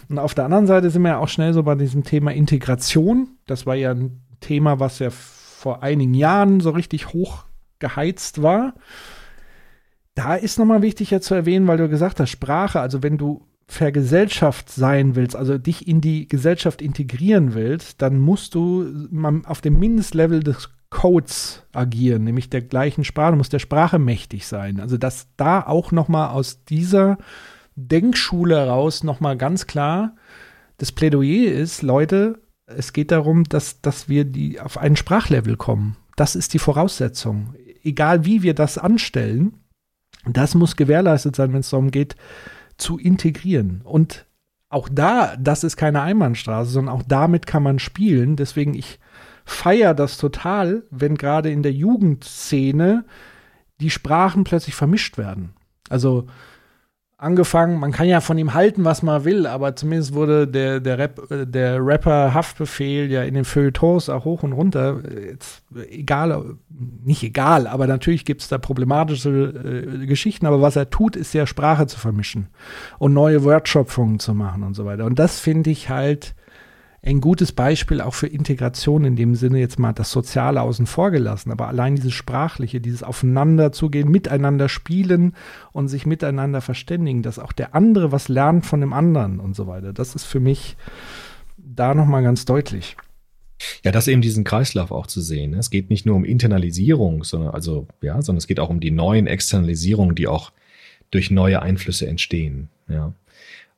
S4: Und auf der anderen Seite sind wir ja auch schnell so bei diesem Thema Integration. Das war ja ein Thema, was ja vor einigen Jahren so richtig hoch geheizt war. Da ist nochmal wichtig ja zu erwähnen, weil du gesagt hast, Sprache, also wenn du vergesellschaft sein willst, also dich in die Gesellschaft integrieren willst, dann musst du auf dem Mindestlevel des Codes agieren, nämlich der gleichen Sprache, du musst der Sprache mächtig sein. Also dass da auch nochmal aus dieser Denkschule heraus nochmal ganz klar das Plädoyer ist, Leute, es geht darum, dass, dass wir die auf ein Sprachlevel kommen. Das ist die Voraussetzung. Egal wie wir das anstellen, das muss gewährleistet sein, wenn es darum geht, zu integrieren. Und auch da, das ist keine Einbahnstraße, sondern auch damit kann man spielen. Deswegen, ich feiere das total, wenn gerade in der Jugendszene die Sprachen plötzlich vermischt werden. Also angefangen, man kann ja von ihm halten, was man will, aber zumindest wurde der, der, Rap, der Rapper Haftbefehl ja in den Feuilletons auch hoch und runter, jetzt, egal, nicht egal, aber natürlich gibt es da problematische äh, Geschichten, aber was er tut, ist ja Sprache zu vermischen und neue Wortschöpfungen zu machen und so weiter. Und das finde ich halt ein gutes Beispiel auch für Integration in dem Sinne jetzt mal das Soziale außen vor gelassen, aber allein dieses Sprachliche, dieses Aufeinanderzugehen, miteinander spielen und sich miteinander verständigen, dass auch der andere was lernt von dem anderen und so weiter. Das ist für mich da nochmal ganz deutlich.
S5: Ja, das eben diesen Kreislauf auch zu sehen. Ne? Es geht nicht nur um Internalisierung, sondern also ja, sondern es geht auch um die neuen Externalisierungen, die auch durch neue Einflüsse entstehen. Ja.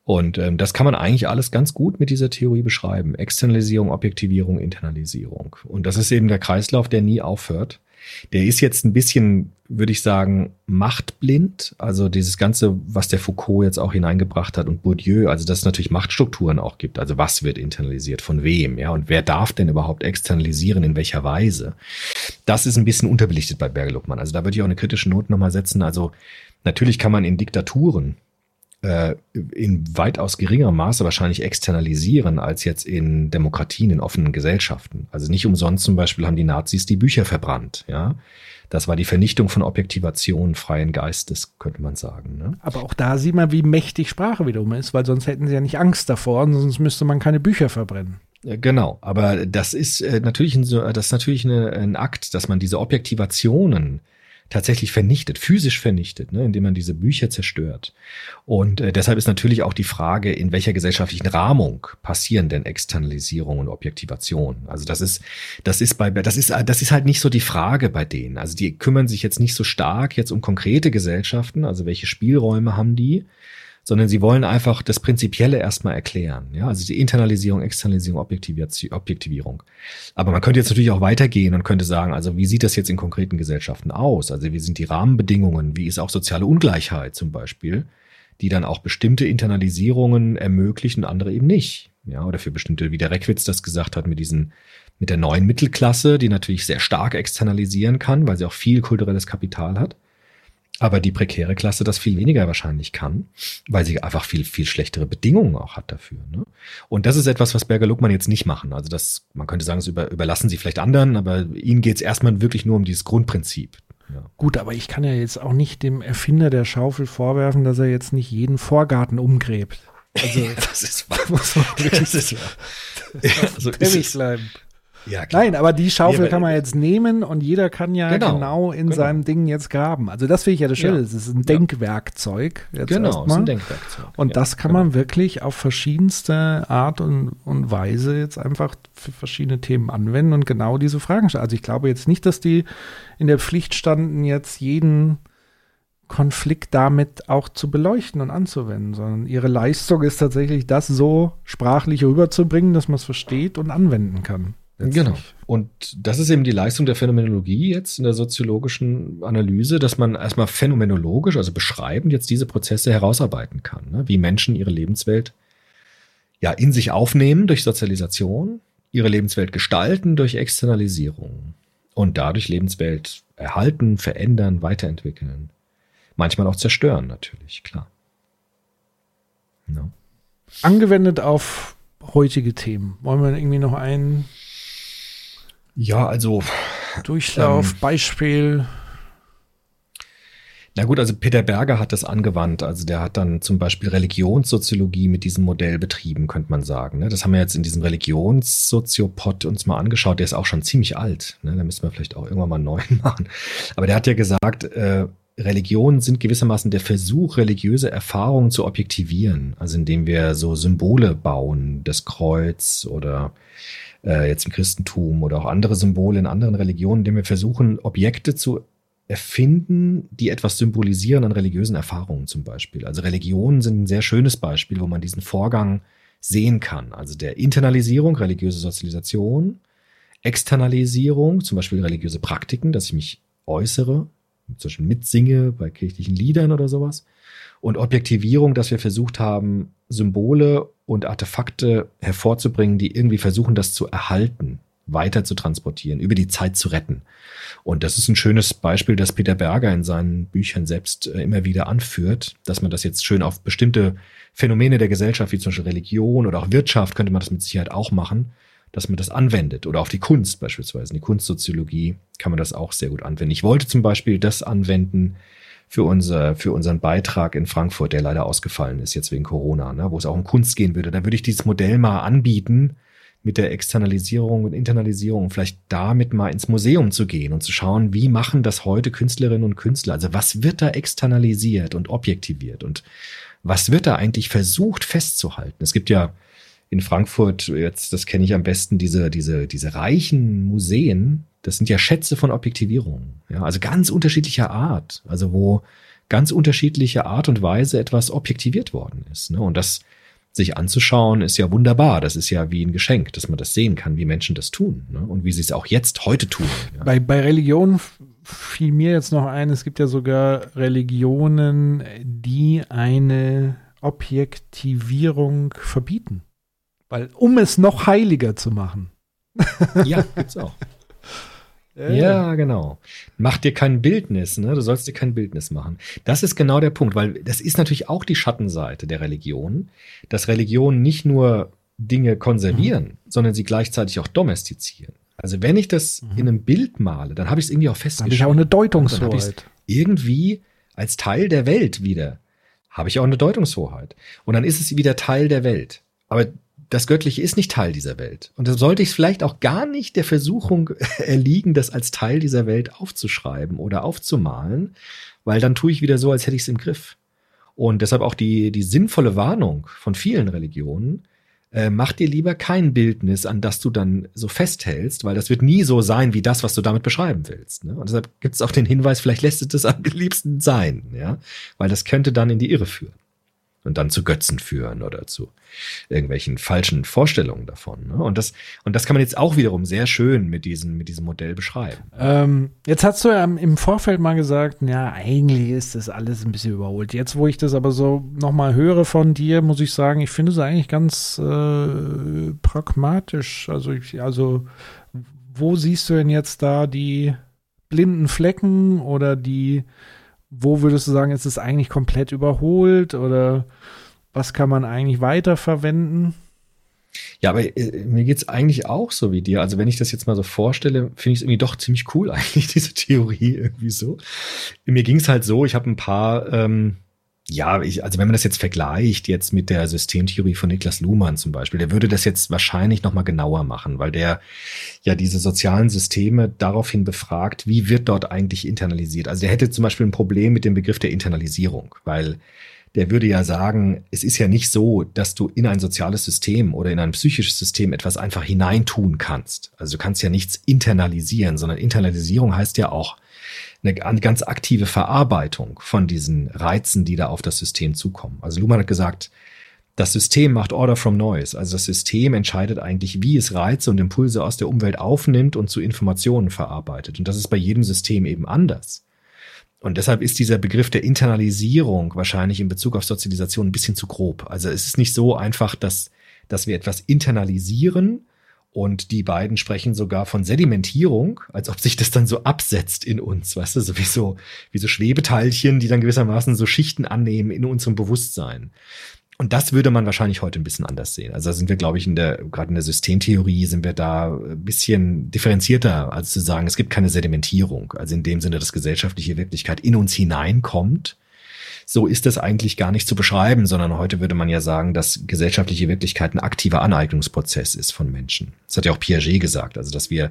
S5: Und ähm, das kann man eigentlich alles ganz gut mit dieser Theorie beschreiben. Externalisierung, Objektivierung, Internalisierung. Und das ist eben der Kreislauf, der nie aufhört. Der ist jetzt ein bisschen, würde ich sagen, machtblind. Also dieses Ganze, was der Foucault jetzt auch hineingebracht hat und Bourdieu, also dass es natürlich Machtstrukturen auch gibt. Also was wird internalisiert, von wem, ja, und wer darf denn überhaupt externalisieren, in welcher Weise? Das ist ein bisschen unterbelichtet bei Bergeluckmann. Also da würde ich auch eine kritische Note nochmal setzen. Also natürlich kann man in Diktaturen in weitaus geringerem Maße wahrscheinlich externalisieren als jetzt in Demokratien, in offenen Gesellschaften. Also nicht umsonst zum Beispiel haben die Nazis die Bücher verbrannt, ja. Das war die Vernichtung von Objektivation freien Geistes, könnte man sagen. Ne?
S4: Aber auch da sieht man, wie mächtig Sprache wiederum ist, weil sonst hätten sie ja nicht Angst davor und sonst müsste man keine Bücher verbrennen.
S5: Genau, aber das ist äh, natürlich ein, das ist natürlich ein Akt, dass man diese Objektivationen tatsächlich vernichtet, physisch vernichtet, ne, indem man diese Bücher zerstört. Und äh, deshalb ist natürlich auch die Frage, in welcher gesellschaftlichen Rahmung passieren denn Externalisierung und Objektivation? Also das ist, das ist bei, das ist, das ist halt nicht so die Frage bei denen. Also die kümmern sich jetzt nicht so stark jetzt um konkrete Gesellschaften, also welche Spielräume haben die, sondern sie wollen einfach das Prinzipielle erstmal erklären. Ja, also die Internalisierung, Externalisierung, Objektivierung. Aber man könnte jetzt natürlich auch weitergehen und könnte sagen, also wie sieht das jetzt in konkreten Gesellschaften aus? Also wie sind die Rahmenbedingungen? Wie ist auch soziale Ungleichheit zum Beispiel, die dann auch bestimmte Internalisierungen ermöglichen, andere eben nicht. Ja, oder für bestimmte, wie der Reckwitz das gesagt hat, mit diesen, mit der neuen Mittelklasse, die natürlich sehr stark externalisieren kann, weil sie auch viel kulturelles Kapital hat aber die prekäre Klasse das viel weniger wahrscheinlich kann, weil sie einfach viel, viel schlechtere Bedingungen auch hat dafür. Ne? Und das ist etwas, was Berger Luckmann jetzt nicht machen. Also das, man könnte sagen, das über, überlassen sie vielleicht anderen, aber ihnen geht es erstmal wirklich nur um dieses Grundprinzip.
S4: Ja. Gut, aber ich kann ja jetzt auch nicht dem Erfinder der Schaufel vorwerfen, dass er jetzt nicht jeden Vorgarten umgräbt.
S5: Also, das ist wahr. Das ist wahr. Also ist
S4: bleiben.
S5: Ja, klar.
S4: Nein, aber die Schaufel
S5: aber-
S4: kann man jetzt nehmen und jeder kann ja genau,
S5: Genau,
S4: in
S5: genau.
S4: seinem Ding jetzt graben. Also das finde ich ja das Schöne.
S5: Ja.
S4: Es ist ein Denkwerkzeug. Jetzt
S5: Genau, ist ein Denkwerkzeug.
S4: Und
S5: Ja,
S4: das kann
S5: genau.
S4: man wirklich auf verschiedenste Art und, und Weise jetzt einfach für verschiedene Themen anwenden und genau diese Fragen stellen. Also ich glaube jetzt nicht, dass die in der Pflicht standen, jetzt jeden Konflikt damit auch zu beleuchten und anzuwenden, sondern ihre Leistung ist tatsächlich, das so sprachlich rüberzubringen, dass man es versteht und anwenden kann. Letztlich.
S5: Genau. Und das ist eben die Leistung der Phänomenologie jetzt in der soziologischen Analyse, dass man erstmal phänomenologisch, also beschreibend, jetzt diese Prozesse herausarbeiten kann, ne? wie Menschen ihre Lebenswelt ja in sich aufnehmen durch Sozialisation, ihre Lebenswelt gestalten durch Externalisierung und dadurch Lebenswelt erhalten, verändern, weiterentwickeln. Manchmal auch zerstören, natürlich, klar. Ja.
S4: Angewendet auf heutige Themen. Wollen wir irgendwie noch einen
S5: Ja, also
S4: Durchlauf,
S5: Ähm.
S4: Beispiel?
S5: Na gut, also Peter Berger hat das angewandt. Also der hat dann zum Beispiel Religionssoziologie mit diesem Modell betrieben, könnte man sagen. ne? Das haben wir jetzt in diesem Religionssoziopod uns mal angeschaut. Der ist auch schon ziemlich alt. ne? Da müssen wir vielleicht auch irgendwann mal einen neuen machen. Aber der hat ja gesagt, äh, Religionen sind gewissermaßen der Versuch, religiöse Erfahrungen zu objektivieren. Also indem wir so Symbole bauen, das Kreuz oder äh, jetzt im Christentum oder auch andere Symbole in anderen Religionen, indem wir versuchen, Objekte zu erfinden, die etwas symbolisieren an religiösen Erfahrungen zum Beispiel. Also Religionen sind ein sehr schönes Beispiel, wo man diesen Vorgang sehen kann. Also der Internalisierung, religiöse Sozialisation, Externalisierung, zum Beispiel religiöse Praktiken, dass ich mich äußere, zum Beispiel mitsinge bei kirchlichen Liedern oder sowas. Und Objektivierung, dass wir versucht haben, Symbole und Artefakte hervorzubringen, die irgendwie versuchen, das zu erhalten, weiter zu transportieren, über die Zeit zu retten. Und das ist ein schönes Beispiel, das Peter Berger in seinen Büchern selbst äh, immer wieder anführt, dass man das jetzt schön auf bestimmte Phänomene der Gesellschaft, wie zum Beispiel Religion oder auch Wirtschaft, könnte man das mit Sicherheit auch machen, dass man das anwendet. Oder auf die Kunst beispielsweise. In die Kunstsoziologie kann man das auch sehr gut anwenden. Ich wollte zum Beispiel das anwenden für, unser, für unseren Beitrag in Frankfurt, der leider ausgefallen ist, jetzt wegen Corona, ne, wo es auch um Kunst gehen würde. Da würde ich dieses Modell mal anbieten, mit der Externalisierung und Internalisierung, vielleicht damit mal ins Museum zu gehen und zu schauen, wie machen das heute Künstlerinnen und Künstler? Also was wird da externalisiert und objektiviert und was wird da eigentlich versucht festzuhalten? Es gibt ja in Frankfurt, jetzt, das kenne ich am besten, diese, diese, diese reichen Museen, das sind ja Schätze von Objektivierung. Ja, also ganz unterschiedlicher Art. Also wo ganz unterschiedliche Art und Weise etwas objektiviert worden ist. Ne? Und das sich anzuschauen, ist ja wunderbar. Das ist ja wie ein Geschenk, dass man das sehen kann, wie Menschen das tun. Ne? Und wie sie es auch jetzt heute tun. Ja?
S4: Bei, bei Religion fiel mir jetzt noch ein, es gibt ja sogar Religionen, die eine Objektivierung verbieten. Weil, um es noch heiliger zu machen.
S5: ja gibt's auch. Ja, genau. Mach dir kein Bildnis, ne? Du sollst dir kein Bildnis machen. Das ist genau der Punkt, weil das ist natürlich auch die Schattenseite der Religion, dass Religionen nicht nur Dinge konservieren, sondern sie gleichzeitig auch domestizieren. Also wenn ich das in einem Bild male, dann habe ich es irgendwie auch
S4: Da habe ich auch eine Deutungshoheit.
S5: irgendwie als Teil der Welt wieder. Habe ich auch eine Deutungshoheit. Und dann ist es wieder Teil der Welt. Aber das Göttliche ist nicht Teil dieser Welt. Und da sollte ich vielleicht auch gar nicht der Versuchung erliegen, das als Teil dieser Welt aufzuschreiben oder aufzumalen, weil dann tue ich wieder so, als hätte ich es im Griff. Und deshalb auch die, die sinnvolle Warnung von vielen Religionen, äh, mach dir lieber kein Bildnis, an das du dann so festhältst, weil das wird nie so sein wie das, was du damit beschreiben willst. Ne? Und deshalb gibt es auch den Hinweis, vielleicht lässt es das am liebsten sein, ja, weil das könnte dann in die Irre führen und dann zu Götzen führen oder zu irgendwelchen falschen Vorstellungen davon. Ne? Und das und das kann man jetzt auch wiederum sehr schön mit diesem mit diesem Modell beschreiben.
S4: Ähm, jetzt hast du ja im- im Vorfeld mal gesagt, ja, eigentlich ist das alles ein bisschen überholt. Jetzt, wo ich das aber so nochmal höre von dir, muss ich sagen, ich finde es eigentlich ganz äh, pragmatisch. Also, ich, also, wo siehst du denn jetzt da die blinden Flecken oder die, wo würdest du sagen, ist es eigentlich komplett überholt oder was kann man eigentlich weiterverwenden?
S5: Ja, aber äh, mir geht's eigentlich auch so wie dir. Also wenn ich das jetzt mal so vorstelle, finde ich es irgendwie doch ziemlich cool eigentlich, diese Theorie irgendwie so. Mir ging's halt so, ich habe ein paar ähm, Ja, ich, also wenn man das jetzt vergleicht jetzt mit der Systemtheorie von Niklas Luhmann zum Beispiel, der würde das jetzt wahrscheinlich noch mal genauer machen, weil der ja diese sozialen Systeme daraufhin befragt, wie wird dort eigentlich internalisiert. Also der hätte zum Beispiel ein Problem mit dem Begriff der Internalisierung, weil der würde ja sagen, es ist ja nicht so, dass du in ein soziales System oder in ein psychisches System etwas einfach hineintun kannst. Also du kannst ja nichts internalisieren, sondern Internalisierung heißt ja auch, eine, ganz aktive Verarbeitung von diesen Reizen, die da auf das System zukommen. Also Luhmann hat gesagt, das System macht Order from Noise. Also das System entscheidet eigentlich, wie es Reize und Impulse aus der Umwelt aufnimmt und zu Informationen verarbeitet. Und das ist bei jedem System eben anders. Und deshalb ist dieser Begriff der Internalisierung wahrscheinlich in Bezug auf Sozialisation ein bisschen zu grob. Also es ist nicht so einfach, dass, dass wir etwas internalisieren und die beiden sprechen sogar von Sedimentierung, als ob sich das dann so absetzt in uns, weißt du, so wie so, Schwebeteilchen, die dann gewissermaßen so Schichten annehmen in unserem Bewusstsein. Und das würde man wahrscheinlich heute ein bisschen anders sehen. Also da sind wir, glaube ich, in der, gerade in der Systemtheorie sind wir da ein bisschen differenzierter, als zu sagen, es gibt keine Sedimentierung. Also in dem Sinne, dass gesellschaftliche Wirklichkeit in uns hineinkommt so ist es eigentlich gar nicht zu beschreiben, sondern heute würde man ja sagen, dass gesellschaftliche Wirklichkeit ein aktiver Aneignungsprozess ist von Menschen. Das hat ja auch Piaget gesagt, also dass wir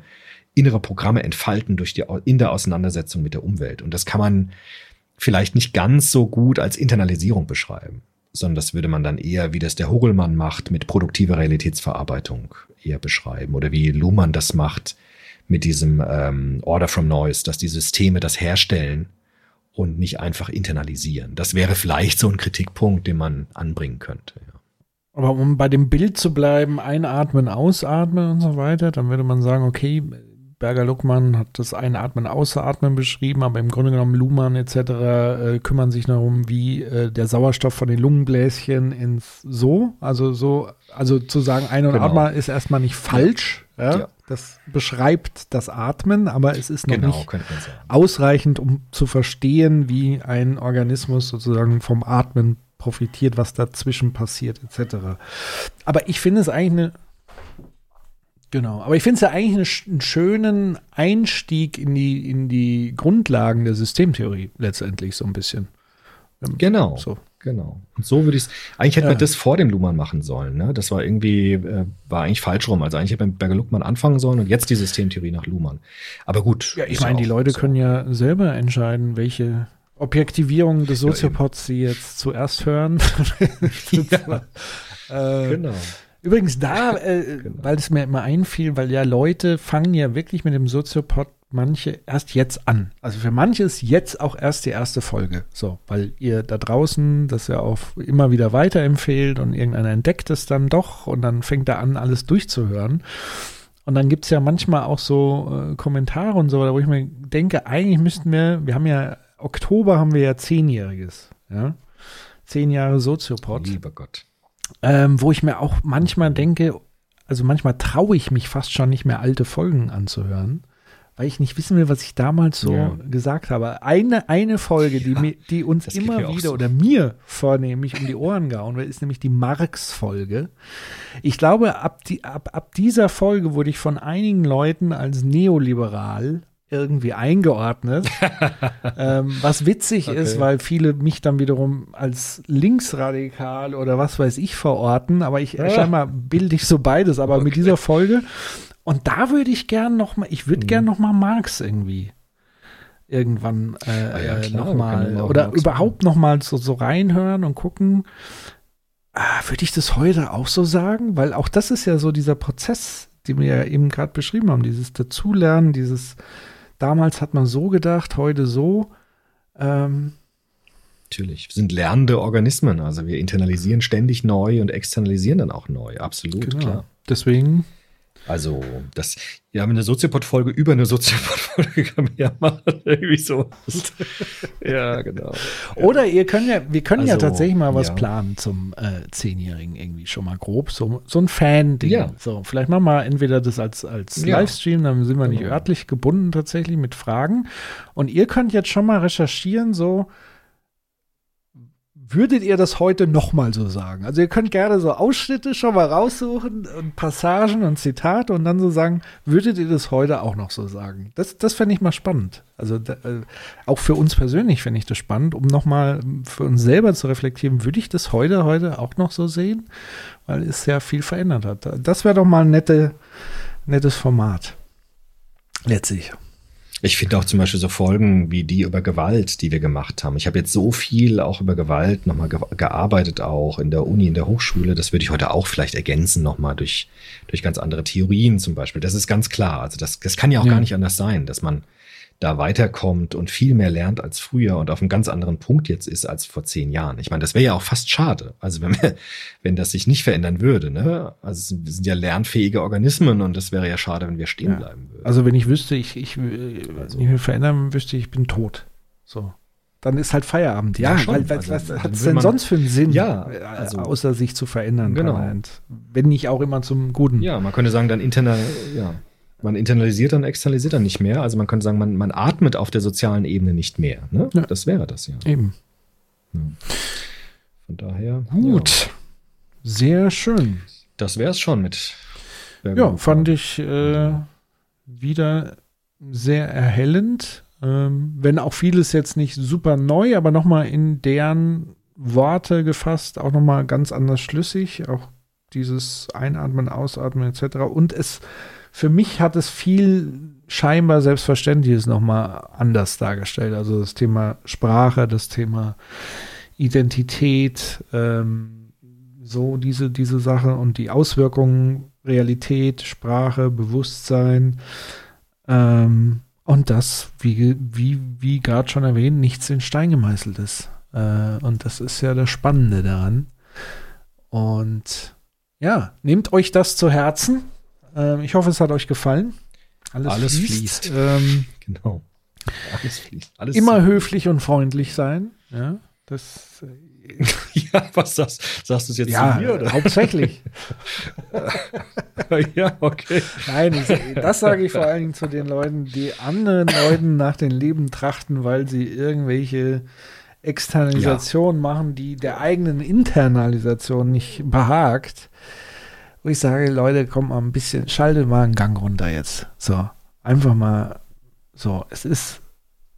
S5: innere Programme entfalten durch die, in der Auseinandersetzung mit der Umwelt. Und das kann man vielleicht nicht ganz so gut als Internalisierung beschreiben, sondern das würde man dann eher, wie das der Hogelmann macht, mit produktiver Realitätsverarbeitung eher beschreiben oder wie Luhmann das macht mit diesem ähm, Order from Noise, dass die Systeme das herstellen und nicht einfach internalisieren. Das wäre vielleicht so ein Kritikpunkt, den man anbringen könnte. Ja.
S4: Aber um bei dem Bild zu bleiben, einatmen, ausatmen und so weiter, dann würde man sagen, okay, Berger Luckmann hat das Einatmen, Ausatmen beschrieben, aber im Grunde genommen Luhmann etc. Äh, kümmern sich darum, wie äh, der Sauerstoff von den Lungenbläschen ins So, also so, also zu sagen, Ein- und genau. Atmen ist erstmal nicht falsch, ja. ja. Das beschreibt das Atmen, aber es ist noch genau, nicht ausreichend, um zu verstehen, wie ein Organismus sozusagen vom Atmen profitiert, was dazwischen passiert, etc. Aber ich finde es eigentlich eine Genau, aber ich finde es ja eigentlich einen schönen Einstieg in die, in die Grundlagen der Systemtheorie letztendlich so ein bisschen.
S5: Genau. So. Genau. Und so würde ich es. Eigentlich hätte ja. man das vor dem Luhmann machen sollen. Ne? Das war irgendwie, äh, war eigentlich falsch rum. Also eigentlich hätte man mit Berger Luckmann anfangen sollen und jetzt die Systemtheorie nach Luhmann. Aber gut.
S4: Ja, ich meine, die Leute so. können ja selber entscheiden, welche Objektivierung des Soziopods ja, sie jetzt zuerst hören. ja. äh, genau. Übrigens da, äh, genau. weil es mir immer einfiel, weil ja Leute fangen ja wirklich mit dem Soziopod manche erst jetzt an. Also für manche ist jetzt auch erst die erste Folge. So, weil ihr da draußen das ja auch immer wieder weiterempfehlt und irgendeiner entdeckt es dann doch und dann fängt er an, alles durchzuhören. Und dann gibt es ja manchmal auch so äh, Kommentare und so, wo ich mir denke, eigentlich müssten wir, wir haben ja, Oktober haben wir ja Zehnjähriges, ja. Zehn Jahre Soziopod.
S5: Lieber Gott.
S4: Ähm, wo ich mir auch manchmal denke, also manchmal traue ich mich fast schon nicht mehr alte Folgen anzuhören weil ich nicht wissen will, was ich damals so ja. gesagt habe. Eine, eine Folge, ja, die, die uns immer wieder so. oder mir vornehmlich um die Ohren gehauen wird, ist nämlich die Marx-Folge. Ich glaube, ab, die, ab, ab dieser Folge wurde ich von einigen Leuten als neoliberal irgendwie eingeordnet. ähm, was witzig okay. ist, weil viele mich dann wiederum als linksradikal oder was weiß ich verorten, aber ich ja. scheinbar bilde ich so beides. Aber okay. mit dieser Folge und da würde ich gern noch mal, ich würde mhm. gern noch mal Marx irgendwie irgendwann äh, ah ja, äh, noch mal oder Marx überhaupt machen. noch mal so, so reinhören und gucken. Ah, würde ich das heute auch so sagen? Weil auch das ist ja so dieser Prozess, den wir ja eben gerade beschrieben haben, dieses Dazulernen, dieses damals hat man so gedacht, heute so. Ähm,
S5: Natürlich. Wir sind lernende Organismen, also wir internalisieren ständig neu und externalisieren dann auch neu. Absolut, genau. klar.
S4: Deswegen
S5: also, das, ja, eine Soziopod-Folge über eine Soziopod-Folge kann ja machen. Irgendwie so.
S4: ja, genau. Oder ihr könnt ja, wir können also, ja tatsächlich mal was ja. planen zum äh, Zehnjährigen irgendwie schon mal grob. So, so ein Fan-Ding. Ja. So, vielleicht machen wir entweder das als, als ja. Livestream, dann sind wir nicht genau. örtlich gebunden tatsächlich mit Fragen. Und ihr könnt jetzt schon mal recherchieren, so würdet ihr das heute nochmal so sagen? Also ihr könnt gerne so Ausschnitte schon mal raussuchen und Passagen und Zitate und dann so sagen, würdet ihr das heute auch noch so sagen? Das, das fände ich mal spannend. Also da, äh, auch für uns persönlich fände ich das spannend, um nochmal für uns selber zu reflektieren, würde ich das heute, heute auch noch so sehen? Weil es ja viel verändert hat. Das wäre doch mal ein nette, nettes Format. Letztlich.
S5: Ich finde auch zum Beispiel so Folgen wie die über Gewalt, die wir gemacht haben. Ich habe jetzt so viel auch über Gewalt nochmal ge gearbeitet, auch in der Uni, in der Hochschule. Das würde ich heute auch vielleicht ergänzen nochmal durch, durch ganz andere Theorien zum Beispiel. Das ist ganz klar. Also das, das kann ja auch
S4: Ja.
S5: gar nicht anders sein, dass man da weiterkommt und viel mehr lernt als früher und auf einem ganz anderen Punkt jetzt ist als vor zehn Jahren. Ich meine, das wäre ja auch fast schade. Also wenn wir, wenn das sich nicht verändern würde, ne? Also es sind- wir sind ja lernfähige Organismen und das wäre ja schade, wenn wir stehen
S4: Ja.
S5: bleiben würden.
S4: Also wenn ich wüsste, ich, ich, äh,
S5: Also-
S4: ich will verändern wüsste, ich bin tot. So. Dann ist halt Feierabend. Ja,
S5: Ja, schon.
S4: weil, weil
S5: Also,
S4: was hat es denn
S5: man-
S4: sonst für einen Sinn,
S5: Ja,
S4: äh,
S5: also-
S4: außer sich zu verändern?
S5: Genau.
S4: permanent? Wenn nicht auch immer zum Guten.
S5: Ja, man könnte sagen, dann internal, ja, man internalisiert dann, externalisiert dann nicht mehr. Also man könnte sagen, man, man atmet auf der sozialen Ebene nicht mehr. Ne?
S4: Ja.
S5: Das wäre das ja.
S4: Eben.
S5: Von daher.
S4: Gut.
S5: Ja,
S4: Sehr schön.
S5: das wäre es schon mit.
S4: Ja, fand ich äh, wieder sehr erhellend. Ähm, wenn auch vieles jetzt nicht super neu, aber nochmal in deren Worte gefasst, auch nochmal ganz anders schlüssig. Auch dieses Einatmen, Ausatmen etc. Und es, für mich hat es viel scheinbar Selbstverständliches nochmal anders dargestellt. Also das Thema Sprache, das Thema Identität, ähm, so diese, diese Sache und die Auswirkungen, Realität, Sprache, Bewusstsein. Ähm, und das, wie, wie, wie gerade schon erwähnt, nichts in Stein gemeißelt ist. Äh, und das ist ja das Spannende daran. Und ja, nehmt euch das zu Herzen. Ähm, ich hoffe, es hat euch gefallen. Alles,
S5: Alles
S4: fließt.
S5: fließt.
S4: Ähm,
S5: Genau. Alles fließt. Alles
S4: immer höflich und freundlich sein. Ja, das
S5: Ja, was sagst, sagst du es jetzt
S4: ja,
S5: zu mir? Oder?
S4: hauptsächlich.
S5: ja, okay.
S4: Nein, das sage ich vor allen Dingen zu den Leuten, die anderen Leuten nach dem Leben trachten, weil sie irgendwelche Externalisationen machen, die der eigenen Internalisation nicht behagt. Wo ich sage, Leute, kommt mal ein bisschen, schaltet mal einen Gang runter jetzt. So, einfach mal so, es ist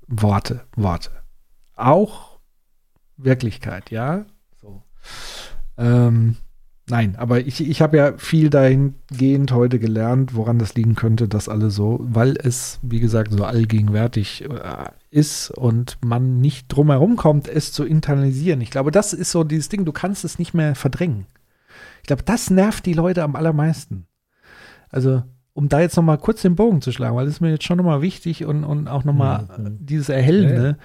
S4: Worte, Worte. Auch Wirklichkeit, ja. So. Ähm, Nein, aber ich, ich habe ja viel dahingehend heute gelernt, woran das liegen könnte, dass alle so, weil es, wie gesagt, so allgegenwärtig äh, ist und man nicht drum herum kommt, es zu internalisieren. Ich glaube, das ist so dieses Ding, du kannst es nicht mehr verdrängen. Ich glaube, das nervt die Leute am allermeisten. Also, um da jetzt noch mal kurz den Bogen zu schlagen, weil das ist mir jetzt schon noch mal wichtig und, und auch noch mal
S5: Mhm.
S4: dieses Erhellende,
S5: Ja, ja.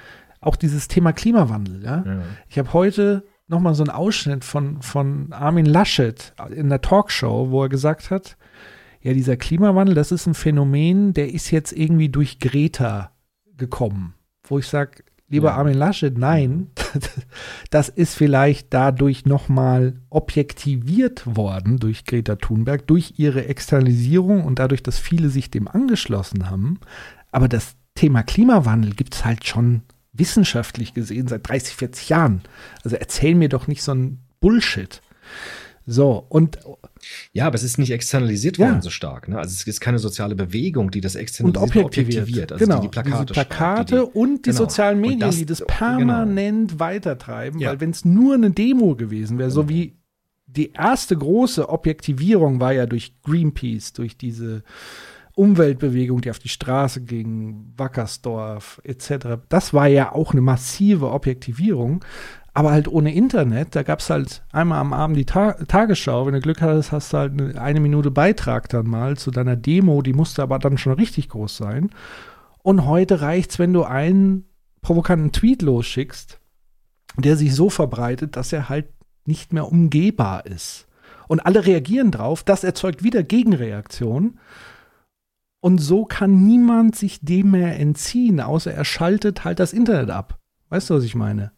S4: auch dieses Thema Klimawandel, ja.
S5: Ja.
S4: Ich habe heute noch mal so einen Ausschnitt von, von Armin Laschet in der Talkshow, wo er gesagt hat, ja, dieser Klimawandel, das ist ein Phänomen, der ist jetzt irgendwie durch Greta gekommen. Wo ich sage, lieber
S5: Ja.
S4: Armin Laschet, nein, das ist vielleicht dadurch noch mal objektiviert worden durch Greta Thunberg, durch ihre Externalisierung und dadurch, dass viele sich dem angeschlossen haben. Aber das Thema Klimawandel gibt es halt schon wissenschaftlich gesehen seit 30, 40 Jahren. Also erzähl mir doch nicht so ein Bullshit. So, und,
S5: Ja, aber es ist nicht externalisiert
S4: Ja.
S5: worden so stark. Ne? Also es ist keine soziale Bewegung, die das
S4: und
S5: externalisiert
S4: objektiviert.
S5: Also
S4: genau,
S5: die die Plakate,
S4: Plakate
S5: schreibt, die, die,
S4: und die
S5: genau.
S4: sozialen Medien,
S5: das-
S4: die das
S5: genau.
S4: permanent weitertreiben,
S5: Ja.
S4: weil wenn es nur eine Demo gewesen wäre, so
S5: Genau.
S4: wie die erste große Objektivierung war ja durch Greenpeace, durch diese Umweltbewegung, die auf die Straße ging, Wackersdorf etc. Das war ja auch eine massive Objektivierung, aber halt ohne Internet. Da gab es halt einmal am Abend die Ta Tagesschau. Wenn du Glück hattest, hast du halt eine, eine Minute Beitrag dann mal zu deiner Demo. Die musste aber dann schon richtig groß sein. Und heute reicht's, wenn du einen provokanten Tweet losschickst, der sich so verbreitet, dass er halt nicht mehr umgehbar ist. Und alle reagieren drauf. Das erzeugt wieder Gegenreaktion. Und so kann niemand sich dem mehr entziehen, außer er schaltet halt das Internet ab. Weißt du, was ich meine?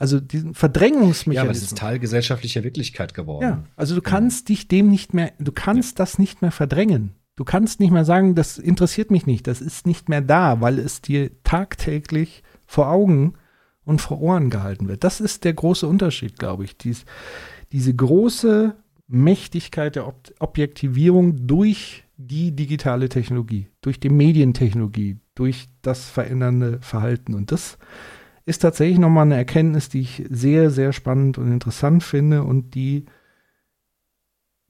S4: Also diesen
S5: Ja, aber
S4: Verdrängungsmechanismus.
S5: das ist Teil gesellschaftlicher Wirklichkeit geworden.
S4: Ja, also du kannst dich dem nicht mehr, du kannst das nicht mehr verdrängen. Du kannst nicht mehr sagen, das interessiert mich nicht, das ist nicht mehr da, weil es dir tagtäglich vor Augen und vor Ohren gehalten wird. Das ist der große Unterschied, glaube ich. Dies, diese große Mächtigkeit der Ob Objektivierung durch die digitale Technologie, durch die Medientechnologie, durch das verändernde Verhalten. Und das ist tatsächlich nochmal eine Erkenntnis, die ich sehr, sehr spannend und interessant finde und die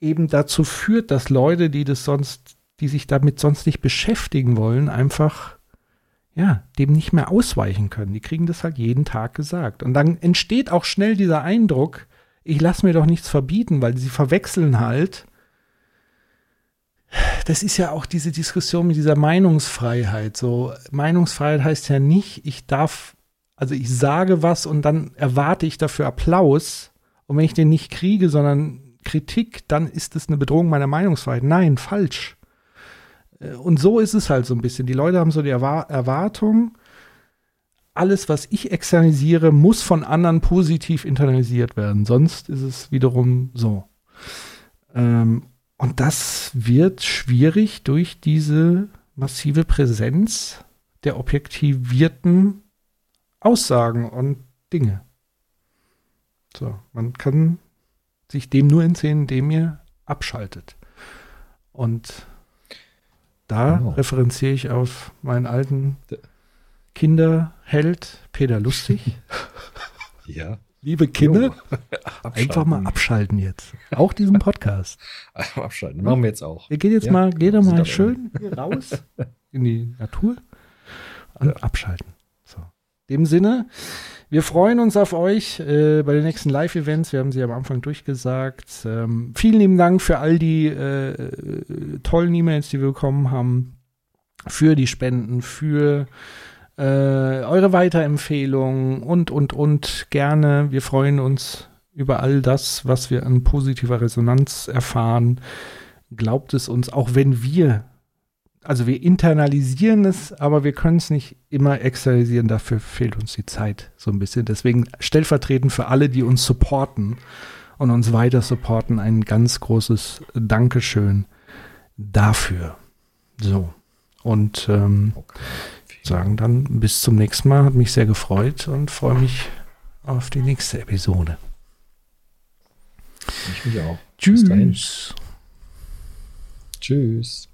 S4: eben dazu führt, dass Leute, die das sonst, die sich damit sonst nicht beschäftigen wollen, einfach ja, dem nicht mehr ausweichen können. Die kriegen das halt jeden Tag gesagt. Und dann entsteht auch schnell dieser Eindruck, ich lasse mir doch nichts verbieten, weil sie verwechseln halt das ist ja auch diese Diskussion mit dieser Meinungsfreiheit. So, Meinungsfreiheit heißt ja nicht, ich darf, also ich sage was und dann erwarte ich dafür Applaus. Und wenn ich den nicht kriege, sondern Kritik, dann ist es eine Bedrohung meiner Meinungsfreiheit. Nein, falsch. Äh, und so ist es halt so ein bisschen. Die Leute haben so die Erwartung, alles, was ich externalisiere, muss von anderen positiv internalisiert werden. Sonst ist es wiederum so. Ähm, und das wird schwierig durch diese massive Präsenz der objektivierten Aussagen und Dinge. So, man kann sich dem nur entziehen, indem ihr abschaltet. Und da genau. referenziere ich auf meinen alten Kinderheld Peter Lustig.
S5: ja.
S4: Liebe Kinder, einfach mal abschalten jetzt. Auch diesen Podcast.
S5: abschalten. Machen wir jetzt auch.
S4: Wir gehen jetzt ja, mal, geht doch mal schön raus in die Natur und ja. abschalten. Dem Sinne, wir freuen uns auf euch äh, bei den nächsten Live-Events. Wir haben sie am Anfang durchgesagt. Ähm, vielen lieben Dank für all die äh tollen E-Mails, die wir bekommen haben, für die Spenden, für äh, eure Weiterempfehlungen und, und, und gerne. Wir freuen uns über all das, was wir an positiver Resonanz erfahren. Glaubt es uns, auch wenn wir, also wir internalisieren es, aber wir können es nicht immer externalisieren. Dafür fehlt uns die Zeit so ein bisschen. Deswegen stellvertretend für alle, die uns supporten und uns weiter supporten, ein ganz großes Dankeschön dafür. So. Und ähm, okay sagen dann bis zum nächsten Mal. Hat mich sehr gefreut und freue mich auf die nächste Episode.
S5: Ich mich auch.
S4: Tschüss.
S5: Tschüss.